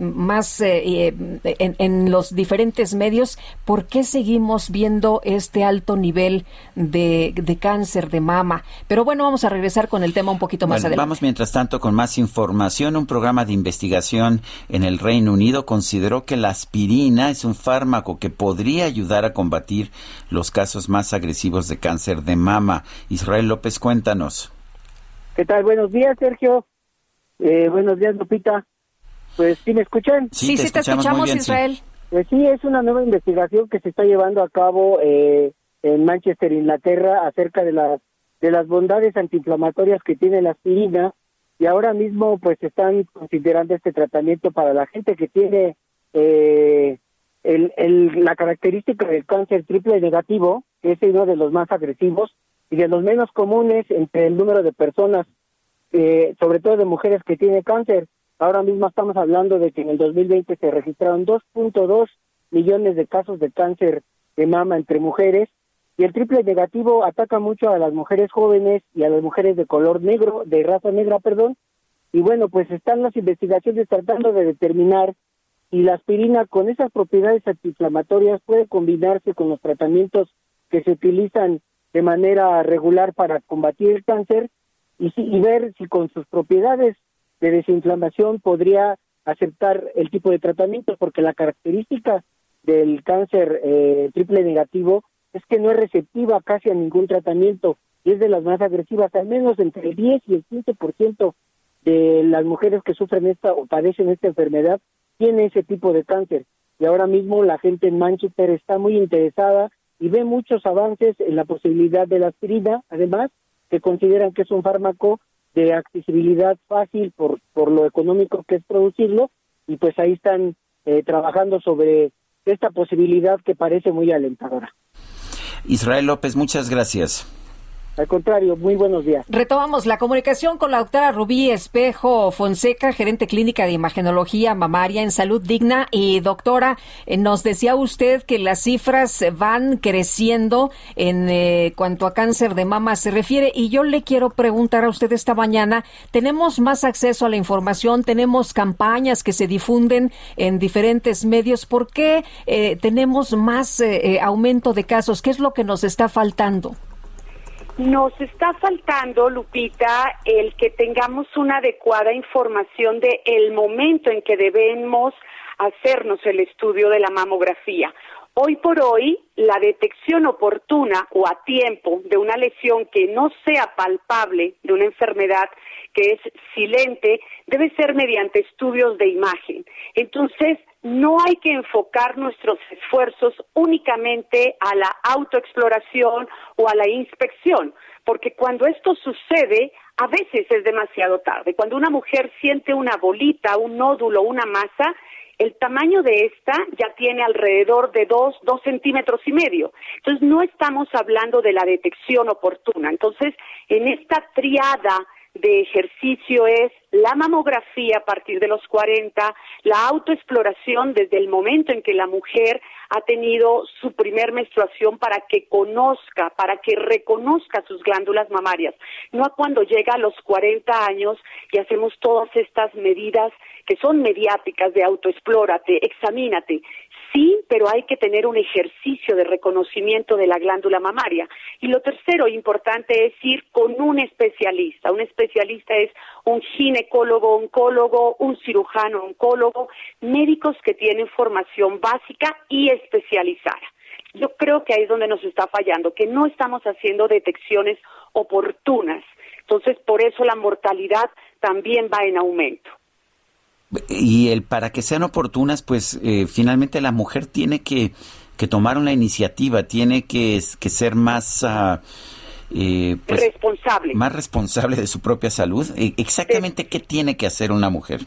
más en, en, los diferentes medios. ¿Por qué seguimos viendo este alto nivel de, de, cáncer de mama? Pero bueno, vamos a regresar con el tema un poquito más adelante. Vamos mientras tanto con más información. Un programa de investigación en el Reino Unido consideró que la aspirina es un fármaco que podría ayudar a combatir los casos más agresivos de cáncer de mama. Israel López, cuéntanos. ¿Qué tal? Buenos días, Sergio. Eh, buenos días, Lupita. Pues, ¿sí me escuchan? Sí, sí, te, escuchamos, Israel. Pues sí, es una nueva investigación que se está llevando a cabo eh, en Manchester, Inglaterra, acerca de las de las bondades antiinflamatorias que tiene la aspirina y ahora mismo pues están considerando este tratamiento para la gente que tiene eh, el, el, la característica del cáncer triple negativo, que es uno de los más agresivos, y de los menos comunes entre el número de personas, eh, sobre todo de mujeres que tienen cáncer. Ahora mismo estamos hablando de que en el 2020 se registraron 2.2 millones de casos de cáncer de mama entre mujeres y el triple negativo ataca mucho a las mujeres jóvenes y a las mujeres de color negro, de raza negra, perdón. Y bueno, pues están las investigaciones tratando de determinar si la aspirina con esas propiedades antiinflamatorias puede combinarse con los tratamientos que se utilizan de manera regular para combatir el cáncer y, y ver si con sus propiedades de desinflamación podría aceptar el tipo de tratamiento, porque la característica del cáncer eh, triple negativo es que no es receptiva casi a ningún tratamiento y es de las más agresivas, al menos entre el 10 y el 15% de las mujeres que sufren esta o padecen esta enfermedad tiene ese tipo de cáncer. Y ahora mismo la gente en Manchester está muy interesada y ve muchos avances en la posibilidad de la aspirina, además, que consideran que es un fármaco de accesibilidad fácil por, por lo económico que es producirlo, y pues ahí están eh, trabajando sobre esta posibilidad que parece muy alentadora. Israel López, muchas gracias. Al contrario, muy buenos días. Retomamos la comunicación con la doctora Rubí Espejo Fonseca, gerente clínica de imagenología mamaria en Salud Digna. Y doctora, eh, nos decía usted que las cifras van creciendo en eh, cuanto a cáncer de mama se refiere. Y yo le quiero preguntar a usted esta mañana, ¿tenemos más acceso a la información? ¿Tenemos campañas que se difunden en diferentes medios? ¿Por qué eh, tenemos más aumento de casos? ¿Qué es lo que nos está faltando? Nos está faltando, Lupita, el que tengamos una adecuada información de el momento en que debemos hacernos el estudio de la mamografía. Hoy por hoy, la detección oportuna o a tiempo de una lesión que no sea palpable, de una enfermedad que es silente, debe ser mediante estudios de imagen. Entonces, no hay que enfocar nuestros esfuerzos únicamente a la autoexploración o a la inspección, porque cuando esto sucede, a veces es demasiado tarde. Cuando una mujer siente una bolita, un nódulo, una masa, el tamaño de esta ya tiene alrededor de dos, dos centímetros y medio. Entonces, no estamos hablando de la detección oportuna. Entonces, en esta triada de ejercicio es la mamografía a partir de los 40, la autoexploración desde el momento en que la mujer ha tenido su primer menstruación para que conozca, para que reconozca sus glándulas mamarias, no a cuando llega a los 40 años y hacemos todas estas medidas que son mediáticas de autoexplórate, examínate, Sí, pero hay que tener un ejercicio de reconocimiento de la glándula mamaria. Y lo tercero importante es ir con un especialista. Un especialista es un ginecólogo, oncólogo, un cirujano, oncólogo, médicos que tienen formación básica y especializada. Yo creo que ahí es donde nos está fallando, que no estamos haciendo detecciones oportunas. Entonces, por eso la mortalidad también va en aumento. Y el para que sean oportunas, pues eh, finalmente la mujer tiene que, que tomar una iniciativa, tiene que, que ser más... Uh, eh, pues, responsable. Más responsable de su propia salud. E, exactamente qué tiene que hacer una mujer.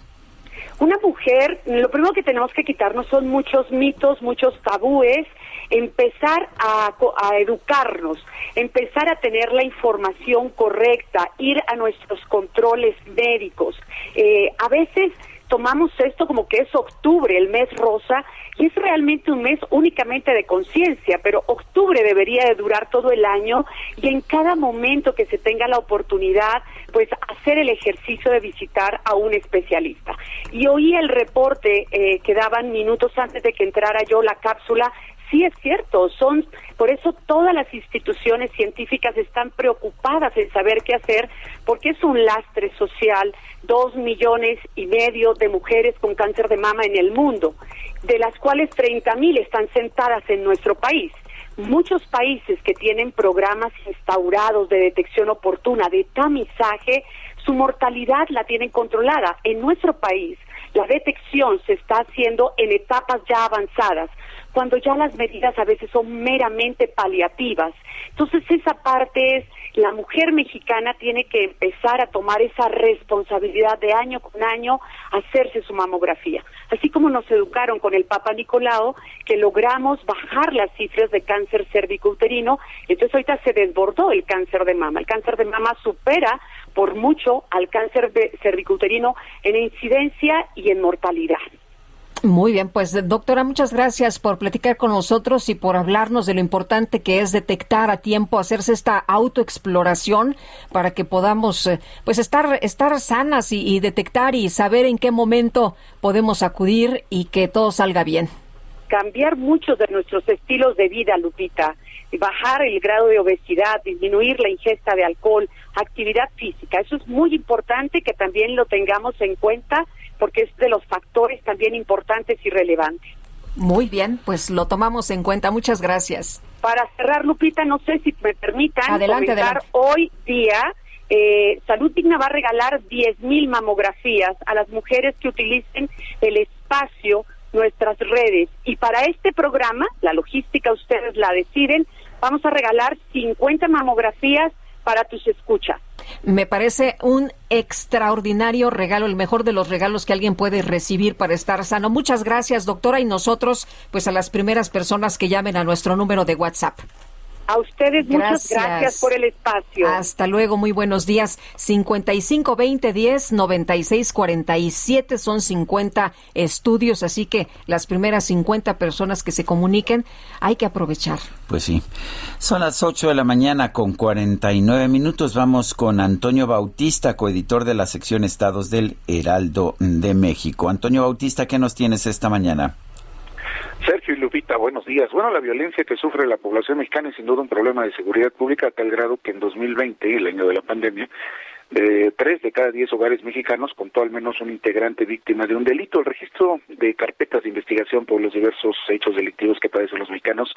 Una mujer, lo primero que tenemos que quitarnos son muchos mitos, muchos tabúes, empezar a, a, educarnos, empezar a tener la información correcta, ir a nuestros controles médicos. Eh, a veces tomamos esto como que es octubre, el mes rosa, y es realmente un mes únicamente de conciencia, pero octubre debería de durar todo el año y en cada momento que se tenga la oportunidad, pues hacer el ejercicio de visitar a un especialista. Y oí el reporte eh, que daban minutos antes de que entrara yo la cápsula sí es cierto, son por eso todas las instituciones científicas están preocupadas en saber qué hacer, porque es un lastre social, dos millones y medio de mujeres con cáncer de mama en el mundo, de las cuales 30 mil están sentadas en nuestro país. Muchos países que tienen programas instaurados de detección oportuna, de tamizaje, su mortalidad la tienen controlada. En nuestro país, la detección se está haciendo en etapas ya avanzadas cuando ya las medidas a veces son meramente paliativas. Entonces esa parte es, la mujer mexicana tiene que empezar a tomar esa responsabilidad de año con año, hacerse su mamografía. Así como nos educaron con el Papa Nicolau, que logramos bajar las cifras de cáncer cervicouterino, entonces ahorita se desbordó el cáncer de mama. El cáncer de mama supera por mucho al cáncer cervicouterino en incidencia y en mortalidad. Muy bien, pues doctora, muchas gracias por platicar con nosotros y por hablarnos de lo importante que es detectar a tiempo, hacerse esta autoexploración para que podamos eh, pues estar, estar sanas y, y detectar y saber en qué momento podemos acudir y que todo salga bien. Cambiar muchos de nuestros estilos de vida, Lupita, bajar el grado de obesidad, disminuir la ingesta de alcohol, actividad física. Eso es muy importante que también lo tengamos en cuenta porque es de los factores también importantes y relevantes. Muy bien, pues lo tomamos en cuenta. Muchas gracias. Para cerrar, Lupita, no sé si me permitan adelante, hoy día. Eh, Salud Digna va a regalar 10 mil mamografías a las mujeres que utilicen el espacio, nuestras redes. Y para este programa, la logística ustedes la deciden, vamos a regalar 50 mamografías para tus escuchas. Me parece un extraordinario regalo, el mejor de los regalos que alguien puede recibir para estar sano. Muchas gracias, doctora, y nosotros, pues a las primeras personas que llamen a nuestro número de WhatsApp. A ustedes muchas gracias por el espacio. Hasta luego, muy buenos días. 55 20 10 96 47 son 50 estudios, así que las primeras 50 personas que se comuniquen hay que aprovechar. Pues sí. Son las 8 de la mañana con 49 minutos. Vamos con Antonio Bautista, coeditor de la sección Estados del Heraldo de México. Antonio Bautista, ¿qué nos tienes esta mañana? Sergio y Lupita, buenos días. Bueno, la violencia que sufre la población mexicana es sin duda un problema de seguridad pública a tal grado que en 2020, el año de la pandemia, de tres de cada diez hogares mexicanos contó al menos un integrante víctima de un delito. El registro de carpetas de investigación por los diversos hechos delictivos que padecen los mexicanos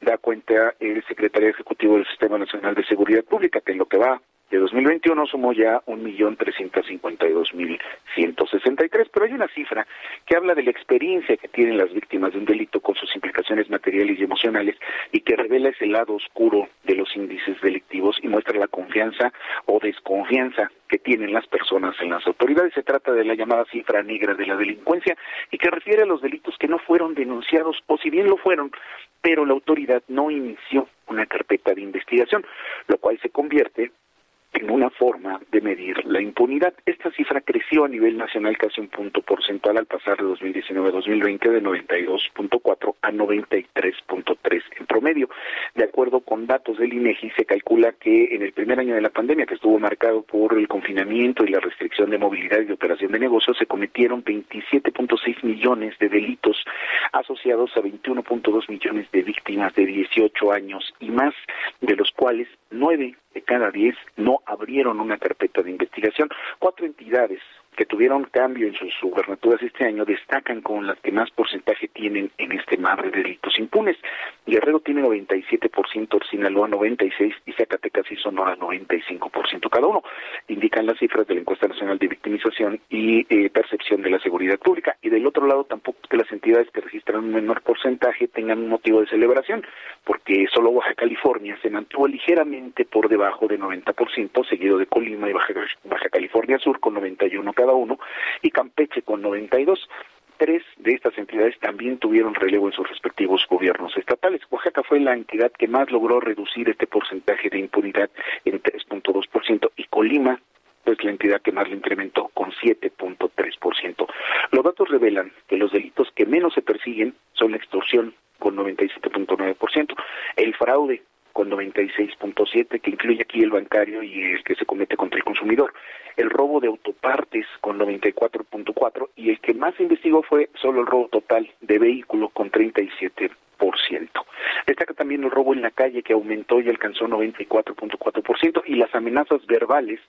da cuenta el secretario ejecutivo del Sistema Nacional de Seguridad Pública, que en lo que va de 2021 sumó ya 1.352.163, pero hay una cifra que habla de la experiencia que tienen las víctimas de un delito con sus implicaciones materiales y emocionales y que revela ese lado oscuro de los índices delictivos y muestra la confianza o desconfianza que tienen las personas en las autoridades. Se trata de la llamada cifra negra de la delincuencia y que refiere a los delitos que no fueron denunciados o si bien lo fueron, pero la autoridad no inició una carpeta de investigación, lo cual se convierte en una forma de medir la impunidad. Esta cifra creció a nivel nacional casi un punto porcentual al pasar de 2019 a 2020 de 92.4 a 93.3 en promedio. De acuerdo con datos del INEGI, se calcula que en el primer año de la pandemia, que estuvo marcado por el confinamiento y la restricción de movilidad y operación de negocios, se cometieron 27.6 millones de delitos asociados a 21.2 millones de víctimas de 18 años y más, de los cuales nueve de cada diez no abrieron una carpeta de investigación. Cuatro entidades que tuvieron cambio en sus gubernaturas este año destacan con las que más porcentaje tienen en este mar de delitos impunes. Guerrero tiene 97%, Sinaloa 96% y Zacatecas y Sonora 95% cada uno. Indican las cifras de la encuesta nacional de victimización y eh, percepción de la seguridad pública. Y del otro lado tampoco que las entidades que registran un menor porcentaje tengan un motivo de celebración, porque solo Baja California se mantuvo ligeramente por debajo de 90%, seguido de Colima y Baja, Baja California Sur con 91% cada uno, y Campeche con 92. Tres de estas entidades también tuvieron relevo en sus respectivos gobiernos estatales. Oaxaca fue la entidad que más logró reducir este porcentaje de impunidad en 3.2% y Colima es la entidad que más lo incrementó con 7.3%. Los datos revelan que los delitos que menos se persiguen son la extorsión con 97.9%, el fraude con 96.7, que incluye aquí el bancario y el que se comete contra el consumidor. El robo de autopartes con 94.4 y el que más investigó fue solo el robo total de vehículo con 37%. Destaca también el robo en la calle que aumentó y alcanzó 94.4% y las amenazas verbales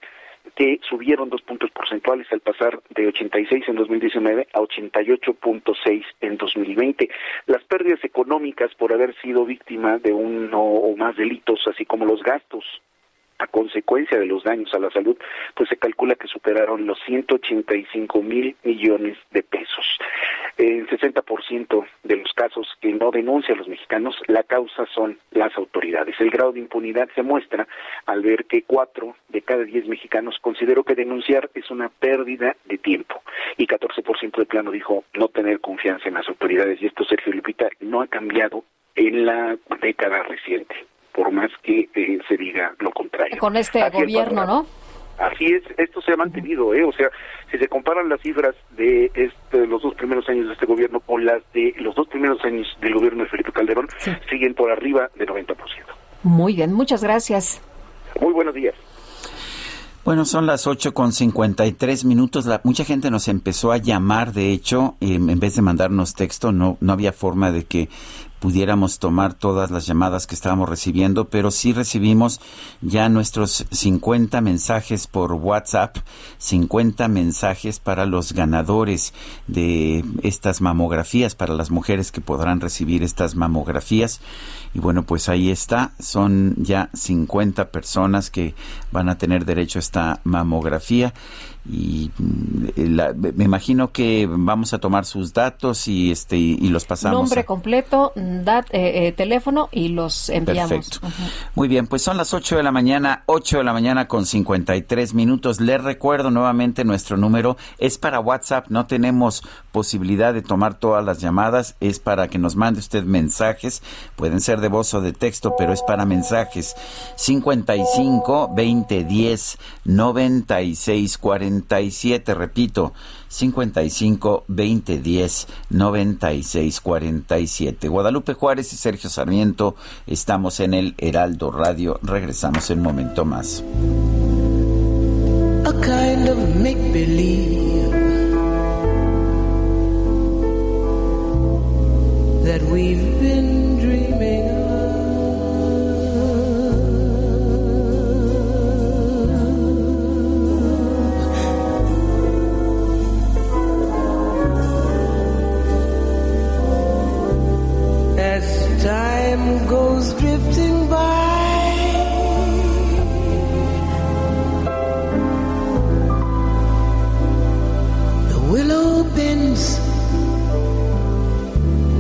que subieron dos puntos porcentuales al pasar de 86 en 2019 a 88.6 en 2020. Las pérdidas económicas por haber sido víctima de uno o más delitos, así como los gastos a consecuencia de los daños a la salud, pues se calcula que superaron los 185 mil millones de pesos. En 60% de los casos que no denuncian los mexicanos, la causa son las autoridades. El grado de impunidad se muestra al ver que cuatro de cada diez mexicanos consideró que denunciar es una pérdida de tiempo y 14% de plano dijo no tener confianza en las autoridades. Y esto, Sergio Lupita, no ha cambiado en la década reciente por más que eh, se diga lo contrario. Con este gobierno, ¿no? Así es, esto se ha mantenido, ¿eh? O sea, si se comparan las cifras de este, los dos primeros años de este gobierno con las de los dos primeros años del gobierno de Felipe Calderón, siguen por arriba del 90%. Muy bien, muchas gracias. Muy buenos días. Bueno, son las ocho con tres minutos. La, mucha gente nos empezó a llamar, de hecho, en vez de mandarnos texto, no, no había forma de que pudiéramos tomar todas las llamadas que estábamos recibiendo, pero sí recibimos ya nuestros 50 mensajes por WhatsApp, 50 mensajes para los ganadores de estas mamografías, para las mujeres que podrán recibir estas mamografías. Y bueno, pues ahí está, son ya 50 personas que van a tener derecho a esta mamografía y mm, me imagino que vamos a tomar sus datos y este y, los pasamos. Nombre completo, dat, eh, eh, teléfono y los enviamos. Perfecto. Muy bien, pues son las 8 de la mañana, 8 de la mañana con 53 minutos. Les recuerdo nuevamente nuestro número es para WhatsApp, no tenemos posibilidad de tomar todas las llamadas, es para que nos mande usted mensajes, pueden ser de voz o de texto, pero es para mensajes 55 20 10 96 40 47, repito, 55 20 10 96 47. Guadalupe Juárez y Sergio Sarmiento estamos en el Heraldo Radio. Regresamos en un momento más. A kind of make believe that we've been time goes drifting by. The willow bends,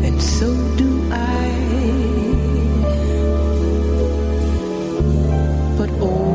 and so do I. But oh.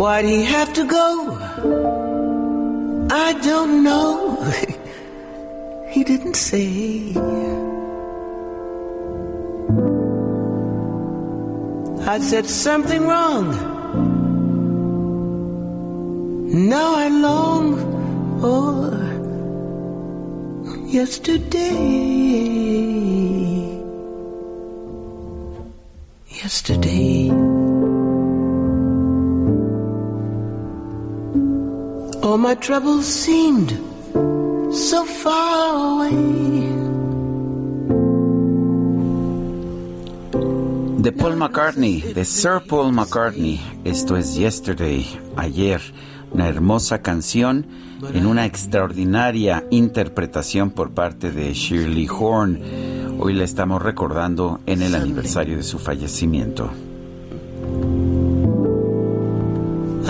Why'd he have to go? I don't know. he didn't say. I said something wrong. Now I long for yesterday. Yesterday. All my troubles seemed so far away. De Paul McCartney, de Sir Paul McCartney. Esto es Yesterday, ayer. Una hermosa canción en una extraordinaria interpretación por parte de Shirley Horn. Hoy la estamos recordando en el aniversario de su fallecimiento.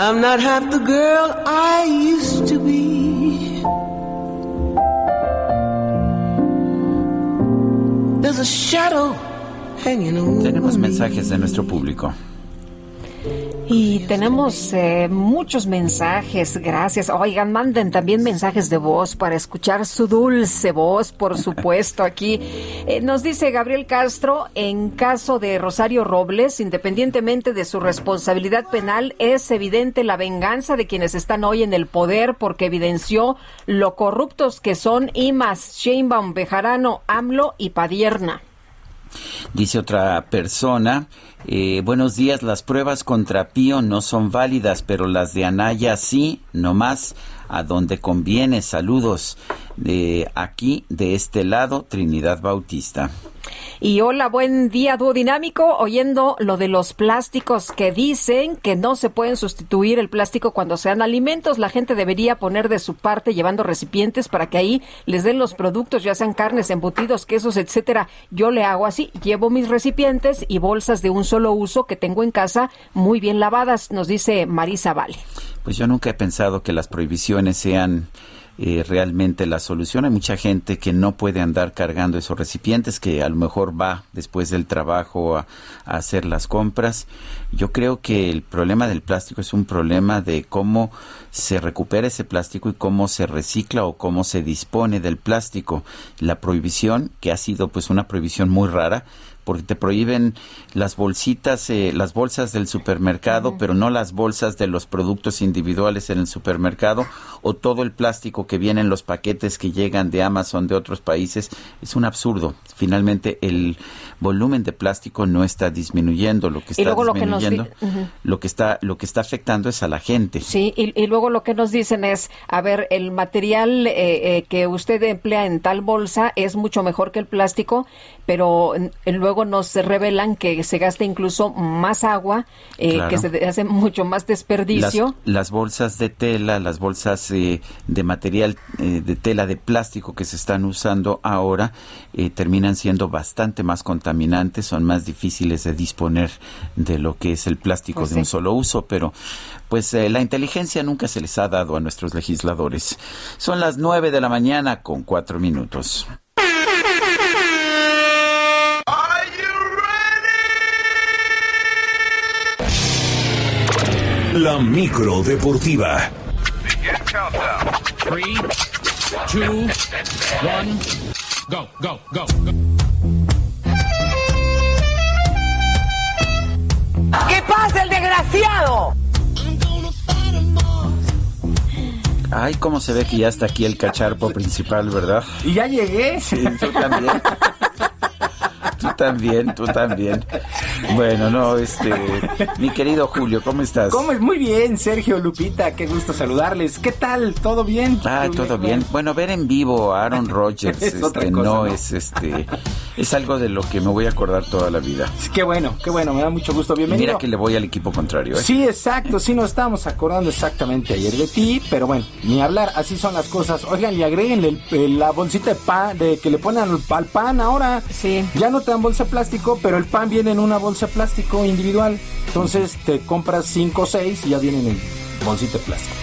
I'm not half the girl I used to be. There's a shadow hanging over Tenemos me. mensajes de nuestro público. Y tenemos eh, muchos mensajes, gracias. Oigan, manden también mensajes de voz para escuchar su dulce voz, por supuesto, aquí. Eh, nos dice Gabriel Castro, en caso de Rosario Robles, independientemente de su responsabilidad penal, es evidente la venganza de quienes están hoy en el poder porque evidenció lo corruptos que son Imas, Sheinbaum, Bejarano, AMLO y Padierna. Dice otra persona, eh, buenos días, las pruebas contra Pío no son válidas, pero las de Anaya sí, nomás a donde conviene. Saludos de aquí, de este lado, Trinidad Bautista. Y hola, buen día, dúo dinámico. Oyendo lo de los plásticos que dicen que no se pueden sustituir el plástico cuando sean alimentos, la gente debería poner de su parte llevando recipientes para que ahí les den los productos, ya sean carnes, embutidos, quesos, etcétera. Yo le hago así, llevo mis recipientes y bolsas de un solo uso que tengo en casa muy bien lavadas, nos dice Marisa Vale. Pues yo nunca he pensado que las prohibiciones sean eh, realmente la solución. Hay mucha gente que no puede andar cargando esos recipientes, que a lo mejor va después del trabajo a, a hacer las compras. Yo creo que el problema del plástico es un problema de cómo se recupera ese plástico y cómo se recicla o cómo se dispone del plástico. La prohibición, que ha sido pues una prohibición muy rara, porque te prohíben las bolsitas, eh, las bolsas del supermercado, pero no las bolsas de los productos individuales en el supermercado o todo el plástico que viene en los paquetes que llegan de Amazon de otros países. Es un absurdo. Finalmente el volumen de plástico no está disminuyendo, lo que está luego lo que nos disminuyendo, lo que está lo que está afectando es a la gente. Sí, y, y luego lo que nos dicen es, a ver, el material eh, eh, que usted emplea en tal bolsa es mucho mejor que el plástico, pero mm, luego nos revelan que se gasta incluso más agua, eh, Claro. que se hace mucho más desperdicio. las bolsas de tela, las bolsas eh, de material eh, de tela de plástico que se están usando ahora eh, terminan siendo bastante más contaminantes, son más difíciles de disponer de lo que es el plástico Pues de un solo uso, pero pues la inteligencia nunca se les ha dado a nuestros legisladores. Son las nueve de la mañana con cuatro minutos. La micro deportiva. Three, two, one, go, go, go. ¿Qué pasa, el desgraciado? Ay, cómo se ve que ya está aquí el cacharpo principal, ¿verdad? Y ya llegué. Sí, yo también. tú también, tú también. Bueno, no, este, mi querido Julio, ¿cómo estás? ¿Cómo es? Muy bien, Sergio Lupita, qué gusto saludarles. ¿Qué tal? ¿Todo bien? Ah, todo bien. Bueno, ver en vivo a Aaron Rodgers este, no, es este es algo de lo que me voy a acordar toda la vida. Qué bueno, qué bueno, me da mucho gusto. Bienvenido. Mira que le voy al equipo contrario. ¿eh? Sí, exacto, sí nos estábamos acordando exactamente ayer de ti, pero bueno, ni hablar, así son las cosas. Oigan, y agréguenle la bolsita de pan, de que le ponen al, pan ahora. Sí. Ya no te dan bolsa plástico, pero el pan viene en una bolsa plástico individual. Entonces te compras 5 o 6 y ya vienen en bolsita de plástico.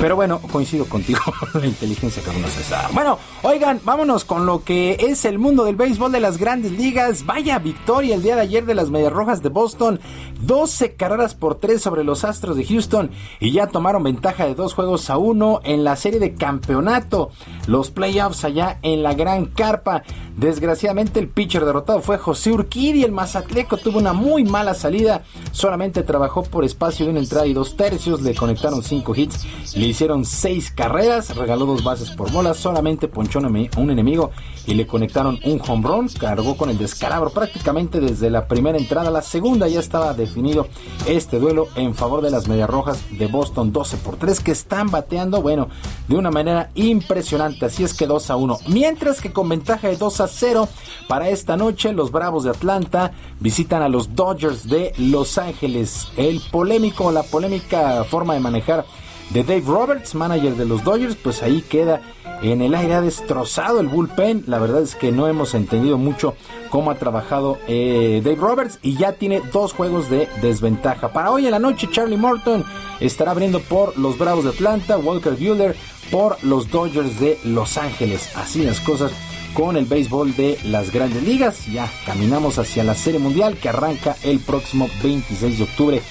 Pero bueno, coincido contigo, la inteligencia que uno se sabe. Bueno, oigan, vámonos con lo que es el mundo del béisbol de las grandes ligas. Vaya victoria el día de ayer de las Medias Rojas de Boston. 12 carreras por 3 sobre los Astros de Houston y ya tomaron ventaja de dos juegos a uno en la serie de campeonato. Los playoffs allá en la gran carpa. Desgraciadamente el pitcher derrotado fue José Urquidi. El Mazatleco tuvo una muy mala salida. Solamente trabajó por espacio de una entrada y dos tercios. Le conectaron cinco hits le hicieron seis carreras, regaló dos bases por bola, solamente ponchó a un enemigo y le conectaron un home run. Cargó con el descalabro prácticamente desde la primera entrada. La segunda ya estaba definido este duelo en favor de las Medias Rojas de Boston 12 por 3 que están bateando, bueno, de una manera impresionante. Así es que 2 a 1. Mientras que con ventaja de 2 a 0 para esta noche, los Bravos de Atlanta visitan a los Dodgers de Los Ángeles. El polémico, la polémica forma de manejar de Dave Roberts, manager de los Dodgers, pues ahí queda en el aire, ha destrozado el bullpen. La verdad es que no hemos entendido mucho cómo ha trabajado eh, Dave Roberts y ya tiene dos juegos de desventaja. Para hoy en la noche, Charlie Morton estará abriendo por los Bravos de Atlanta, Walker Buehler por los Dodgers de Los Ángeles. Así las cosas con el béisbol de las grandes ligas. Ya caminamos hacia la Serie Mundial que arranca el próximo 26 de octubre.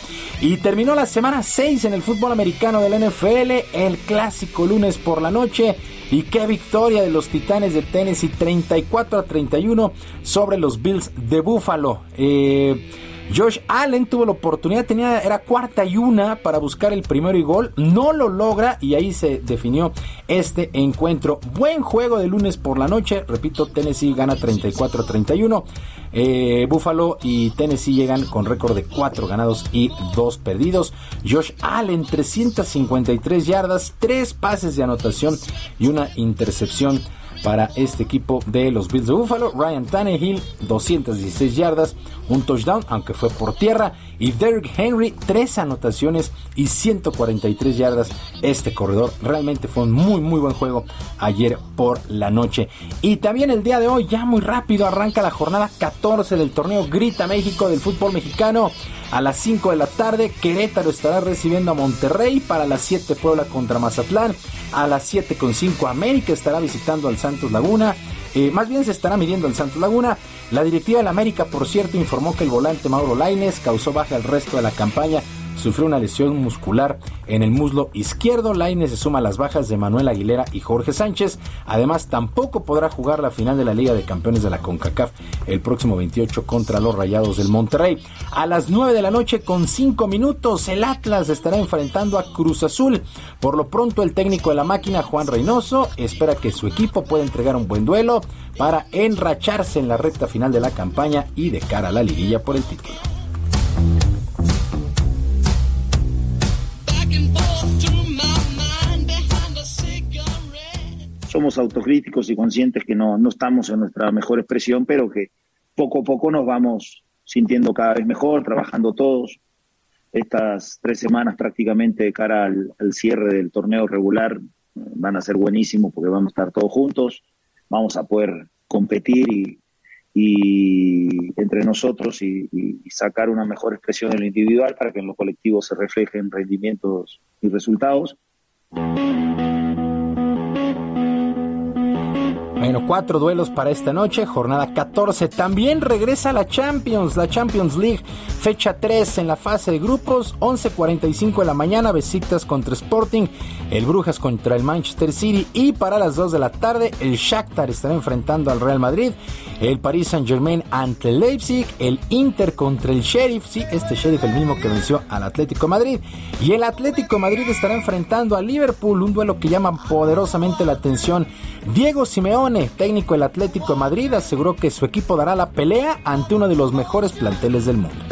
Y terminó la semana 6 en el fútbol americano del NFL, el clásico lunes por la noche. Y qué victoria de los Titanes de Tennessee 34 a 31 sobre los Bills de Buffalo. Eh, Josh Allen tuvo la oportunidad, tenía, era cuarta y una para buscar el primero y gol, no lo logra y ahí se definió este encuentro. Buen juego de lunes por la noche, repito, Tennessee gana 34 a 31. Eh, Buffalo y Tennessee llegan con récord de 4 ganados y 2 perdidos. Josh Allen, 353 yardas, 3 pases de anotación y una intercepción para este equipo de los Bills de Buffalo. Ryan Tannehill, 216 yardas, un touchdown, aunque fue por tierra. Y Derrick Henry, tres anotaciones y 143 yardas. Este corredor realmente fue un muy, muy buen juego ayer por la noche. Y también el día de hoy, ya muy rápido, arranca la jornada 14 del torneo Grita México del fútbol mexicano. A las 5 de la tarde, Querétaro estará recibiendo a Monterrey. Para las 7, Puebla contra Mazatlán. A las 7 con 5, América estará visitando al Santos Laguna. Eh, más bien se estará midiendo al Santos Laguna. La directiva del América, por cierto, informó que el volante Mauro Laines causó baja el resto de la campaña sufrió una lesión muscular en el muslo izquierdo. Laine se suma a las bajas de Manuel Aguilera y Jorge Sánchez. Además, tampoco podrá jugar la final de la Liga de Campeones de la CONCACAF el próximo 28 contra los Rayados del Monterrey. A las 9 de la noche con 5 minutos, el Atlas estará enfrentando a Cruz Azul. Por lo pronto, el técnico de la máquina, Juan Reynoso, espera que su equipo pueda entregar un buen duelo para enracharse en la recta final de la campaña y de cara a la liguilla por el título. Somos autocríticos y conscientes que no, no estamos en nuestra mejor expresión, pero que poco a poco nos vamos sintiendo cada vez mejor, trabajando todos. Estas tres semanas prácticamente de cara al, cierre del torneo regular van a ser buenísimos porque vamos a estar todos juntos, vamos a poder competir y, entre nosotros y, y, sacar una mejor expresión en lo individual para que en lo colectivo se reflejen rendimientos y resultados. Bueno, cuatro duelos para esta noche, jornada 14. También regresa la Champions, la Champions League, fecha 3 en la fase de grupos, 11.45 de la mañana, Besiktas contra Sporting, el Brujas contra el Manchester City y para las 2 de la tarde el Shakhtar estará enfrentando al Real Madrid, el Paris Saint Germain ante el Leipzig, el Inter contra el Sheriff, sí, este Sheriff el mismo que venció al Atlético Madrid y el Atlético Madrid estará enfrentando al Liverpool, un duelo que llama poderosamente la atención. Diego Simeone Técnico del Atlético de Madrid, aseguró que su equipo dará la pelea ante uno de los mejores planteles del mundo.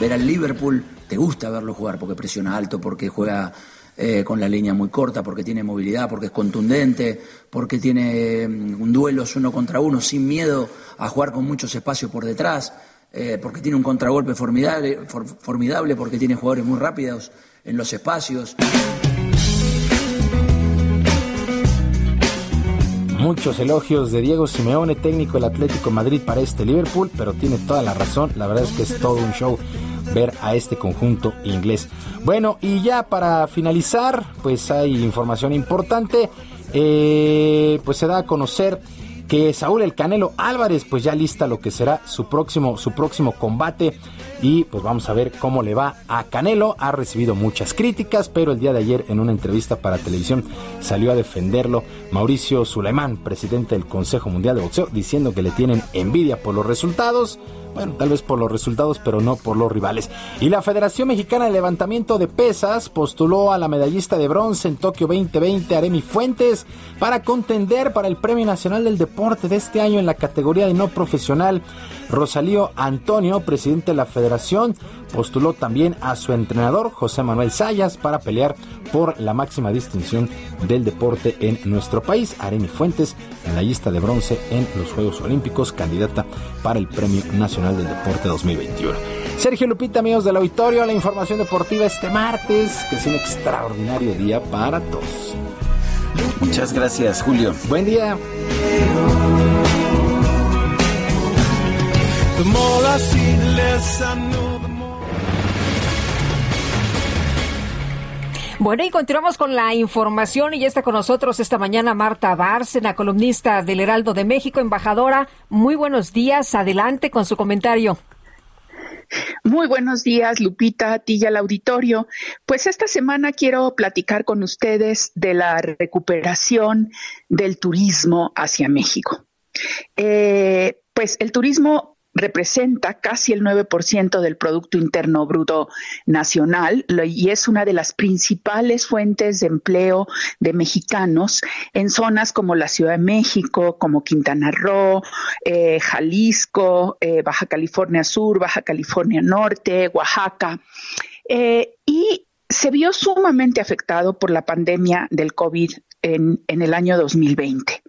ver al Liverpool, te gusta verlo jugar porque presiona alto, porque juega eh, con la línea muy corta, porque tiene movilidad, porque es contundente, porque tiene mm, un duelo uno contra uno sin miedo a jugar con muchos espacios por detrás, eh, porque tiene un contragolpe formidable, formidable, porque tiene jugadores muy rápidos en los espacios. Muchos elogios de Diego Simeone, técnico del Atlético Madrid para este Liverpool, pero tiene toda la razón. La verdad es que es todo un show ver a este conjunto inglés. Bueno, y ya para finalizar, pues hay información importante. Eh, pues se da a conocer que Saúl El Canelo Álvarez pues ya lista lo que será su próximo su próximo combate y pues vamos a ver cómo le va a Canelo. Ha recibido muchas críticas, pero el día de ayer en una entrevista para televisión salió a defenderlo Mauricio Suleimán, presidente del Consejo Mundial de Boxeo, diciendo que le tienen envidia por los resultados bueno, tal vez por los resultados, pero no por los rivales. Y la Federación Mexicana de Levantamiento de Pesas postuló a la medallista de bronce en Tokio 2020, Aremi Fuentes, para contender para el Premio Nacional del Deporte de este año en la categoría de no profesional. Rosalío Antonio, presidente de la federación, postuló también a su entrenador, José Manuel Sayas, para pelear por la máxima distinción del deporte en nuestro país. Aremi Fuentes, en la lista de bronce en los Juegos Olímpicos, candidata para el Premio Nacional del Deporte 2021. Sergio Lupita, amigos del auditorio, la información deportiva este martes, que es un extraordinario día para todos. Muchas gracias, Julio. Buen día. Bueno, y continuamos con la información y ya está con nosotros esta mañana Marta Bárcena, columnista del Heraldo de México, embajadora. Muy buenos días, adelante con su comentario. Muy buenos días, Lupita, a ti y al auditorio. Pues esta semana quiero platicar con ustedes de la recuperación del turismo hacia México. Eh, pues el turismo representa casi el 9% del Producto Interno Bruto Nacional y es una de las principales fuentes de empleo de mexicanos en zonas como la Ciudad de México, como Quintana Roo, eh, Jalisco, eh, Baja California Sur, Baja California Norte, Oaxaca. Eh, y se vio sumamente afectado por la pandemia del COVID en, en el año 2020.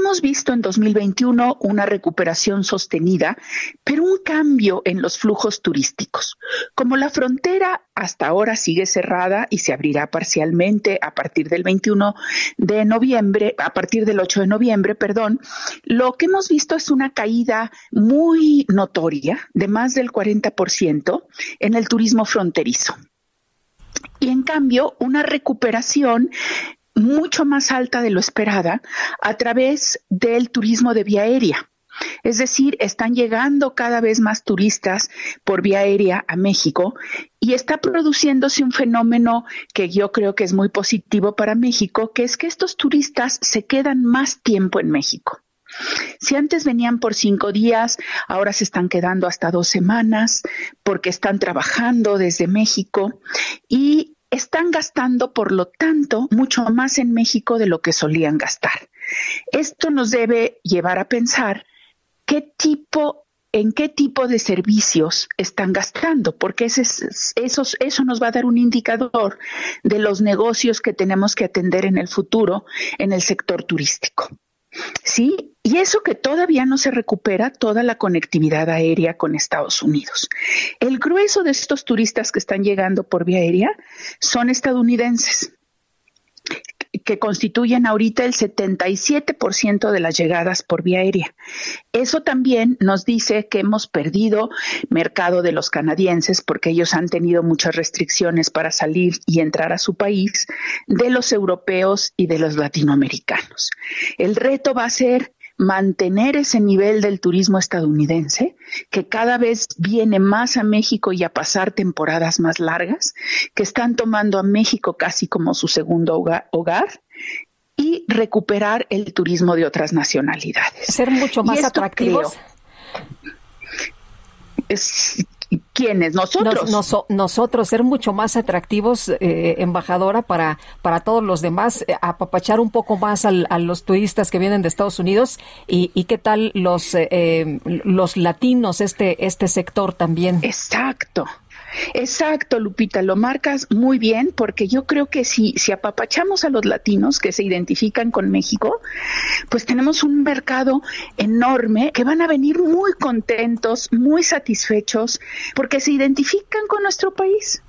Hemos visto en 2021 una recuperación sostenida, pero un cambio en los flujos turísticos. Como la frontera hasta ahora sigue cerrada y se abrirá parcialmente a partir del 21 de noviembre, a partir del 8 de noviembre, perdón, lo que hemos visto es una caída muy notoria de más del 40% en el turismo fronterizo y en cambio una recuperación mucho más alta de lo esperada a través del turismo de vía aérea. Es decir, están llegando cada vez más turistas por vía aérea a México y está produciéndose un fenómeno que yo creo que es muy positivo para México, que es que estos turistas se quedan más tiempo en México. Si antes venían por cinco días, ahora se están quedando hasta dos semanas porque están trabajando desde México y están gastando, por lo tanto, mucho más en México de lo que solían gastar. Esto nos debe llevar a pensar qué tipo en qué tipo de servicios están gastando, porque eso, eso nos va a dar un indicador de los negocios que tenemos que atender en el futuro en el sector turístico. ¿Sí? Y eso que todavía no se recupera toda la conectividad aérea con Estados Unidos. El grueso de estos turistas que están llegando por vía aérea son estadounidenses que constituyen ahorita el 77% de las llegadas por vía aérea. Eso también nos dice que hemos perdido mercado de los canadienses porque ellos han tenido muchas restricciones para salir y entrar a su país, de los europeos y de los latinoamericanos. El reto va a ser mantener ese nivel del turismo estadounidense, que cada vez viene más a México y a pasar temporadas más largas, que están tomando a México casi como su segundo hogar, y recuperar el turismo de otras nacionalidades. Ser mucho más atractivos. ¿Quiénes? Nosotros. nosotros, ser mucho más atractivos, eh, embajadora, para, para todos los demás, eh, apapachar un poco más a los turistas que vienen de Estados Unidos y, y qué tal los, eh, los latinos, este, este sector también. Exacto. Exacto, Lupita, lo marcas muy bien porque yo creo que si, si apapachamos a los latinos que se identifican con México, pues tenemos un mercado enorme que van a venir muy contentos, muy satisfechos porque se identifican con nuestro país.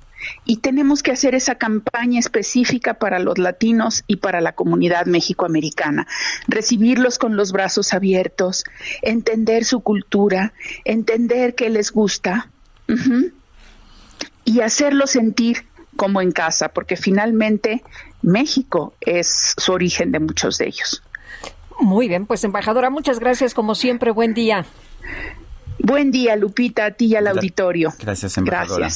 Y tenemos que hacer esa campaña específica para los latinos y para la comunidad mexicoamericana. Recibirlos con los brazos abiertos, entender su cultura, entender qué les gusta y hacerlo sentir como en casa, porque finalmente México es su origen de muchos de ellos. Muy bien, pues embajadora, muchas gracias como siempre, buen día. Buen día, Lupita, a ti y al auditorio. Gracias, embajadora.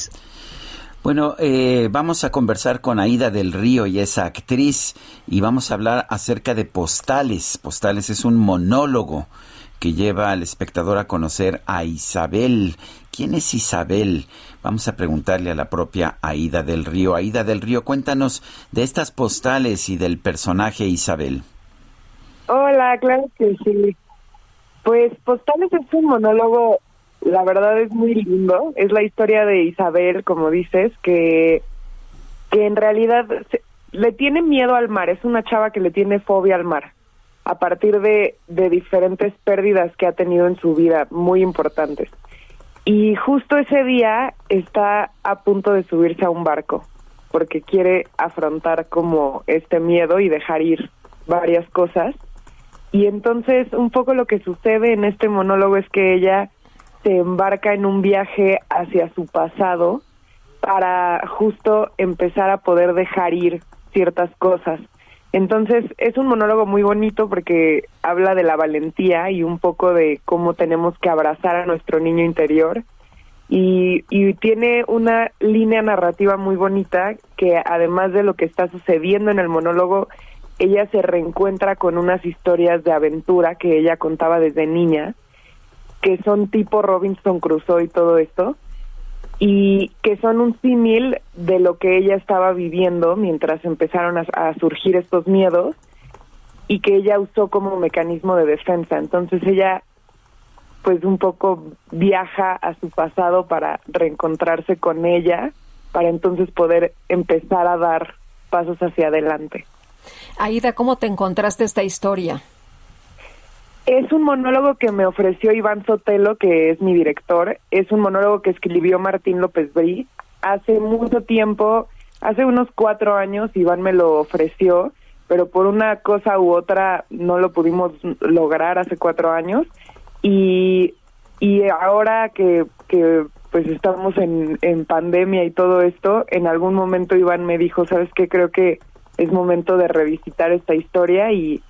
Bueno, eh, vamos a conversar con Aida del Río y esa actriz y vamos a hablar acerca de Postales. Postales es un monólogo que lleva al espectador a conocer a Isabel. ¿Quién es Isabel? Vamos a preguntarle a la propia Aida del Río. Aida del Río, cuéntanos de estas postales y del personaje Isabel. Hola, claro que sí. Pues Postales es un monólogo, la verdad es muy lindo. Es la historia de Isabel, como dices, que, que en realidad le tiene miedo al mar. Es una chava que le tiene fobia al mar a partir de, de diferentes pérdidas que ha tenido en su vida muy importantes. Y justo ese día está a punto de subirse a un barco porque quiere afrontar como este miedo y dejar ir varias cosas. Y entonces un poco lo que sucede en este monólogo es que ella se embarca en un viaje hacia su pasado para justo empezar a poder dejar ir ciertas cosas entonces es un monólogo muy bonito porque habla de la valentía y un poco de cómo tenemos que abrazar a nuestro niño interior. Y, y tiene una línea narrativa muy bonita que además de lo que está sucediendo en el monólogo, ella se reencuentra con unas historias de aventura que ella contaba desde niña, que son tipo Robinson Crusoe y todo esto y que son un símil de lo que ella estaba viviendo mientras empezaron a, surgir estos miedos y que ella usó como mecanismo de defensa. Entonces ella pues un poco viaja a su pasado para reencontrarse con ella, para entonces poder empezar a dar pasos hacia adelante. Aida, ¿cómo te encontraste esta historia? Es un monólogo que me ofreció Iván Sotelo, que es mi director. Es un monólogo que escribió Martín López Brí. Hace mucho tiempo, hace unos cuatro años, Iván me lo ofreció, pero por una cosa u otra no lo pudimos lograr hace cuatro años. Y, y ahora que, que pues estamos en, en pandemia y todo esto, en algún momento Iván me dijo, ¿sabes qué? Creo que es momento de revisitar esta historia y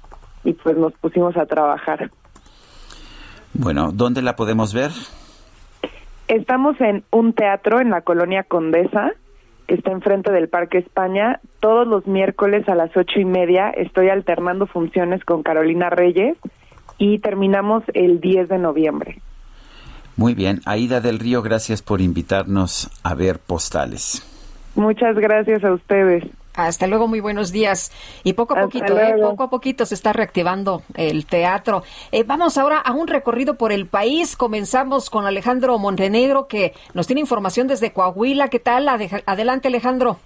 y pues nos pusimos a trabajar. Bueno, ¿dónde la podemos ver? Estamos en un teatro en la colonia Condesa, que está enfrente del Parque España. Todos los miércoles a las ocho y media estoy alternando funciones con Carolina Reyes y terminamos el 10 de noviembre. Muy bien, Aida del Río, gracias por invitarnos a ver postales. Muchas gracias a ustedes. Hasta luego, muy buenos días. Y poco a poquito, ¿eh? poco a poquito se está reactivando el teatro. Eh, vamos ahora a un recorrido por el país. Comenzamos con Alejandro Montenegro, que nos tiene información desde Coahuila. ¿Qué tal? Adelante, Alejandro.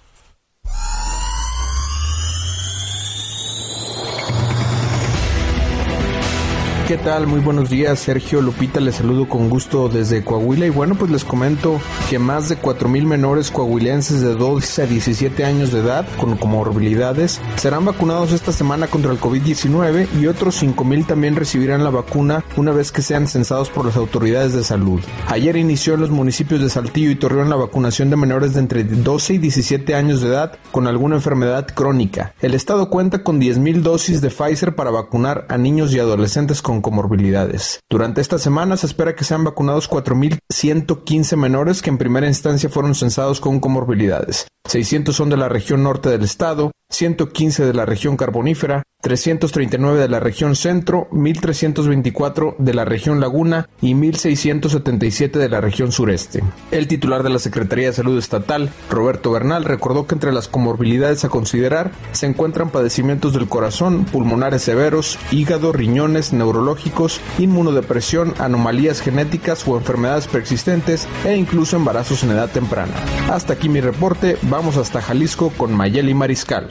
¿Qué tal? Muy buenos días, Sergio Lupita, les saludo con gusto desde Coahuila y bueno, pues les comento que más de 4.000 menores coahuilenses de 12 a 17 años de edad con comorbilidades serán vacunados esta semana contra el COVID-19 y otros 5.000 también recibirán la vacuna una vez que sean censados por las autoridades de salud. Ayer inició en los municipios de Saltillo y Torreón la vacunación de menores de entre 12 y 17 años de edad con alguna enfermedad crónica. El estado cuenta con 10.000 dosis de Pfizer para vacunar a niños y adolescentes con comorbilidades. Durante esta semana se espera que sean vacunados 4.115 menores que en primera instancia fueron censados con comorbilidades. 600 son de la región norte del estado, 115 de la región carbonífera, 339 de la región centro, 1324 de la región laguna y 1677 de la región sureste. El titular de la Secretaría de Salud Estatal, Roberto Bernal, recordó que entre las comorbilidades a considerar se encuentran padecimientos del corazón, pulmonares severos, hígado, riñones, neurológicos, inmunodepresión, anomalías genéticas o enfermedades persistentes e incluso embarazos en edad temprana. Hasta aquí mi reporte, vamos hasta Jalisco con Mayeli Mariscal.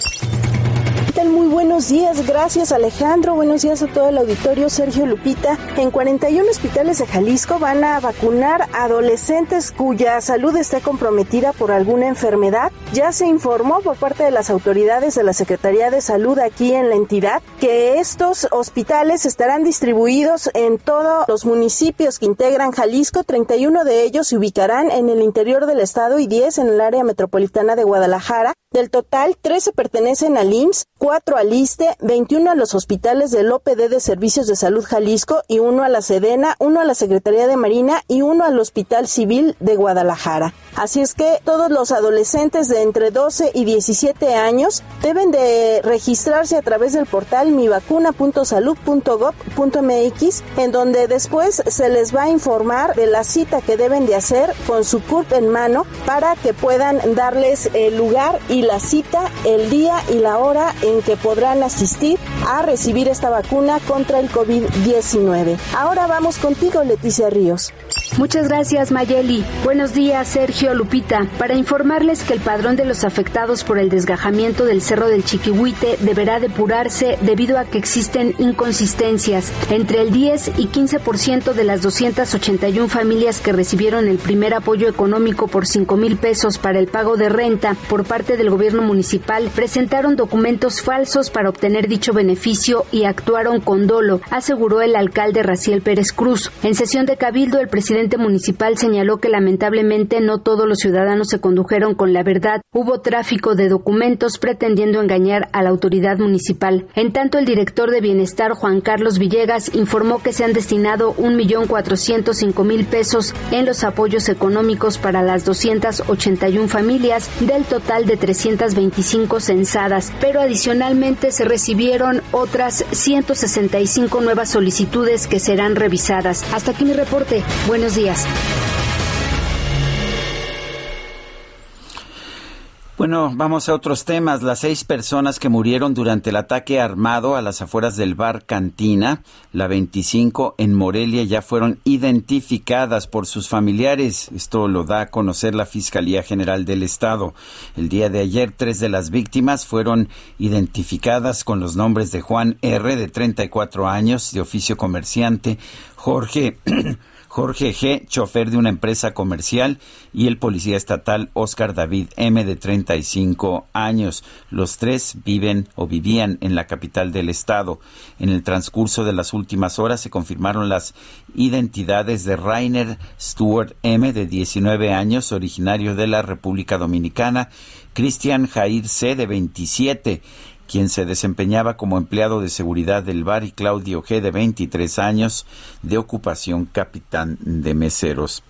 Muy buenos días, gracias Alejandro, buenos días a todo el auditorio, Sergio Lupita. En 41 hospitales de Jalisco van a vacunar adolescentes cuya salud esté comprometida por alguna enfermedad. Ya se informó por parte de las autoridades de la Secretaría de Salud aquí en la entidad que estos hospitales estarán distribuidos en todos los municipios que integran Jalisco. 31 de ellos se ubicarán en el interior del estado y 10 en el área metropolitana de Guadalajara. Del total, 13 pertenecen al IMSS, 4 al ISTE, 21 a los hospitales del OPD de Servicios de Salud Jalisco y uno a la Sedena, uno a la Secretaría de Marina y uno al Hospital Civil de Guadalajara. Así es que todos los adolescentes de entre 12 y 17 años deben de registrarse a través del portal mivacuna.salud.gov.mx en donde después se les va a informar de la cita que deben de hacer con su CURP en mano para que puedan darles el lugar y la cita, el día y la hora en que podrán asistir a recibir esta vacuna contra el COVID-19. Ahora vamos contigo, Leticia Ríos. Muchas gracias, Mayeli. Buenos días, Sergio Lupita. Para informarles que el padrón de los afectados por el desgajamiento del Cerro del Chiquihuite deberá depurarse debido a que existen inconsistencias. Entre el 10 y 15% de las 281 familias que recibieron el primer apoyo económico por 5 mil pesos para el pago de renta por parte del gobierno municipal presentaron documentos falsos para obtener dicho beneficio y actuaron con dolo, aseguró el alcalde Raciel Pérez Cruz. En sesión de cabildo, el presidente municipal señaló que lamentablemente no todos los ciudadanos se condujeron con la verdad. Hubo tráfico de documentos pretendiendo engañar a la autoridad municipal. En tanto, el director de Bienestar, Juan Carlos Villegas, informó que se han destinado un millón cuatrocientos mil pesos en los apoyos económicos para las 281 familias del total de 325 censadas, pero adicionalmente se recibieron otras 165 nuevas solicitudes que serán revisadas. Hasta aquí mi reporte. Buenos días. Bueno, vamos a otros temas. Las seis personas que murieron durante el ataque armado a las afueras del bar Cantina, la 25 en Morelia, ya fueron identificadas por sus familiares. Esto lo da a conocer la Fiscalía General del Estado. El día de ayer, tres de las víctimas fueron identificadas con los nombres de Juan R., de 34 años, de oficio comerciante, Jorge Jorge G., chofer de una empresa comercial, y el policía estatal Oscar David M., de 35 años. Los tres viven o vivían en la capital del estado. En el transcurso de las últimas horas se confirmaron las identidades de Rainer Stewart M., de 19 años, originario de la República Dominicana, Cristian Jair C., de 27 quien se desempeñaba como empleado de seguridad del bar, y Claudio G., de 23 años, de ocupación capitán de meseros.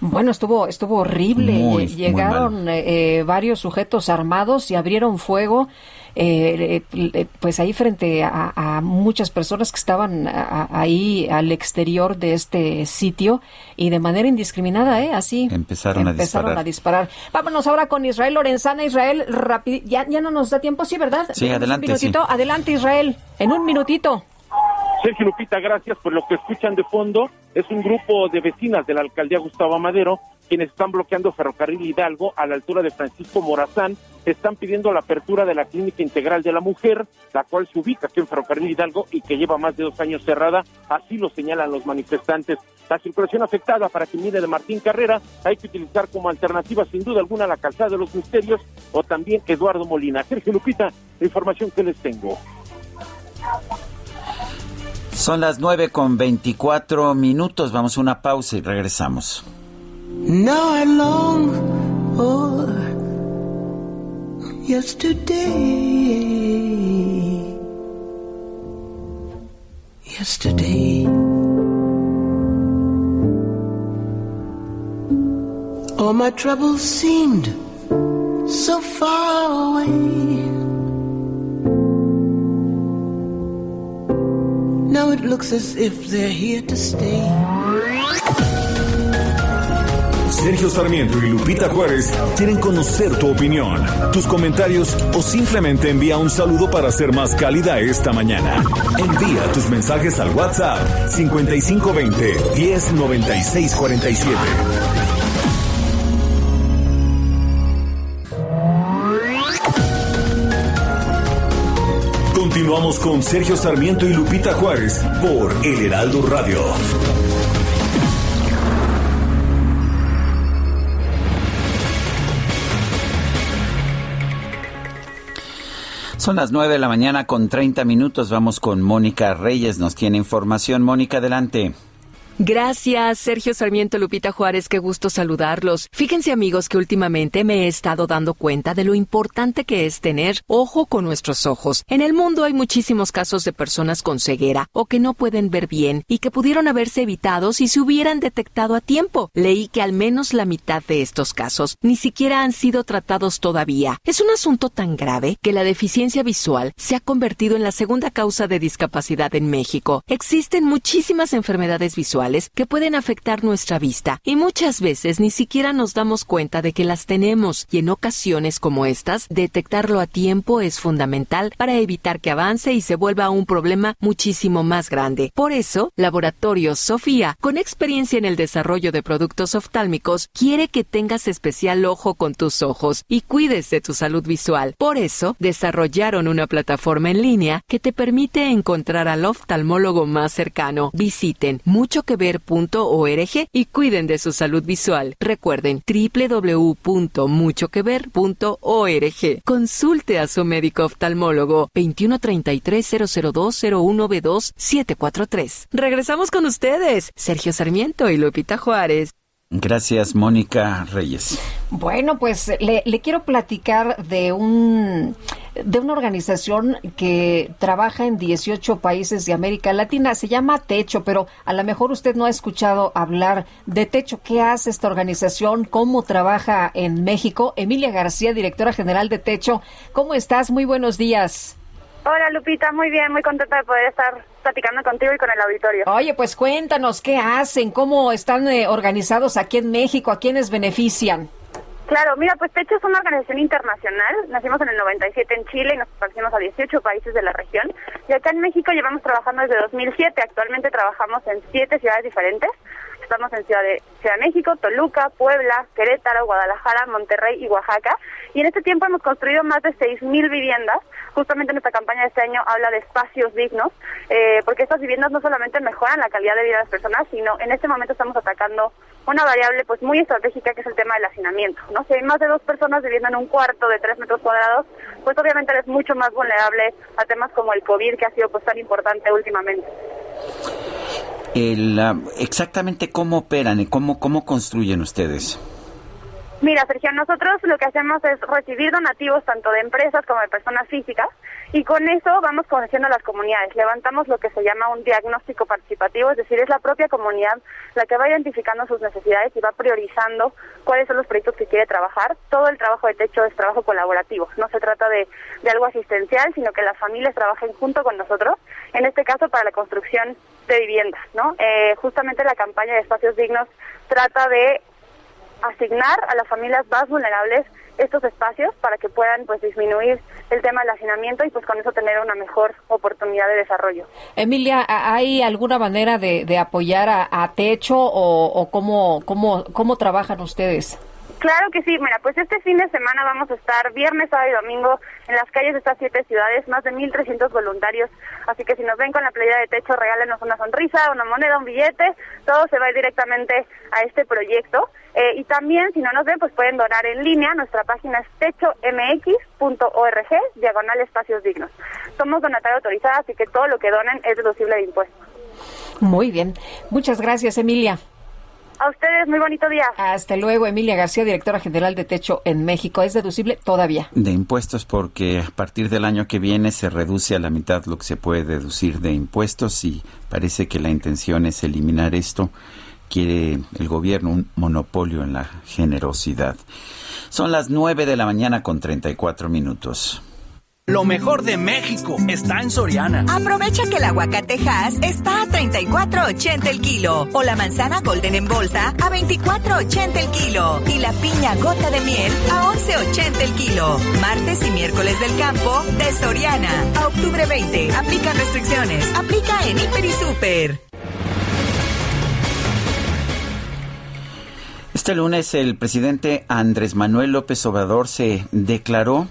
Bueno, estuvo estuvo horrible. Llegaron eh, varios sujetos armados y abrieron fuego eh, eh, pues ahí frente a, muchas personas que estaban ahí al exterior de este sitio y de manera indiscriminada, ¿eh? Así empezaron, a, disparar. Vámonos ahora con Israel Lorenzana. Israel, ya, ya no nos da tiempo, ¿sí, verdad? Sí, adelante. Adelante, Israel, en un minutito. Sergio Lupita, gracias por lo que escuchan de fondo. Es un grupo de vecinas de la alcaldía Gustavo Madero quienes están bloqueando Ferrocarril Hidalgo a la altura de Francisco Morazán. Están pidiendo la apertura de la Clínica Integral de la Mujer, la cual se ubica aquí en Ferrocarril Hidalgo y que lleva más de dos años cerrada. Así lo señalan los manifestantes. La circulación afectada para quien viene de Martín Carrera hay que utilizar como alternativa sin duda alguna la calzada de los misterios o también Eduardo Molina. Sergio Lupita, la información que les tengo. Son las nueve con veinticuatro minutos. Vamos a una pausa y regresamos. Now I long for yesterday. Yesterday. All my troubles seemed so far away. Now it looks as if they're here to stay. Sergio Sarmiento y Lupita Juárez quieren conocer tu opinión, tus comentarios o simplemente envía un saludo para ser más cálida esta mañana. Envía tus mensajes al WhatsApp 5520 109647. Continuamos con Sergio Sarmiento y Lupita Juárez por El Heraldo Radio. Son las nueve de la mañana con 30 minutos. Vamos con Mónica Reyes. Nos tiene información. Mónica, adelante. Gracias, Sergio Sarmiento Lupita Juárez, qué gusto saludarlos. Fíjense amigos que últimamente me he estado dando cuenta de lo importante que es tener ojo con nuestros ojos. En el mundo hay muchísimos casos de personas con ceguera o que no pueden ver bien y que pudieron haberse evitado si se hubieran detectado a tiempo. Leí que al menos la mitad de estos casos ni siquiera han sido tratados todavía. Es un asunto tan grave que la deficiencia visual se ha convertido en la segunda causa de discapacidad en México. Existen muchísimas enfermedades visuales que pueden afectar nuestra vista y muchas veces ni siquiera nos damos cuenta de que las tenemos y en ocasiones como estas, detectarlo a tiempo es fundamental para evitar que avance y se vuelva un problema muchísimo más grande. Por eso, Laboratorio Sofía, con experiencia en el desarrollo de productos oftálmicos, quiere que tengas especial ojo con tus ojos y cuides de tu salud visual. Por eso, desarrollaron una plataforma en línea que te permite encontrar al oftalmólogo más cercano. Visiten mucho que ver.org y cuiden de su salud visual. Recuerden www.muchoquever.org. Consulte a su médico oftalmólogo 2133 002 01B2 743. Regresamos con ustedes, Sergio Sarmiento y Lupita Juárez. Gracias, Mónica Reyes. Bueno, pues le, le, quiero platicar de un de una organización que trabaja en 18 países de América Latina. Se llama Techo, pero a lo mejor usted no ha escuchado hablar de Techo. ¿Qué hace esta organización? ¿Cómo trabaja en México? Emilia García, directora general de Techo. ¿Cómo estás? Muy buenos días. Hola Lupita, muy bien, muy contenta de poder estar platicando contigo y con el auditorio. Oye, pues cuéntanos qué hacen, cómo están eh, organizados aquí en México, a quiénes benefician. Claro, mira, pues Techo es una organización internacional. Nacimos en el 97 en Chile y nos expansimos a 18 países de la región. Y acá en México llevamos trabajando desde 2007. Actualmente trabajamos en siete ciudades diferentes. Estamos en Ciudad de, Ciudad de México, Toluca, Puebla, Querétaro, Guadalajara, Monterrey y Oaxaca. Y en este tiempo hemos construido más de 6.000 viviendas. Justamente nuestra campaña de este año habla de espacios dignos, eh, porque estas viviendas no solamente mejoran la calidad de vida de las personas, sino en este momento estamos atacando una variable pues muy estratégica que es el tema del hacinamiento. ¿no? Si hay más de dos personas viviendo en un cuarto de tres metros cuadrados, pues obviamente eres mucho más vulnerable a temas como el COVID, que ha sido pues tan importante últimamente. El, exactamente cómo operan y cómo, cómo construyen ustedes. Mira, Sergio, nosotros lo que hacemos es recibir donativos tanto de empresas como de personas físicas y con eso vamos conociendo a las comunidades. Levantamos lo que se llama un diagnóstico participativo, es decir, es la propia comunidad la que va identificando sus necesidades y va priorizando cuáles son los proyectos que quiere trabajar. Todo el trabajo de techo es trabajo colaborativo. No se trata de, de algo asistencial, sino que las familias trabajen junto con nosotros, en este caso para la construcción de viviendas. ¿no? Eh, justamente la campaña de espacios dignos trata de asignar a las familias más vulnerables estos espacios para que puedan pues disminuir el tema del hacinamiento y pues con eso tener una mejor oportunidad de desarrollo. Emilia, ¿hay alguna manera de, de apoyar a, a Techo o, o cómo, cómo, cómo trabajan ustedes? Claro que sí, mira, pues este fin de semana vamos a estar viernes, sábado y domingo en las calles de estas siete ciudades, más de 1.300 voluntarios, así que si nos ven con la playera de techo, regálenos una sonrisa, una moneda, un billete, todo se va directamente a este proyecto. Eh, y también, si no nos ven, pues pueden donar en línea, nuestra página es techomx.org, diagonal espacios dignos. Somos donataria autorizada, así que todo lo que donen es deducible de impuestos. Muy bien, muchas gracias Emilia. A ustedes, muy bonito día. Hasta luego, Emilia García, directora general de Techo en México. ¿Es deducible todavía? De impuestos, porque a partir del año que viene se reduce a la mitad lo que se puede deducir de impuestos y parece que la intención es eliminar esto. Quiere el gobierno un monopolio en la generosidad. Son las 9 de la mañana con 34 minutos. Lo mejor de México está en Soriana. Aprovecha que el aguacatejas está a 34.80 el kilo o la manzana golden en bolsa a 24.80 el kilo y la piña gota de miel a 11.80 el kilo. Martes y miércoles del campo de Soriana a octubre 20. Aplica restricciones. Aplica en Hiper y Super. Este lunes el presidente Andrés Manuel López Obrador se declaró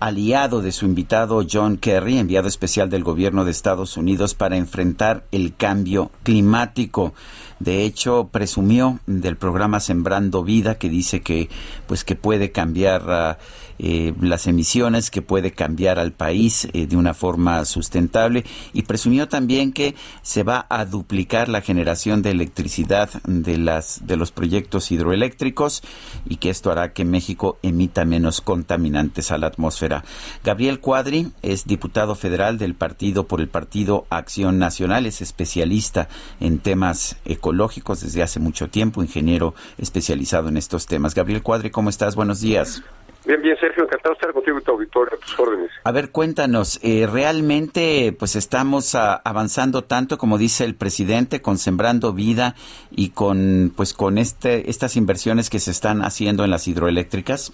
aliado de su invitado John Kerry, enviado especial del gobierno de Estados Unidos para enfrentar el cambio climático. De hecho, presumió del programa Sembrando Vida que dice que pues que puede cambiar ah, eh, las emisiones, que puede cambiar al país eh, de una forma sustentable y presumió también que se va a duplicar la generación de electricidad de las de los proyectos hidroeléctricos y que esto hará que México emita menos contaminantes a la atmósfera. Gabriel Cuadri es diputado federal del partido por el Partido Acción Nacional, es especialista en temas ecológicos desde hace mucho tiempo, ingeniero especializado en estos temas. Gabriel Cuadri, ¿cómo estás? Buenos días. Bien, bien, Sergio, encantado de estar contigo y tu auditorio, a tus órdenes. A ver, cuéntanos, eh, ¿realmente pues estamos a, avanzando tanto como dice el presidente con Sembrando Vida y con pues con este estas inversiones que se están haciendo en las hidroeléctricas?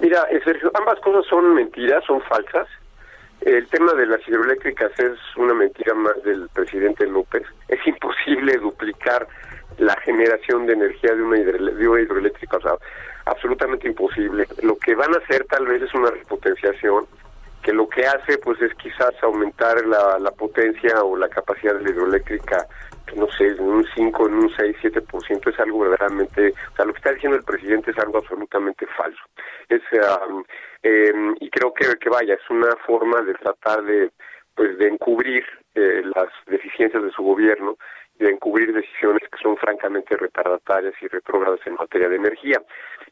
Mira, eh, Sergio, ambas cosas son mentiras, son falsas. El tema de las hidroeléctricas es una mentira más del presidente López. Es imposible duplicar la generación de energía de una, de una hidroeléctrica. O sea, absolutamente imposible. Lo que van a hacer tal vez es una repotenciación que lo que hace pues es quizás aumentar la, potencia o la capacidad de la hidroeléctrica, no sé, en un 5, en un 6, 7%, es algo verdaderamente, o sea, lo que está diciendo el presidente es algo absolutamente falso. Es, eh, y creo que, que vaya, es una forma de tratar de, pues, de encubrir eh, las deficiencias de su gobierno de encubrir decisiones que son francamente retardatarias y retrógradas en materia de energía.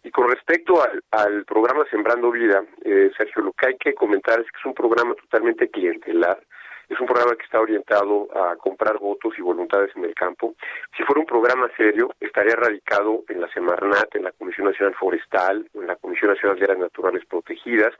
Y con respecto al, programa Sembrando Vida, eh, Sergio, lo que hay que comentar es que es un programa totalmente clientelar, es un programa que está orientado a comprar votos y voluntades en el campo. Si fuera un programa serio, estaría radicado en la Semarnat, en la Comisión Nacional Forestal, en la Comisión Nacional de Áreas Naturales Protegidas,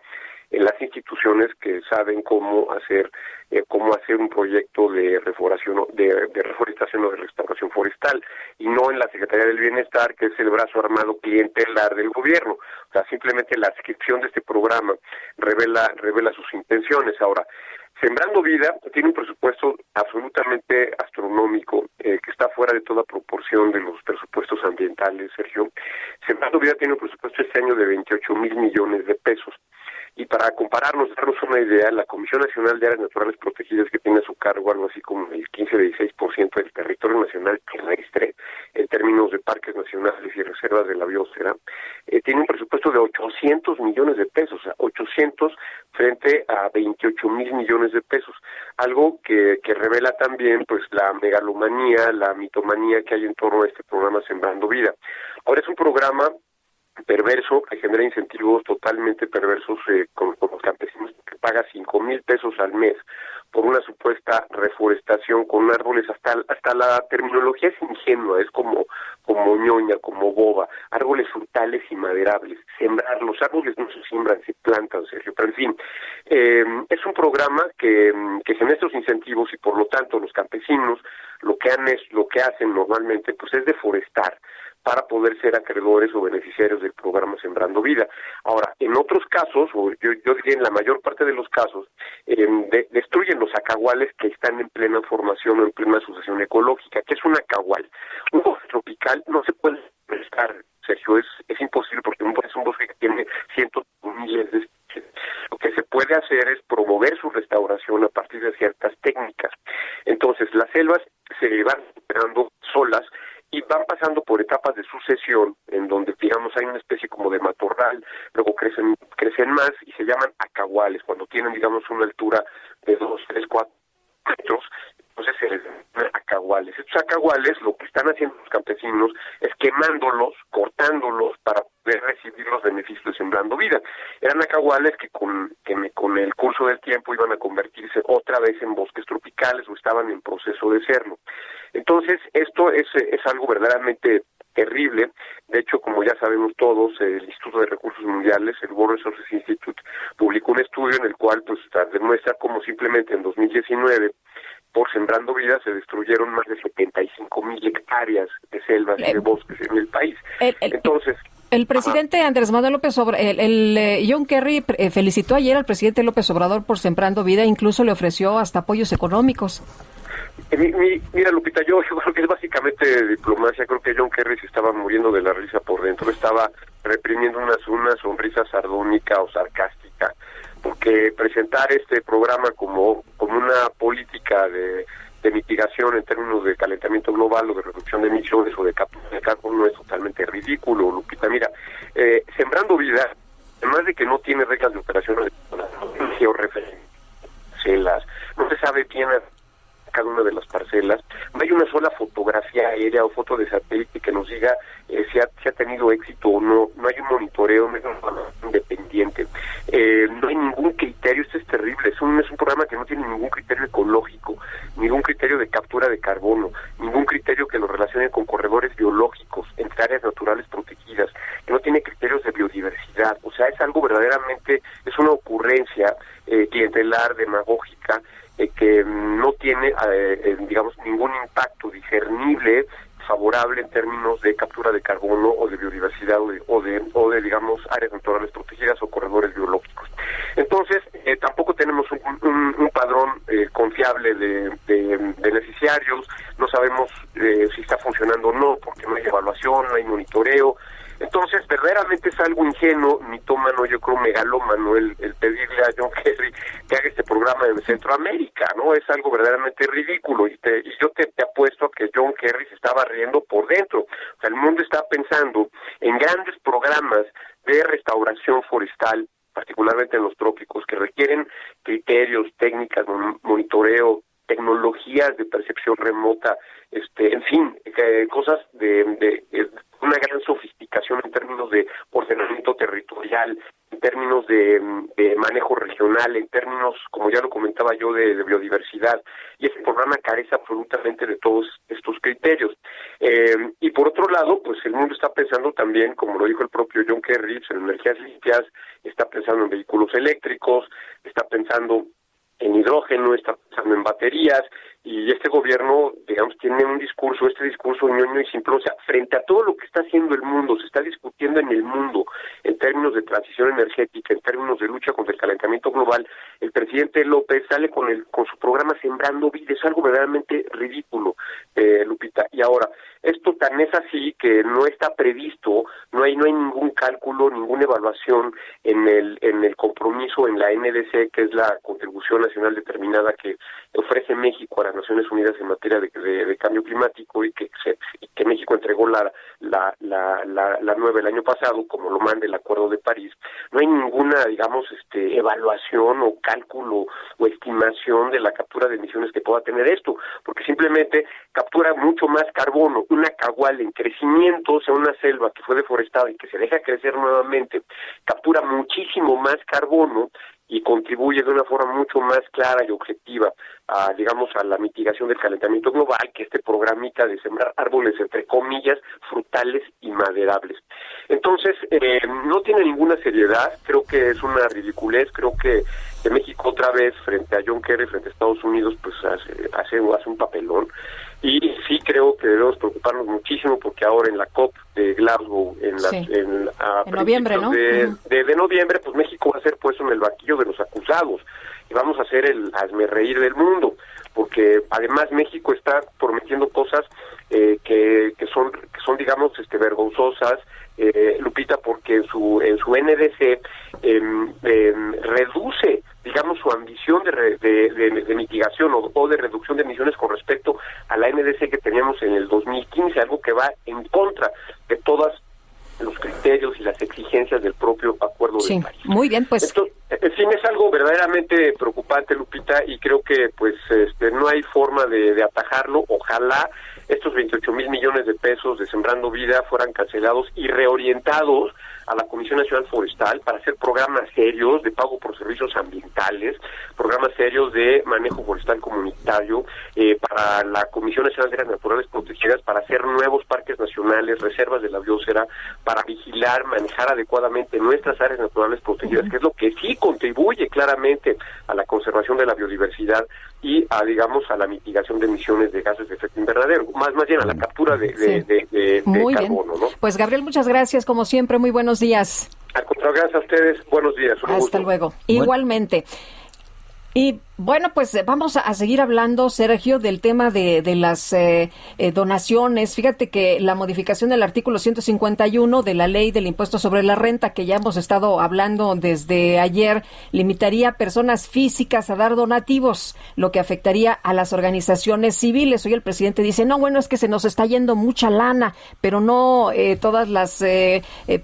en las instituciones que saben cómo hacer eh, cómo hacer un proyecto de reforestación de, de reforestación o de restauración forestal y no en la Secretaría del Bienestar que es el brazo armado clientelar del gobierno o sea simplemente la adscripción de este programa revela revela sus intenciones ahora Sembrando Vida tiene un presupuesto absolutamente astronómico eh, que está fuera de toda proporción de los presupuestos ambientales, Sergio. Sembrando Vida tiene un presupuesto este año de 28 mil millones de pesos. Y para compararnos, darnos una idea, la Comisión Nacional de Áreas Naturales Protegidas, que tiene a su cargo algo así como el 15-16% del territorio nacional terrestre, en términos de parques nacionales y reservas de la biosfera, eh, tiene un presupuesto de 800 millones de pesos, o sea, 800 frente a 28 mil millones de pesos, algo que, que revela también pues la megalomanía, la mitomanía que hay en torno a este programa Sembrando Vida. Ahora es un programa perverso que genera incentivos totalmente perversos eh, con, los campesinos que paga cinco mil pesos al mes por una supuesta reforestación con árboles. Hasta hasta la terminología es ingenua es como como ñoña como boba. Árboles frutales y maderables sembrar los árboles no se siembran se plantan Sergio. Pero en fin eh, es un programa que que genera estos incentivos y por lo tanto los campesinos lo que han es lo que hacen normalmente pues es deforestar para poder ser acreedores o beneficiarios del programa Sembrando Vida. Ahora, en otros casos, o yo, diría en la mayor parte de los casos, eh, destruyen los acaguales que están en plena formación o en plena sucesión ecológica. ¿Qué es un acagual? Un bosque tropical no se puede prestar, Sergio, es, es imposible porque es un bosque que tiene cientos de miles de especies. Lo que se puede hacer es promover su restauración a partir de ciertas técnicas. Entonces, las selvas se van recuperando solas y van pasando por etapas de sucesión en donde digamos hay una especie como de matorral, luego crecen crecen más y se llaman acaguales cuando tienen digamos una altura de dos, tres, cuatro metros, entonces se les llaman acaguales. Estos acaguales lo que están haciendo los campesinos es quemándolos, cortándolos para poder recibir los beneficios de sembrando vida. Eran acaguales que con, que con el curso del tiempo iban a convertirse otra vez en bosques tropicales o estaban en proceso de serlo. Entonces, esto es, es algo verdaderamente terrible. De hecho, como ya sabemos todos, el Instituto de Recursos Mundiales, el World Resources Institute, publicó un estudio en el cual pues demuestra cómo simplemente en 2019 por Sembrando Vida se destruyeron más de 75 mil hectáreas de selvas y de bosques en el país. Entonces, el presidente Andrés Manuel López Obrador, el, eh, John Kerry eh, felicitó ayer al presidente López Obrador por Sembrando Vida, incluso le ofreció hasta apoyos económicos. Eh, mira, Lupita, yo, creo que es básicamente diplomacia. Creo que John Kerry se estaba muriendo de la risa por dentro. Estaba reprimiendo una, una sonrisa sardónica o sarcástica. Porque presentar este programa como, como una política de mitigación en términos de calentamiento global o de reducción de emisiones o de captura de carbono es totalmente ridículo, Lupita. Mira, eh, Sembrando Vida, además de que no tiene reglas de operación no se sabe quién cada una de las parcelas. No hay una sola fotografía aérea o foto de satélite que nos diga eh, si, ha, si, ha, tenido éxito o no. No hay un monitoreo, independiente. Eh, no hay ningún criterio, esto es terrible. Es un, es un programa que no tiene ningún criterio ecológico, ningún criterio de captura de carbono, ningún criterio que lo relacione con corredores biológicos entre áreas naturales protegidas, que no tiene criterios de biodiversidad. O sea, es algo verdaderamente, es una ocurrencia eh, clientelar, demagógica, eh, que no tiene, eh, eh, digamos, ningún impacto discernible favorable en términos de captura de carbono o de biodiversidad o de, o de, digamos, áreas naturales protegidas o corredores biológicos. Entonces, tampoco tenemos un, padrón confiable de, de, beneficiarios, no sabemos si está funcionando o no, porque no hay evaluación, no hay monitoreo, entonces, verdaderamente es algo ingenuo, mitómano, yo creo megalómano, el, el pedirle a John Kerry que haga este programa en Centroamérica, ¿no? Es algo verdaderamente ridículo y, te, y yo te, te apuesto a que John Kerry se estaba riendo por dentro. O sea, el mundo está pensando en grandes programas de restauración forestal particularmente en los trópicos, que requieren criterios, técnicas, monitoreo, tecnologías de percepción remota, este, en fin, eh, cosas de, una gran sofisticación en términos de ordenamiento territorial, en términos de, manejo regional, en términos, como ya lo comentaba yo, de, biodiversidad. Y este programa carece absolutamente de todos estos criterios. Eh, y por otro lado, pues el mundo está pensando también, como lo dijo el propio John Kerry, en energías limpias, está pensando en vehículos eléctricos, está pensando en hidrógeno, está pensando en baterías, y este gobierno, digamos, tiene un discurso, este discurso ñoño y simple, o sea, frente a todo lo que está haciendo el mundo, se está discutiendo en el mundo en términos de transición energética, en términos de lucha contra el calentamiento global, el presidente López sale con el con su programa Sembrando Vida, es algo verdaderamente ridículo, eh, Lupita. Y ahora, esto tan es así que no está previsto, no hay no hay ningún cálculo, ninguna evaluación en el en el compromiso en la NDC, que es la contribución nacional determinada que ofrece México a Naciones Unidas en materia de, cambio climático y que, que México entregó la, la, la, la, nueva el año pasado, como lo manda el Acuerdo de París, no hay ninguna, digamos, este, evaluación o cálculo o estimación de la captura de emisiones que pueda tener esto, porque simplemente captura mucho más carbono. Una cagual en crecimiento, o sea, una selva que fue deforestada y que se deja crecer nuevamente, captura muchísimo más carbono y contribuye de una forma mucho más clara y objetiva a, digamos, a la mitigación del calentamiento global que este programita de sembrar árboles, entre comillas, frutales y maderables. Entonces, eh, no tiene ninguna seriedad, creo que es una ridiculez, creo que, México otra vez, frente a John Kerry, frente a Estados Unidos, pues hace, hace, hace un papelón. Y sí creo que debemos preocuparnos muchísimo porque ahora en la COP de Glasgow, en, la, en, noviembre, ¿no? De, de, noviembre, pues México va a ser puesto en el vaquillo de los acusados y vamos a hacer el hazme reír del mundo, porque además México está prometiendo cosas eh, que, que son que son digamos este vergonzosas. Eh, Lupita porque en su en su NDC em, em, reduce digamos, su ambición de, de, mitigación o, de reducción de emisiones con respecto a la NDC que teníamos en el 2015, algo que va en contra de todos los criterios y las exigencias del propio Acuerdo de París. Muy bien, pues. Esto, en fin, es algo verdaderamente preocupante, Lupita, y creo que pues este, no hay forma de, de atajarlo. Ojalá estos 28 mil millones de pesos de Sembrando Vida fueran cancelados y reorientados a la Comisión Nacional Forestal para hacer programas serios de pago por servicios ambientales, programas serios de manejo forestal comunitario, eh, para la Comisión Nacional de las Naturales Protegidas para hacer nuevos parques parques nacionales, reservas de la biosfera, para vigilar, manejar adecuadamente nuestras áreas naturales protegidas, que es lo que sí contribuye claramente a la conservación de la biodiversidad y a, digamos, a la mitigación de emisiones de gases de efecto invernadero, más, más bien a la captura de, carbono. ¿no? Pues Gabriel, muchas gracias, como siempre, muy buenos días. Al contrario, gracias a ustedes, buenos días. Hasta luego. Igualmente. Y bueno, pues eh, vamos a, seguir hablando, Sergio, del tema de, las eh, eh, donaciones. Fíjate que la modificación del artículo 151 de la ley del impuesto sobre la renta, que ya hemos estado hablando desde ayer, limitaría a personas físicas a dar donativos, lo que afectaría a las organizaciones civiles. Hoy el presidente dice, no, bueno, es que se nos está yendo mucha lana, pero no todas las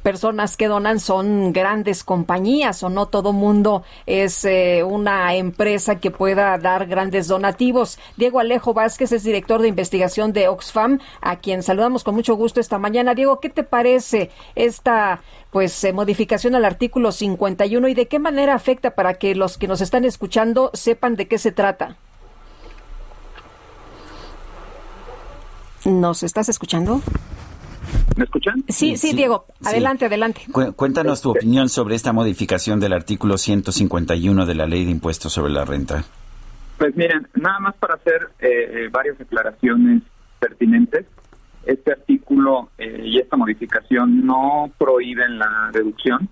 personas que donan son grandes compañías o no todo mundo es una empresa que que pueda dar grandes donativos. Diego Alejo Vázquez es director de investigación de Oxfam, a quien saludamos con mucho gusto esta mañana. Diego, ¿qué te parece esta pues eh, modificación al artículo 51 y de qué manera afecta para que los que nos están escuchando sepan de qué se trata? ¿Nos estás escuchando? ¿Me escuchan? Sí, sí, Diego. Adelante, adelante. Cuéntanos tu opinión sobre esta modificación del artículo 151 de la Ley de Impuestos sobre la Renta. Pues miren, nada más para hacer eh, eh, varias declaraciones pertinentes. Este artículo eh, y esta modificación no prohíben la deducción.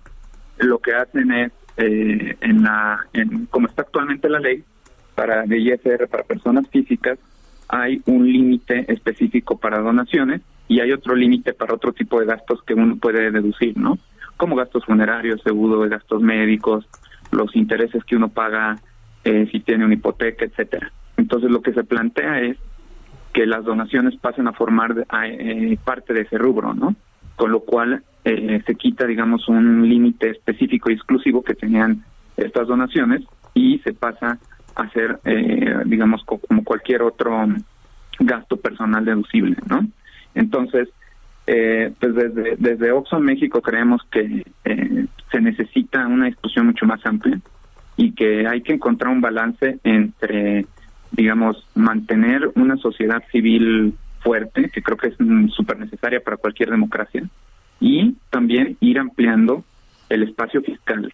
Lo que hacen es, en la, en, como está actualmente la ley, para de ISR para personas físicas, hay un límite específico para donaciones y hay otro límite para otro tipo de gastos que uno puede deducir, ¿no? Como gastos funerarios, seguro, gastos médicos, los intereses que uno paga eh, si tiene una hipoteca, etcétera. Entonces lo que se plantea es que las donaciones pasen a formar eh, parte de ese rubro, ¿no? Con lo cual eh, se quita, digamos, un límite específico y exclusivo que tenían estas donaciones y se pasa a ser, digamos, como cualquier otro gasto personal deducible, ¿no? Entonces, eh, pues desde, desde Oxfam México creemos que eh, se necesita una discusión mucho más amplia y que hay que encontrar un balance entre, digamos, mantener una sociedad civil fuerte, que creo que es súper necesaria para cualquier democracia, y también ir ampliando el espacio fiscal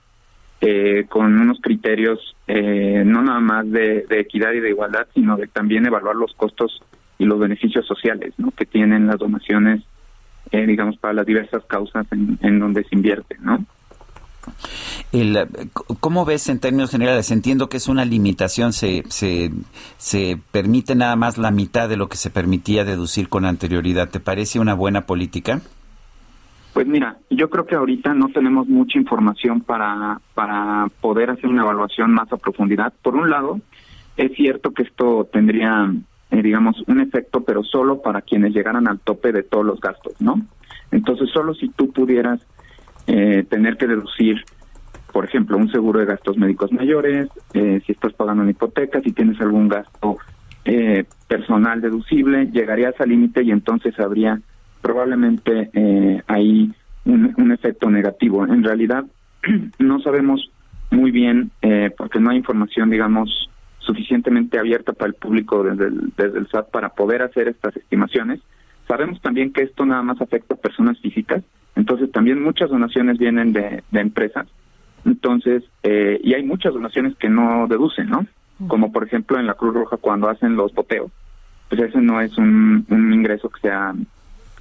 eh, con unos criterios eh, no nada más de, equidad y de igualdad, sino de también evaluar los costos y los beneficios sociales ¿no? que tienen las donaciones, eh, digamos, para las diversas causas en, donde se invierte, ¿no? El, ¿Cómo ves en términos generales? Entiendo que es una limitación, se, se, se permite nada más la mitad de lo que se permitía deducir con anterioridad. ¿Te parece una buena política? Pues mira, yo creo que ahorita no tenemos mucha información para, para poder hacer una evaluación más a profundidad. Por un lado, es cierto que esto tendría eh, digamos, un efecto, pero solo para quienes llegaran al tope de todos los gastos, ¿no? Entonces, solo si tú pudieras eh, tener que deducir, por ejemplo, un seguro de gastos médicos mayores, eh, si estás pagando una hipoteca, si tienes algún gasto personal deducible, llegarías al límite y entonces habría probablemente ahí un, un, efecto negativo. En realidad, no sabemos muy bien, porque no hay información, digamos, suficientemente abierta para el público desde el, desde el SAT para poder hacer estas estimaciones. Sabemos también que esto nada más afecta a personas físicas, entonces también muchas donaciones vienen de, empresas, entonces, eh, y hay muchas donaciones que no deducen, ¿no? Como por ejemplo en la Cruz Roja cuando hacen los boteos, pues ese no es un, ingreso que sea,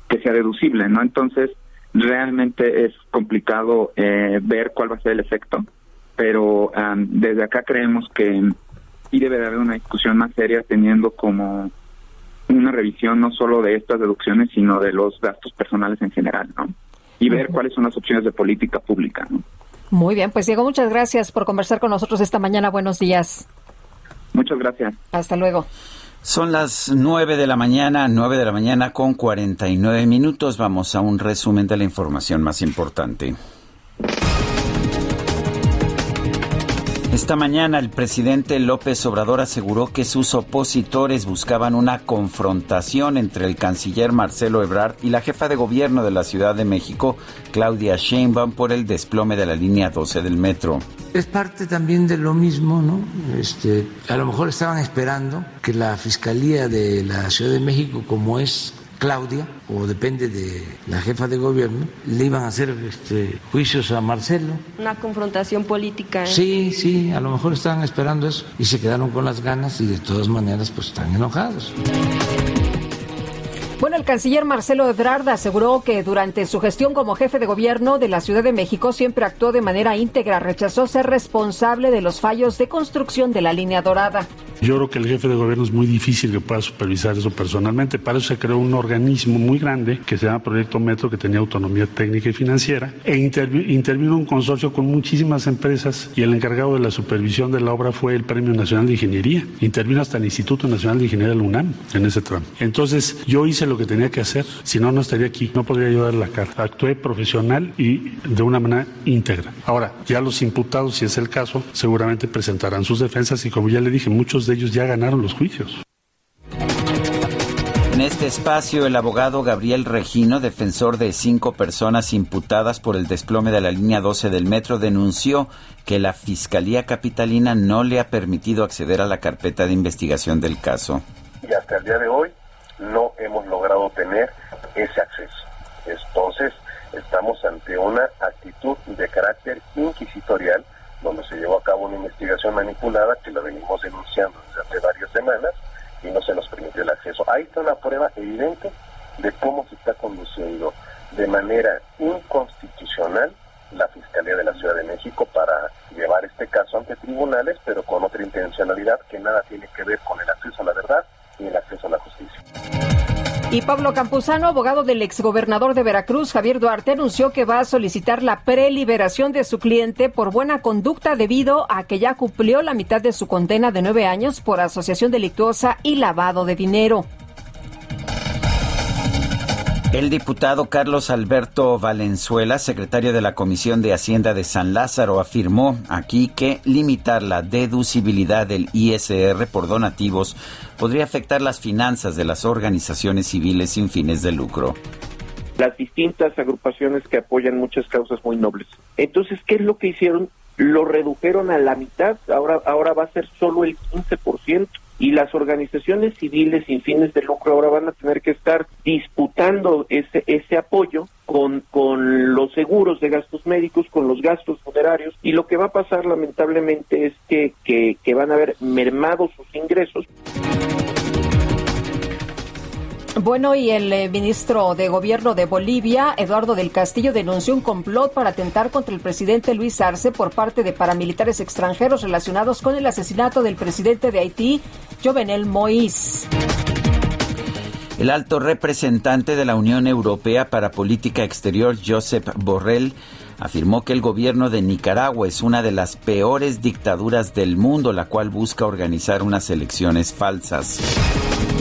que sea deducible, ¿no? Entonces, realmente es complicado eh, ver cuál va a ser el efecto, pero desde acá creemos que y debe de haber una discusión más seria teniendo como una revisión no solo de estas deducciones, sino de los gastos personales en general, ¿no? Y ver cuáles son las opciones de política pública, ¿no? Muy bien, pues Diego, muchas gracias por conversar con nosotros esta mañana. Buenos días. Muchas gracias. Hasta luego. Son las nueve de la mañana, nueve de la mañana con cuarenta y nueve minutos. Vamos a un resumen de la información más importante. Esta mañana el presidente López Obrador aseguró que sus opositores buscaban una confrontación entre el canciller Marcelo Ebrard y la jefa de gobierno de la Ciudad de México, Claudia Sheinbaum, por el desplome de la línea 12 del metro. Es parte también de lo mismo, ¿no? Este, a lo mejor estaban esperando que la Fiscalía de la Ciudad de México, como es Claudia, o depende de la jefa de gobierno, le iban a hacer este, juicios a Marcelo. Una confrontación política. ¿eh? Sí, sí, a lo mejor estaban esperando eso y se quedaron con las ganas y de todas maneras pues están enojados. Bueno, el canciller Marcelo Ebrard aseguró que durante su gestión como jefe de gobierno de la Ciudad de México siempre actuó de manera íntegra, rechazó ser responsable de los fallos de construcción de la línea dorada. Yo creo que el jefe de gobierno es muy difícil que pueda supervisar eso personalmente. Para eso se creó un organismo muy grande que se llama Proyecto Metro, que tenía autonomía técnica y financiera, e intervino un consorcio con muchísimas empresas y el encargado de la supervisión de la obra fue el Premio Nacional de Ingeniería. Intervino hasta el Instituto Nacional de Ingeniería del UNAM en ese tramo. Entonces yo hice lo que tenía que hacer, si no, no estaría aquí, no podría yo dar la cara. Actué profesional y de una manera íntegra. Ahora, ya los imputados, si es el caso, seguramente presentarán sus defensas y como ya le dije, muchos de ellos ya ganaron los juicios. En este espacio, el abogado Gabriel Regino, defensor de cinco personas imputadas por el desplome de la línea 12 del metro, denunció que la Fiscalía Capitalina no le ha permitido acceder a la carpeta de investigación del caso. Y hasta el día de hoy no hemos logrado tener ese acceso. Entonces, estamos ante una actitud de carácter inquisitorial donde se llevó a cabo una investigación manipulada que la venimos denunciando desde hace varias semanas y no se nos permitió el acceso. Ahí está una prueba evidente de cómo se está conduciendo de manera inconstitucional la Fiscalía de la Ciudad de México para llevar este caso ante tribunales, pero con otra intencionalidad que nada tiene que ver con el acceso a la verdad y el acceso a la justicia. Y Pablo Campuzano, abogado del exgobernador de Veracruz, Javier Duarte, anunció que va a solicitar la preliberación de su cliente por buena conducta debido a que ya cumplió la mitad de su condena de nueve años por asociación delictuosa y lavado de dinero. El diputado Carlos Alberto Valenzuela, secretario de la Comisión de Hacienda de San Lázaro, afirmó aquí que limitar la deducibilidad del ISR por donativos podría afectar las finanzas de las organizaciones civiles sin fines de lucro las distintas agrupaciones que apoyan muchas causas muy nobles. Entonces, ¿qué es lo que hicieron? Lo redujeron a la mitad, ahora, ahora va a ser solo el 15% y las organizaciones civiles sin fines de lucro ahora van a tener que estar disputando ese, ese apoyo con, con los seguros de gastos médicos, con los gastos funerarios, y lo que va a pasar lamentablemente es que, que, que van a haber mermado sus ingresos. Bueno, y el eh, ministro de Gobierno de Bolivia, Eduardo del Castillo, denunció un complot para atentar contra el presidente Luis Arce por parte de paramilitares extranjeros relacionados con el asesinato del presidente de Haití, Jovenel Moïse. El alto representante de la Unión Europea para Política Exterior, Josep Borrell, afirmó que el gobierno de Nicaragua es una de las peores dictaduras del mundo, la cual busca organizar unas elecciones falsas.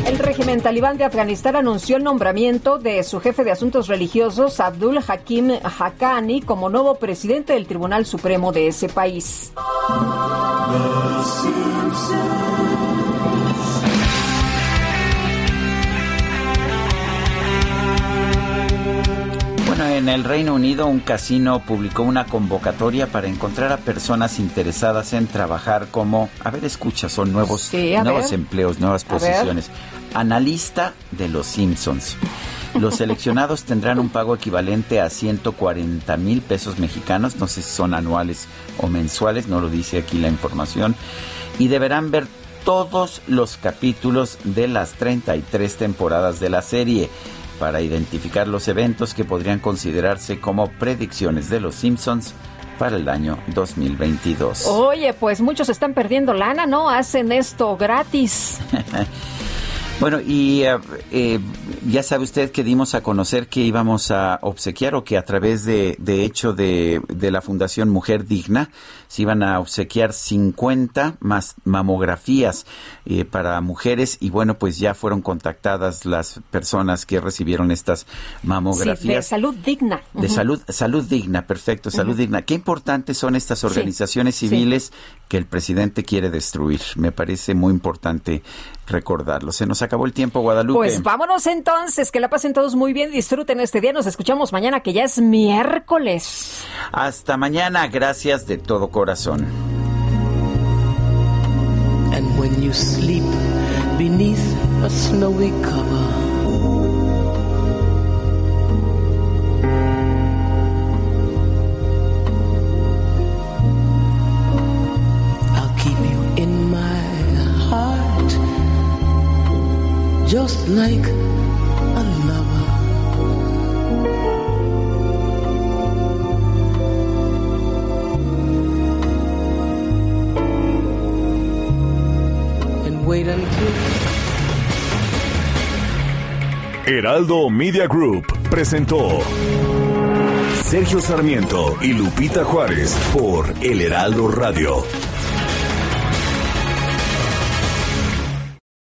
El régimen talibán de Afganistán anunció el nombramiento de su jefe de asuntos religiosos, Abdul Hakim Haqqani, como nuevo presidente del Tribunal Supremo de ese país. Bueno, en el Reino Unido un casino publicó una convocatoria para encontrar a personas interesadas en trabajar como, a ver, escucha, son nuevos, Sí, nuevos ver. empleos, nuevas posiciones. Analista de los Simpsons. Los seleccionados tendrán un pago equivalente a 140 mil pesos mexicanos, no sé si son anuales o mensuales, no lo dice aquí la información, y deberán ver todos los capítulos de las 33 temporadas de la serie para identificar los eventos que podrían considerarse como predicciones de los Simpsons para el año 2022. Oye, pues muchos están perdiendo lana, ¿no? Hacen esto gratis. Bueno, y eh, eh, ya sabe usted que dimos a conocer que íbamos a obsequiar o que a través de, de hecho de, de la Fundación Mujer Digna se iban a obsequiar 50 más mamografías eh, para mujeres y bueno, pues ya fueron contactadas las personas que recibieron estas Sí, mamografías. de salud digna. De salud, salud digna, perfecto, salud digna. Qué importantes son estas Sí, organizaciones sí. civiles que el presidente quiere destruir. Me parece muy importante recordarlo. Se nos acabó el tiempo, Guadalupe. Pues vámonos entonces, que la pasen todos muy bien, disfruten este día, nos escuchamos mañana que ya es miércoles. Hasta mañana, gracias de todo corazón. And when you sleep beneath a snowy cover, like a lover. And wait until Heraldo Media Group presentó Sergio Sarmiento y Lupita Juárez por El Heraldo Radio.